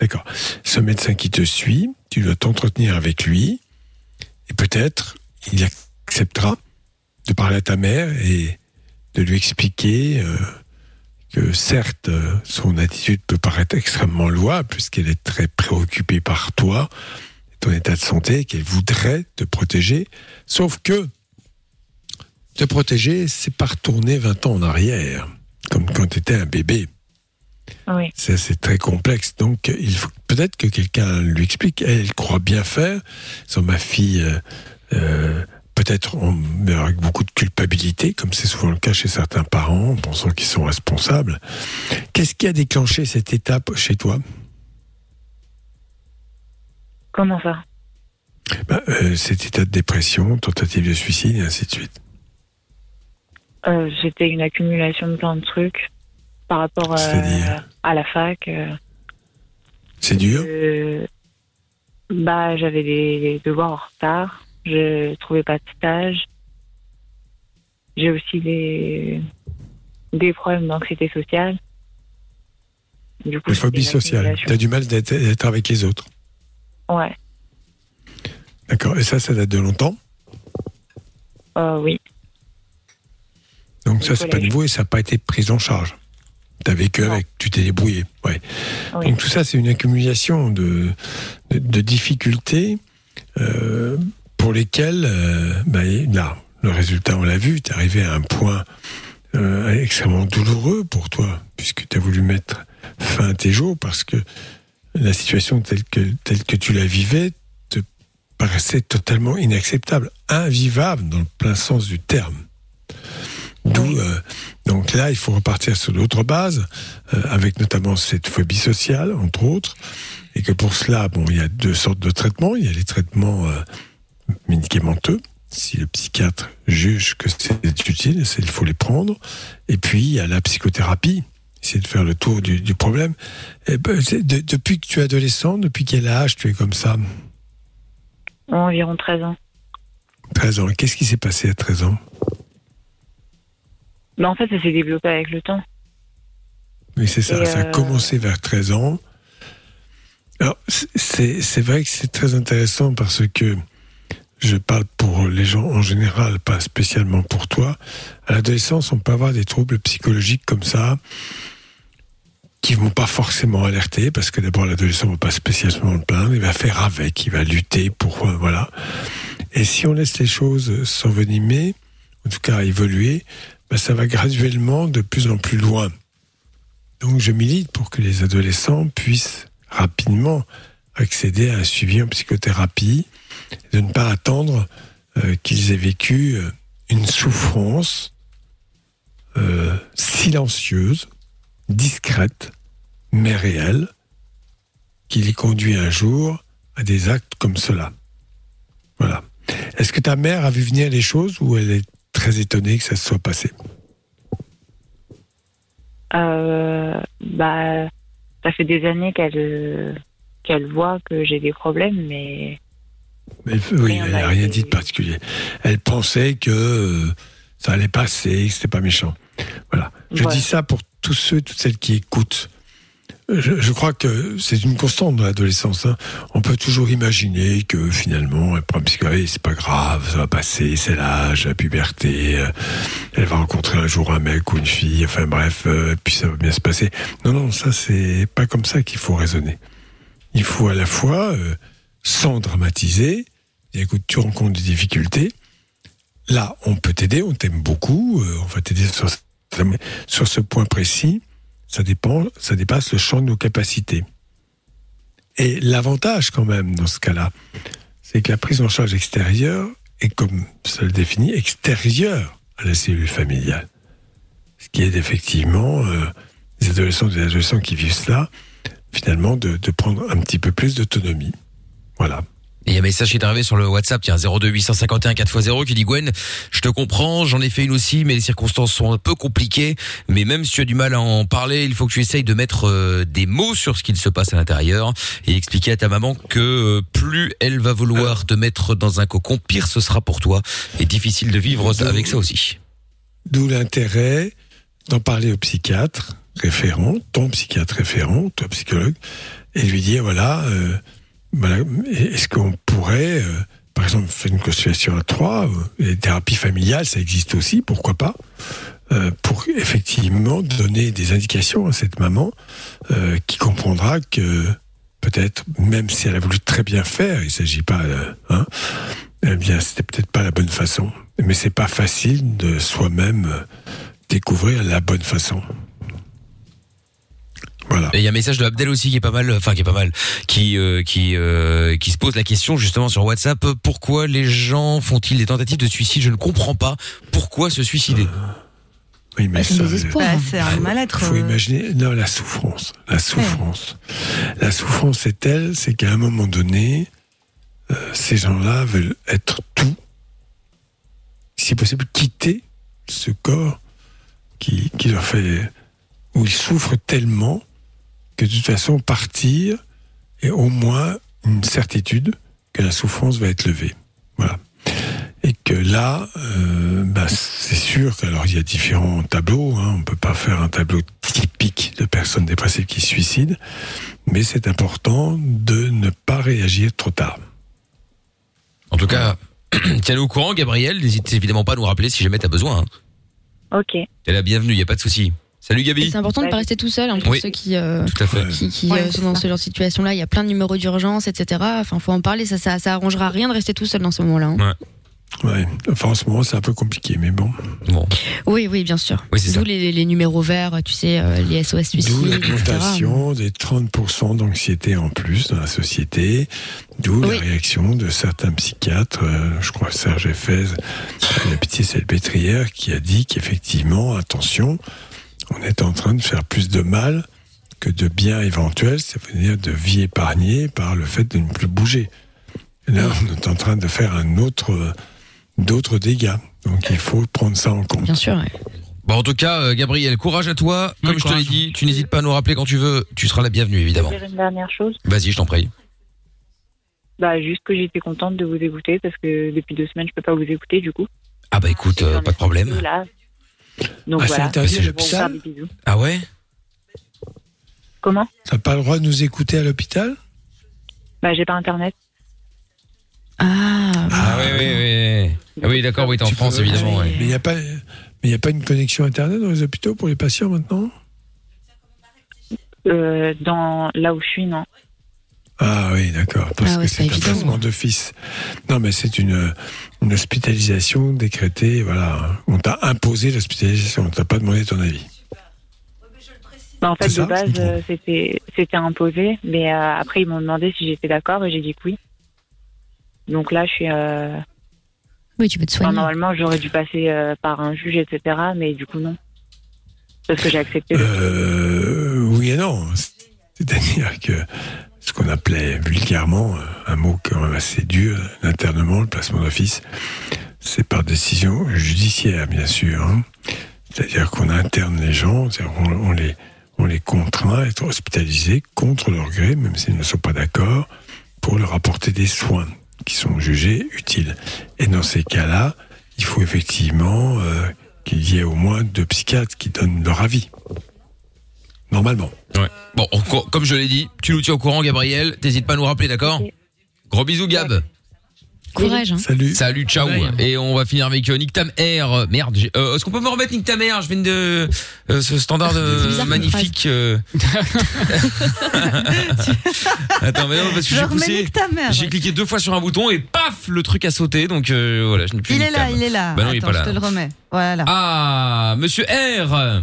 D'accord. Ce médecin qui te suit, tu dois t'entretenir avec lui et peut-être il acceptera de parler à ta mère et de lui expliquer euh, que certes, euh, son attitude peut paraître extrêmement louable puisqu'elle est très préoccupée par toi, ton état de santé, qu'elle voudrait te protéger, sauf que te protéger, c'est pas retourner 20 ans en arrière, comme quand tu étais un bébé. Oui. C'est très complexe. Donc, il faut peut-être que quelqu'un lui explique. Elle, croit bien faire. Sur ma fille, euh, euh, peut-être avec beaucoup de culpabilité, comme c'est souvent le cas chez certains parents, en pensant qu'ils sont responsables. Qu'est-ce qui a déclenché cette étape chez toi? Comment ça? Ben, euh, Cet état de dépression, tentative de suicide, et ainsi de suite. Euh, C'était une accumulation de plein de trucs par rapport euh, à la fac. euh, C'est dur? Euh, Bah, j'avais des, devoirs en retard. Je trouvais pas de stage. J'ai aussi des, des problèmes d'anxiété sociale. Du coup, Une phobie sociale. Tu as du mal d'être avec les autres. Ouais, D'accord. Et ça, ça date de longtemps? Euh, oui. Donc ça, Du c'est pas nouveau et ça n'a pas été pris en charge. As vécu avec, tu t'es débrouillé. Ouais. Oui. Donc tout ça, c'est une accumulation de, de, de difficultés euh, pour lesquelles, euh, bah, là, le résultat, on l'a vu, tu es arrivé à un point euh, extrêmement douloureux pour toi, puisque tu as voulu mettre fin à tes jours, parce que la situation telle que, telle que tu la vivais te paraissait totalement inacceptable, invivable dans le plein sens du terme. D'où, euh, donc là, il faut repartir sur d'autres bases, euh, avec notamment cette phobie sociale, entre autres, et que pour cela, bon, il y a deux sortes de traitements. Il y a les traitements euh, médicamenteux, si le psychiatre juge que c'est utile, il faut les prendre. Et puis, il y a la psychothérapie, c'est de faire le tour du, du problème. Et ben, de- depuis que tu es adolescent, depuis quel âge tu es comme ça? Environ 13 ans. 13 ans. Qu'est-ce qui s'est passé à 13 ans? Mais en fait, ça s'est développé avec le temps. Oui, c'est ça. Et, Ça a euh, commencé vers 13 ans. Alors, c'est- vrai que c'est très intéressant parce que je parle pour les gens en général, pas spécialement pour toi. À l'adolescence, on peut avoir des troubles psychologiques comme ça qui vont pas forcément alerter parce que d'abord l'adolescent va pas spécialement le plaindre, il va faire avec, il va lutter pour euh, voilà. Et si on laisse les choses s'envenimer, en tout cas évoluer, ben, ça va graduellement de plus en plus loin Donc je milite pour que les adolescents puissent rapidement accéder à un suivi en psychothérapie, de ne pas attendre euh, qu'ils aient vécu euh, une souffrance euh, silencieuse, discrète, mais réelle, qui les conduit un jour à des actes comme cela. Voilà. Est-ce que ta mère a vu venir les choses ou elle est très étonnée que ça se soit passé Euh, bah, ça fait des années qu'elle qu'elle voit que j'ai des problèmes, mais Mais, oui, elle n'a rien dit de particulier. Elle pensait que euh, ça allait passer, que c'était pas méchant. Voilà. Je Ouais. dis ça pour tous ceux, toutes celles qui écoutent. Je, crois que c'est une constante dans l'adolescence. hein. On peut toujours imaginer que finalement, un problème psychologique, c'est pas grave, ça va passer, c'est l'âge, la puberté, euh, elle va rencontrer un jour un mec ou une fille, enfin bref, euh, puis ça va bien se passer. Non, non, ça c'est pas comme ça qu'il faut raisonner. Il faut à la fois, euh, sans dramatiser, dire, écoute, tu rencontres des difficultés, là, on peut t'aider, on t'aime beaucoup, on va t'aider sur ce point précis, ça dépend, ça dépasse le champ de nos capacités. Et l'avantage quand même dans ce cas-là, c'est que la prise en charge extérieure est, comme ça le définit, extérieure à la cellule familiale. Ce qui est effectivement, euh, les adolescents et les adolescents qui vivent cela, finalement, de prendre un petit peu plus d'autonomie. Voilà. Et il y a un message qui est arrivé sur le WhatsApp, tiens, 02 851 4x0 qui dit Gwen, je te comprends, j'en ai fait une aussi, mais les circonstances sont un peu compliquées. Mais même si tu as du mal à en parler, il faut que tu essayes de mettre euh, des mots sur ce qu'il se passe à l'intérieur et expliquer à ta maman que euh, plus elle va vouloir te mettre dans un cocon, pire ce sera pour toi. Et difficile de vivre avec ça aussi. D'où l'intérêt d'en parler au psychiatre référent, ton psychiatre référent, ton psychologue, et lui dire voilà, euh, est-ce qu'on pourrait, euh, par exemple, faire une consultation à trois, euh, les thérapies familiales, ça existe aussi, pourquoi pas, euh, pour effectivement donner des indications à cette maman euh, qui comprendra que peut-être, même si elle a voulu très bien faire, il ne s'agit pas, euh, hein, eh bien, c'était peut-être pas la bonne façon. Mais c'est pas facile de soi-même euh, découvrir la bonne façon. Et il y a un message de Abdel aussi qui est pas mal, enfin qui est pas mal, qui euh, qui euh, qui se pose la question justement sur WhatsApp. Pourquoi les gens font-ils des tentatives de suicide? Je ne comprends pas pourquoi se suicider. Oui, mais ça, Bah, c'est un mal-être. faut euh, imaginer non la souffrance, la souffrance, la souffrance c'est telle, c'est qu'à un moment donné, euh, ces gens-là veulent être tout, si possible quitter ce corps qui qui leur fait où ils souffrent tellement que de toute façon partir est au moins une certitude que la souffrance va être levée. Voilà. Et que là, euh, bah, c'est sûr qu'alors il y a différents tableaux. Hein, on peut pas faire un tableau typique de personnes dépressives qui se suicident, mais c'est important de ne pas réagir trop tard. En tout cas, tiens-nous au courant, Gabriel. N'hésite évidemment pas à nous rappeler si jamais t'as besoin. Hein. Ok. T'es la bienvenue, y a pas de souci. Salut Gabi. C'est important de pas rester tout seul hein, pour Oui. ceux qui, euh, Tout à fait. qui, qui, Ouais, euh, sont dans ça. ce genre de situation-là. Il y a plein de numéros d'urgence, etc. Enfin, faut en parler. Ça, ça, ça arrangera rien de rester tout seul dans ce moment-là. hein. Ouais. Enfin, en ce moment, c'est un peu compliqué, mais bon. Bon. Oui, oui, bien sûr. Oui. D'où les, les numéros verts, tu sais, euh, les SOS D'où suicide, etc. l'augmentation des 30% d'anxiété en plus dans la société, d'où la réaction de certains psychiatres, euh, je crois Serge Effez, la pitié salpêtrière, qui a dit qu'effectivement, attention, on est en train de faire plus de mal que de bien éventuel, c'est-à-dire de vie épargnée par le fait de ne plus bouger. Et là, on est en train de faire un autre, d'autres dégâts. Donc il faut prendre ça en compte. Bien sûr. Bon, en tout cas, euh, Gabriel, courage à toi. Comme je te l'ai dit, tu n'hésites pas à nous rappeler quand tu veux. Tu seras la bienvenue, évidemment. Je vais dire une dernière chose. Vas-y, je t'en prie. Bah, juste que j'étais contente de vous écouter parce que depuis deux semaines, je peux pas vous écouter du coup. Ah bah écoute, euh, pas de problème. Là. Donc Ah, c'est voilà. Je vous faire l'hôpital des bisous. Ah ouais Comment? T'as pas le droit de nous écouter à l'hôpital? Bah, j'ai pas internet. Ah. Ah oui, oui, oui. Ah oui, d'accord, oui, t'es en France, évidemment. ouais. Mais il n'y a pas, mais il y a pas une connexion internet dans les hôpitaux pour les patients maintenant? Euh, dans là où je suis, non. Ah oui, d'accord, parce Ah ouais, que c'est un placement d'office. Non, mais c'est une, une hospitalisation décrétée. Voilà, on t'a imposé l'hospitalisation, on t'a pas demandé ton avis. Bah, en fait, de ça, base, c'était c'était imposé, mais euh, après, ils m'ont demandé si j'étais d'accord et j'ai dit que oui. Donc là, je suis. euh, Oui, tu peux te enfin, soigner. normalement, j'aurais dû passer euh, par un juge, etc., mais du coup, non. Parce que j'ai accepté. le- Euh, oui et non. C'est-à-dire que ce qu'on appelait vulgairement, euh, un mot quand même assez dur, l'internement, le placement d'office, c'est par décision judiciaire, bien sûr. hein. C'est-à-dire qu'on interne les gens, on les, on les contraint à être hospitalisés contre leur gré, même s'ils ne sont pas d'accord, pour leur apporter des soins qui sont jugés utiles. Et dans ces cas-là, il faut effectivement euh, qu'il y ait au moins deux psychiatres qui donnent leur avis. Normalement. Ouais. Bon, on- co- comme je l'ai dit, tu nous tiens au courant, Gabriel. T'hésites pas à nous rappeler, d'accord Gros bisous, Gab. Courage. Hein. Salut. Salut, ciao. Bye. Et on va finir avec euh, Nick Tam Air. Merde, j'ai- euh, est-ce qu'on peut me remettre Nick Tam Air? Je viens de euh, ce standard de C'est bizarre comme magnifique. euh. Attends, mais non, parce que Je j'ai remets poussé. nique ta mère. J'ai cliqué deux fois sur un bouton et paf, le truc a sauté. Donc euh, voilà, je n'ai plus. Il Nick est là, Tam. il est là. Bah non, il est Attends, pas là. je te le remets. Voilà. Ah, Monsieur R.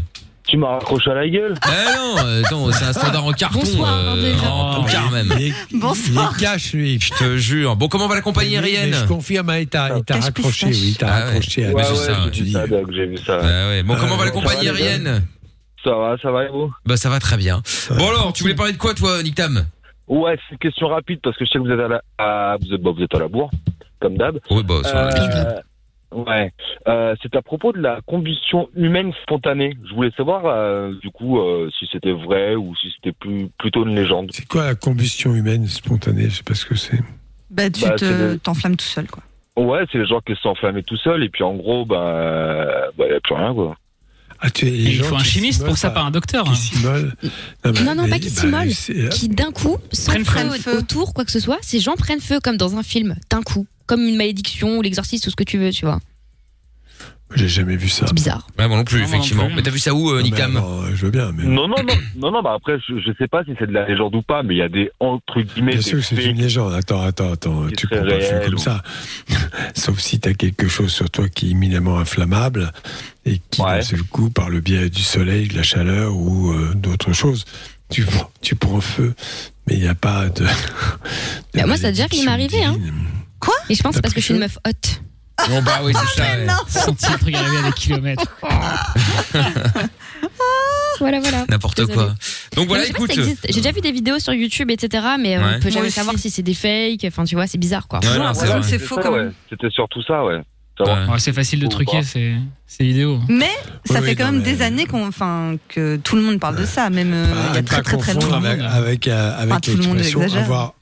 Tu m'as raccroché à la gueule. Eh non, attends, c'est un standard en carton, Bonsoir, euh, déjà. en tocard même. Bonsoir. il est cash, lui. Je te jure. Bon, comment va l'accompagner, Mais- mais Je confirme, hein, il t'a il t'a Cache raccroché, oui, il t'a Ah ouais. raccroché à Ouais, la c'est ça, j'ai tu vu ça, Doc, j'ai vu ça. Ah ouais. Bon, comment va Euh, les gars Ariane Ça va, ça va, et vous? Bah ça va très bien. Bon alors, tu voulais parler de quoi, toi, Nick Tam? Ouais, c'est une question rapide parce que je sais que vous êtes à la, à- vous êtes, bah, vous êtes à la bourre, comme d'hab. Oui, bah ça, on a l'habitude. Ouais, euh, c'est à propos de la combustion humaine spontanée. Je voulais savoir, euh, du coup, euh, si c'était vrai ou si c'était plus, plutôt une légende. C'est quoi la combustion humaine spontanée? Je sais pas ce que c'est. Bah, tu Bah, te- t'enflammes tout seul, quoi. Ouais, c'est les gens qui s'enflammaient tout seuls et puis en gros, bah, bah, y a plus rien, quoi. Ah, Il faut un chimiste pour ça, pas- un docteur. Qui Non, non, pas qui bah, s'immolent, c'est- qui d'un coup, sans Prennent feu, feu. autour, quoi que ce soit, ces gens prennent feu comme dans un film, d'un coup. Comme une malédiction ou l'exorcisme ou ce que tu veux, tu vois. J'ai jamais vu ça. C'est bizarre. Ouais, moi non plus, Non, moi non effectivement. plus. Mais t'as vu ça où, euh, alors, je veux bien, mais. Non, non, non, non, non, bah après, je, je sais pas si c'est de la légende ou pas, mais il y a des, entre guillemets, Bien sûr que c'est une légende. Attends, attends, attends. Tu prends pas le comme ou- ça. Sauf si tu as quelque chose sur toi qui est éminemment inflammable et qui, Ouais. d'un seul coup, par le biais du soleil, de la chaleur ou euh, d'autres choses, tu, prends- tu prends feu. Mais il n'y a pas de. de Bah, moi, ça a déjà qu'il m'est arrivé, hein. divine. Et je pense que T'as c'est parce que je suis une meuf haute. Bon bah oui, c'est ça. ouais. Senti le truc arriver à des kilomètres. Voilà, voilà. N'importe Désolée. quoi. Donc voilà, Non, je sais pas si écoute. ça existe. J'ai déjà vu des vidéos sur YouTube, etc. Mais Ouais. on peut Moi jamais aussi. savoir si c'est des fakes. Enfin, tu vois, c'est bizarre, quoi. Ouais, non, c'est l'impression vrai. que c'est faux ça, quand ouais. même. C'était surtout ça, ouais. Ouais. Ouais, c'est facile de truquer ces, ces vidéos. Mais ça Oui, fait quand non, même mais- des années qu'on, enfin, que tout le monde parle de ça, même euh, Ah, il y a très très très longtemps. avec, avec, euh, avec Enfin, tout le monde l'expression exagère. avoir,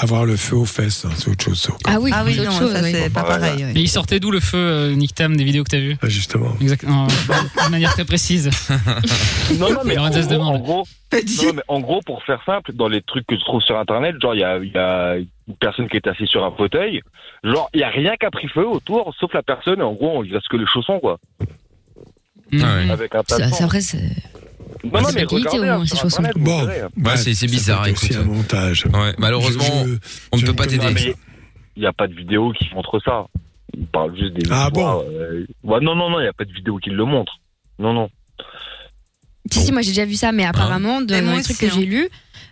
avoir le feu aux fesses, hein, c'est autre chose. ça. Ah oui, Ah oui, c'est non, autre chose. ça oui. c'est pas Ouais, pareil. Et oui. il sortait d'où le feu, euh, Nick Tam, des vidéos que t'as vues Ah, Justement. Exactement. De manière très précise. Non, non, mais en gros, demande. en gros, non, non, mais en gros, pour faire simple, dans les trucs que tu trouves sur Internet, genre, il y a, il y a une personne qui est assise sur un fauteuil, genre, il y a rien qui a pris feu autour, sauf la personne, et en gros, il reste que les chaussons, quoi, ouais. avec un de Ça, sang. c'est c'est. Non, non, c'est mais regardez, au moins, hein, ces vous Bon. verrez. Ouais, c'est- c'est bizarre, écoute. un montage. Ouais, malheureusement, Je- je- on ne peut pas t'aider. Il n'y a pas de vidéo qui montre ça. Il parle juste des Ah bon euh, ouais, Non, non, non, il n'y a pas de vidéo qui le montre. Non, non. Si, si, moi j'ai déjà vu ça, mais apparemment, de, dans les trucs aussi, que j'ai lus,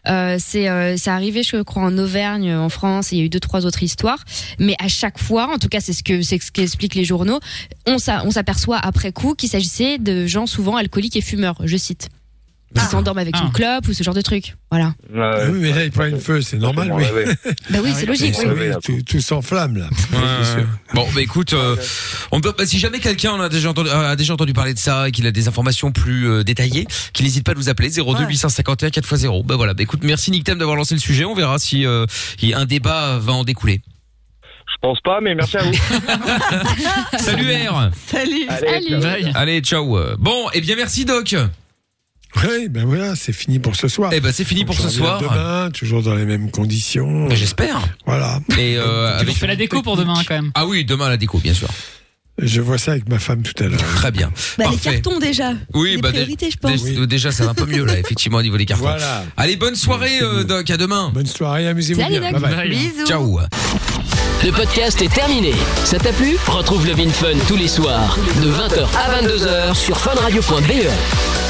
euh, c'est euh, c'est arrivé, je crois, en Auvergne, en France, il y a eu deux, trois autres histoires. Mais à chaque fois, en tout cas, c'est ce que c'est ce qu'expliquent les journaux, on s'aperçoit après coup qu'il s'agissait de gens souvent alcooliques et fumeurs, je cite. Qui s'endorment avec Ah. une clope ou ce genre de truc. Voilà. Ah oui, mais là, il prend une feu, c'est normal, oui. Bah oui, Ah c'est oui, logique. Oui, oui. tout, tout s'enflamme, là. Ouais. Bon, bah écoute, euh, on peut, bah, si jamais quelqu'un a déjà entendu, a déjà entendu parler de ça et qu'il a des informations plus euh, détaillées, qu'il n'hésite pas à nous appeler 02 Ouais. 851 4x0. Bah voilà, bah écoute, merci Nick Tam d'avoir lancé le sujet. On verra si euh, il y a un débat va en découler. Je pense pas, mais merci à vous. Salut R. Salut. Allez, Salut. Allez, ciao. Bon, et bien merci Doc. Oui, ben voilà, c'est fini pour ce soir. Eh ben c'est fini pour ce soir. Demain, toujours dans les mêmes conditions. J'espère. Voilà. Et euh, Tu avec- nous fais la déco pour demain quand même. Ah oui, demain la déco, bien sûr. Je vois ça avec ma femme tout à l'heure. Très bien. Bah, les Parfait. cartons déjà. Oui, les bah priorités, je pense. dé- déjà ça va un peu mieux là, effectivement au niveau des cartons. Voilà. Allez, bonne soirée euh, Doc, à demain. Bonne soirée, amusez-vous Salut, bien. Bye. Bye. Bisous. Ciao. Le podcast est terminé. Ça t'a plu? Retrouve le Vin Fun tous les soirs de 20h à 22h sur funradio.be.